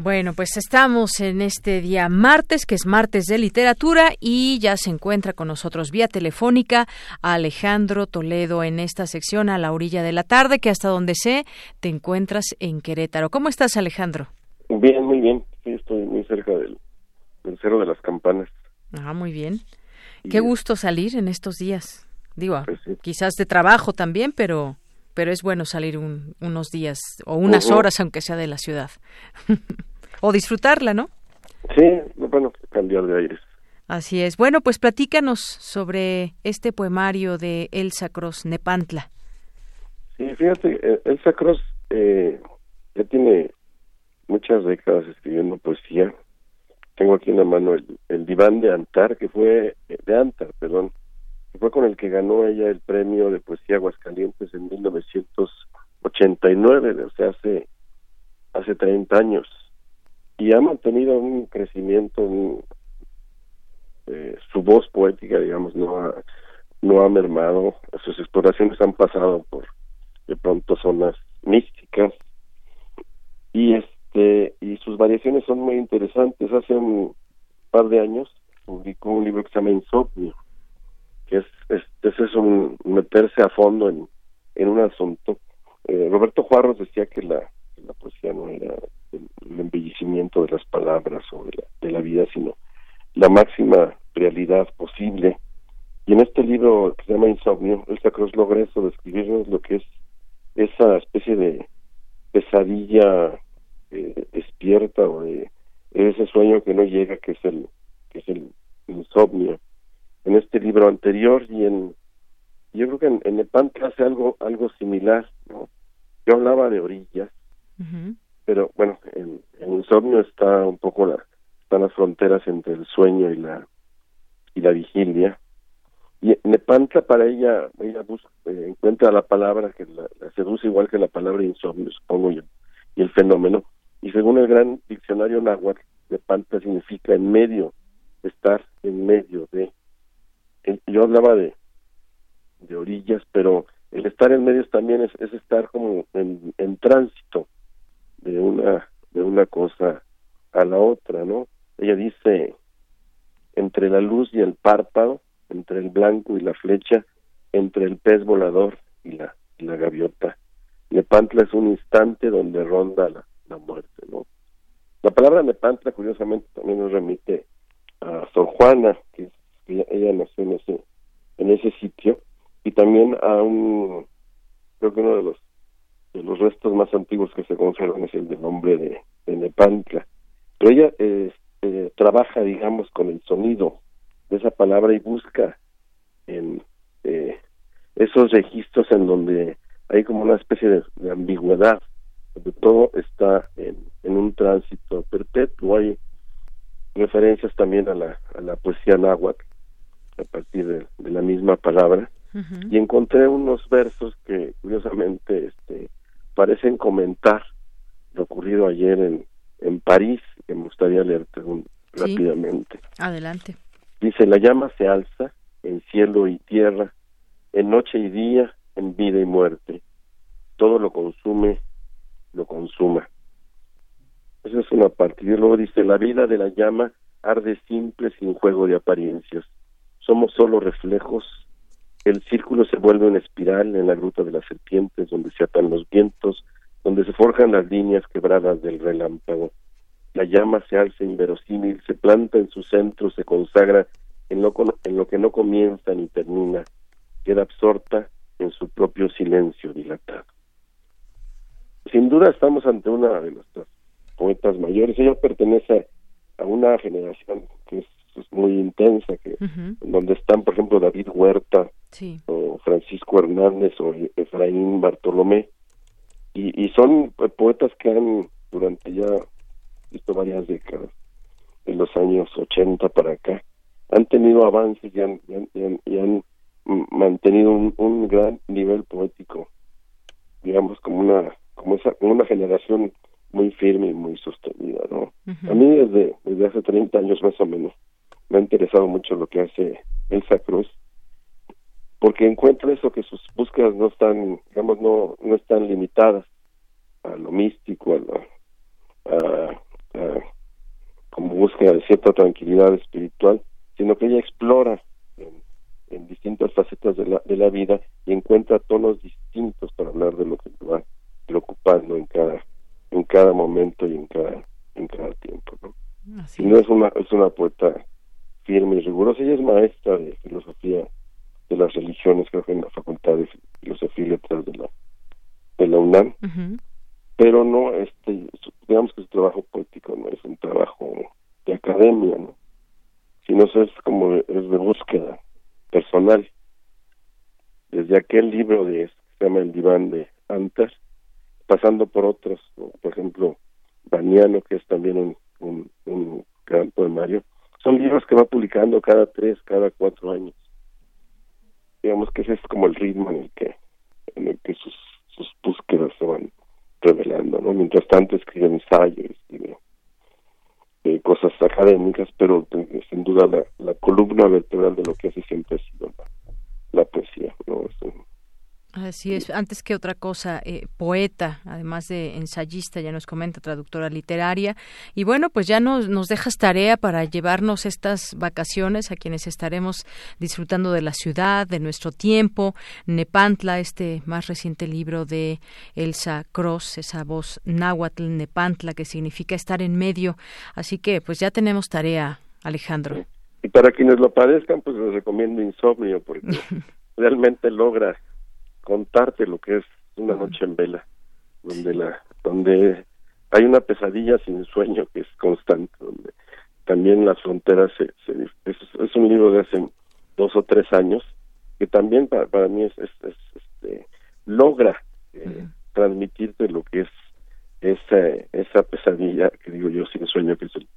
Bueno, pues estamos en este día martes, que es martes de literatura, y ya se encuentra con nosotros vía telefónica Alejandro Toledo en esta sección a la orilla de la tarde, que hasta donde sé te encuentras en Querétaro. ¿Cómo estás, Alejandro? Bien, muy bien. Sí, estoy muy cerca del, del Cerro de las Campanas. Ah, muy bien. Qué gusto salir en estos días. Digo, quizás de trabajo también, pero pero es bueno salir un, unos días o unas horas, aunque sea de la ciudad. o disfrutarla, ¿no? Sí, bueno, cambiar de aires. Así es. Bueno, pues platícanos sobre este poemario de Elsa Cross Nepantla. Sí, fíjate, eh, Elsa Cross eh, ya tiene muchas décadas escribiendo poesía. Tengo aquí en la mano el, el diván de Antar, que fue, eh, de Antar, perdón, que fue con el que ganó ella el premio de poesía Aguascalientes en 1989, o sea, hace, hace 30 años. Y ha mantenido un crecimiento, un- eh, su voz poética, digamos, no ha, no ha mermado, sus exploraciones han pasado por de pronto zonas místicas. Y este y sus variaciones son muy interesantes. Hace un par de años publicó un libro que se llama Insomnio que es este es un meterse a fondo en, en un asunto Eh, Roberto Juarros decía que la, la poesía no era el, el embellecimiento de las palabras o de la, de la vida sino la máxima realidad posible Y en este libro que se llama Insomnio, Elsa Cruz logra eso, describirnos lo que es esa especie de pesadilla eh, despierta o de ese sueño que no llega, que es el que es el insomnio. En este libro anterior y en yo creo que en, en Nepantla hace algo algo similar, ¿no? Yo hablaba de orillas, pero bueno, en, en insomnio está un poco la están las fronteras entre el sueño y la y la vigilia. Y Nepantla para ella ella busca, eh, encuentra la palabra que la, seduce igual que la palabra insomnio supongo yo y el fenómeno. Y según el gran diccionario náhuatl Nepantla significa en medio estar en medio de yo hablaba de de orillas pero el estar en medio también es, es estar como en, en tránsito de una de una cosa a la otra no ella dice entre la luz y el párpado entre el blanco y la flecha, entre el pez volador y la, la gaviota. Nepantla es un instante donde ronda la, la muerte, ¿no? La palabra Nepantla, curiosamente, también nos remite a Sor Juana, que, ella nació en ese, en ese sitio, y también a un, creo que uno de los, de los restos más antiguos que se conservan es el del nombre de, de Nepantla. Pero ella eh, trabaja, digamos, con el sonido de esa palabra y busca en eh, esos registros en donde hay como una especie de, ambigüedad, donde todo está en, en, un tránsito perpetuo. Hay referencias también a la, a la poesía náhuatl a partir de, la misma palabra y encontré unos versos que curiosamente este, parecen comentar lo ocurrido ayer en, en París que me gustaría leerte rápidamente. Adelante. Dice, la llama se alza en cielo y tierra, en noche y día, en vida y muerte. Todo lo consume, lo consuma. Esa es una parte. Y luego dice, la vida de la llama arde simple sin juego de apariencias. Somos solo reflejos. El círculo se vuelve una espiral en la gruta de las serpientes, donde se atan los vientos, donde se forjan las líneas quebradas del relámpago la llama se alza inverosímil, se planta en su centro, se consagra en lo, en lo que no comienza ni termina, queda absorta en su propio silencio dilatado. Sin duda estamos ante una de nuestras poetas mayores. Ella pertenece a una generación que es, muy intensa, que donde están, por ejemplo, David Huerta o Francisco Hernández o Efraín Bartolomé, y, y son poetas que han durante ya visto varias décadas, en los años 80 para acá, han tenido avances y han, y han, mantenido un, gran nivel poético, digamos, como una, como esa, una generación muy firme y muy sostenida, ¿no? A mí desde, desde hace 30 años más o menos me ha interesado mucho lo que hace Elsa Cruz, porque encuentro eso que sus búsquedas no están, digamos, no, no están limitadas a lo místico, a, lo, a, como búsqueda de cierta tranquilidad espiritual, sino que ella explora en, distintas facetas de la, de la vida y encuentra tonos distintos para hablar de lo que va preocupando en cada en cada momento y en cada en cada tiempo ¿no? y no es una es una poeta firme y rigurosa. Ella es maestra de filosofía de las religiones creo que en la facultad de filosofía y letras de la de la UNAM. Pero no este digamos que su trabajo poético no es un trabajo de academia no sino es como es de búsqueda personal. Desde aquel libro de que se llama el diván de Antas pasando por otros por ejemplo Baniano que es también un, un, un gran poemario son libros que va publicando cada tres cada cuatro años digamos que ese es como el ritmo en el que en el que sus sus búsquedas se van revelando, ¿no? Mientras tanto escribe ensayos, escribe eh, cosas académicas, pero sin duda la, columna vertebral de lo que hace siempre ha sido la, poesía, ¿no? Así es, antes que otra cosa, eh, poeta, además de ensayista, ya nos comenta, traductora literaria. Y bueno, pues ya nos, nos dejas tarea para llevarnos estas vacaciones a quienes estaremos disfrutando de la ciudad, de nuestro tiempo. Nepantla, este más reciente libro de Elsa Cross, esa voz náhuatl, Nepantla, que significa estar en medio. Así que pues ya tenemos tarea, Alejandro. Y para quienes lo padezcan, pues les recomiendo Insomnio, porque realmente logra contarte lo que es una noche en vela, donde la donde hay una pesadilla sin sueño que es constante, donde también las fronteras se, es, un libro de hace dos o tres años que también para, para mí es, este, logra eh, transmitirte lo que es esa esa pesadilla que digo yo sin sueño que es el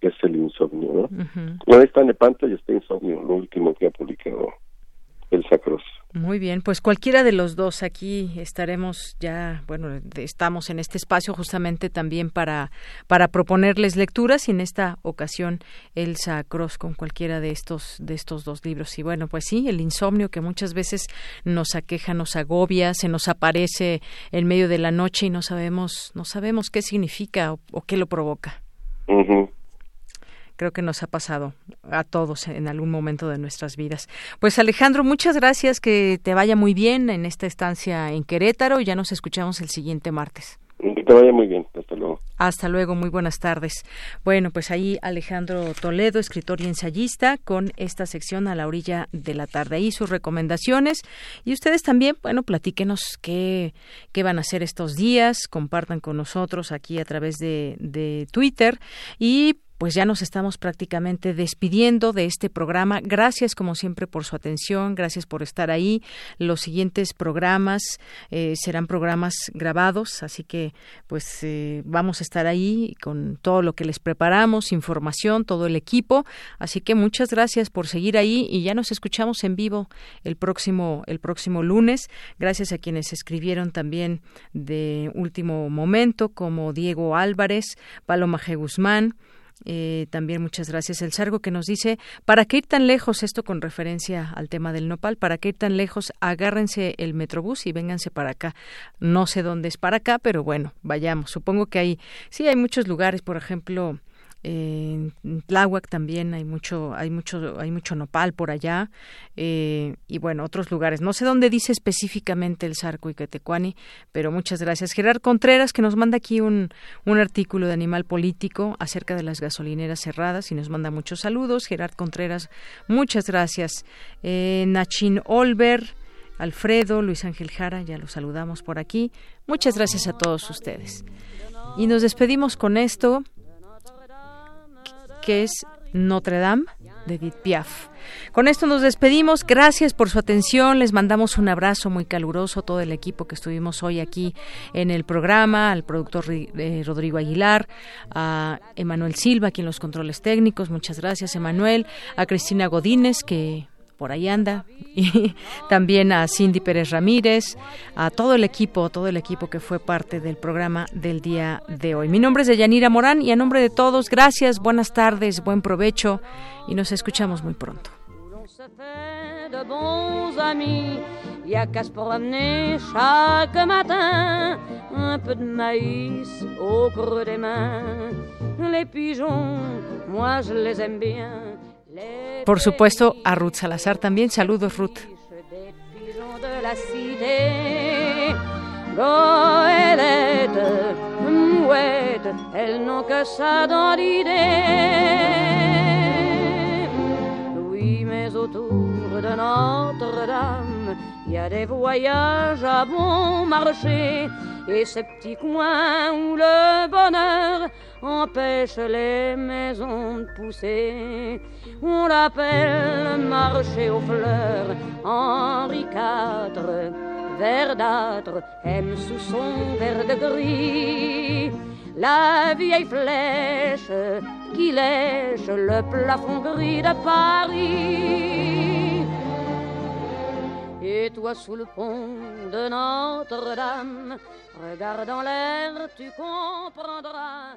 que es el insomnio no uh está Nepantla y está insomnio lo último que ha publicado el Sacros muy bien, pues cualquiera de los dos aquí estaremos ya, bueno, estamos en este espacio justamente también para, para proponerles lecturas y en esta ocasión Elsa Cross con cualquiera de estos, de estos dos libros. Y bueno, pues sí, el insomnio que muchas veces nos aqueja, nos agobia, se nos aparece en medio de la noche y no sabemos, no sabemos qué significa o, qué lo provoca creo que nos ha pasado a todos en algún momento de nuestras vidas. Pues Alejandro, muchas gracias, que te vaya muy bien en esta estancia en Querétaro y ya nos escuchamos el siguiente martes. Que te vaya muy bien, hasta luego. Hasta luego, muy buenas tardes. Bueno, pues ahí Alejandro Toledo, escritor y ensayista, con esta sección a la orilla de la tarde. Ahí sus recomendaciones. Y ustedes también, bueno, platíquenos qué, qué van a hacer estos días, compartan con nosotros aquí a través de, de Twitter. Y pues ya nos estamos prácticamente despidiendo de este programa. Gracias como siempre por su atención, gracias por estar ahí. Los siguientes programas eh, serán programas grabados, así que pues eh, vamos a estar ahí con todo lo que les preparamos, información, todo el equipo. Así que muchas gracias por seguir ahí y ya nos escuchamos en vivo el próximo el próximo lunes. Gracias a quienes escribieron también de último momento como Diego Álvarez, Paloma G. Guzmán. Eh, también muchas gracias. El Sargo que nos dice, ¿para qué ir tan lejos? Esto con referencia al tema del nopal, ¿para qué ir tan lejos? Agárrense el metrobús y vénganse para acá. No sé dónde es para acá, pero bueno, vayamos. Supongo que hay, sí, hay muchos lugares, por ejemplo, en Tláhuac también hay mucho hay mucho hay mucho nopal por allá eh, y bueno otros lugares. No sé dónde dice específicamente el Zarco y Quetecuani pero muchas gracias. Gerard Contreras que nos manda aquí un, un artículo de Animal Político acerca de las gasolineras cerradas y nos manda muchos saludos. Gerard Contreras muchas gracias. Eh, Nachin Olver Alfredo Luis Ángel Jara ya los saludamos por aquí. Muchas gracias a todos ustedes. Y nos despedimos con esto que es Notre Dame de Edith Piaf. Con esto nos despedimos. Gracias por su atención. Les mandamos un abrazo muy caluroso a todo el equipo que estuvimos hoy aquí en el programa, al productor eh, Rodrigo Aguilar, a Emanuel Silva, aquí en los controles técnicos. Muchas gracias, Emanuel. A Cristina Godínez, que por ahí anda, y también a Cindy Pérez Ramírez, a todo el equipo, todo el equipo que fue parte del programa del día de hoy. Mi nombre es Deyanira Morán y a nombre de todos, gracias, buenas tardes, buen provecho y nos escuchamos muy pronto. Por supuesto, a Ruth Salazar también. Saludos, Ruth. Oui, mais autour de Notre-Dame, il y a des voyages à bon marché et ces petits coins où le bonheur empêche les maisons de pousser. On l'appelle marché aux fleurs, Henri IV, verdâtre, aime sous son verre de gris. La vieille flèche qui lèche le plafond gris de Paris. Et toi sous le pont de Notre-Dame, regardant l'air, tu comprendras.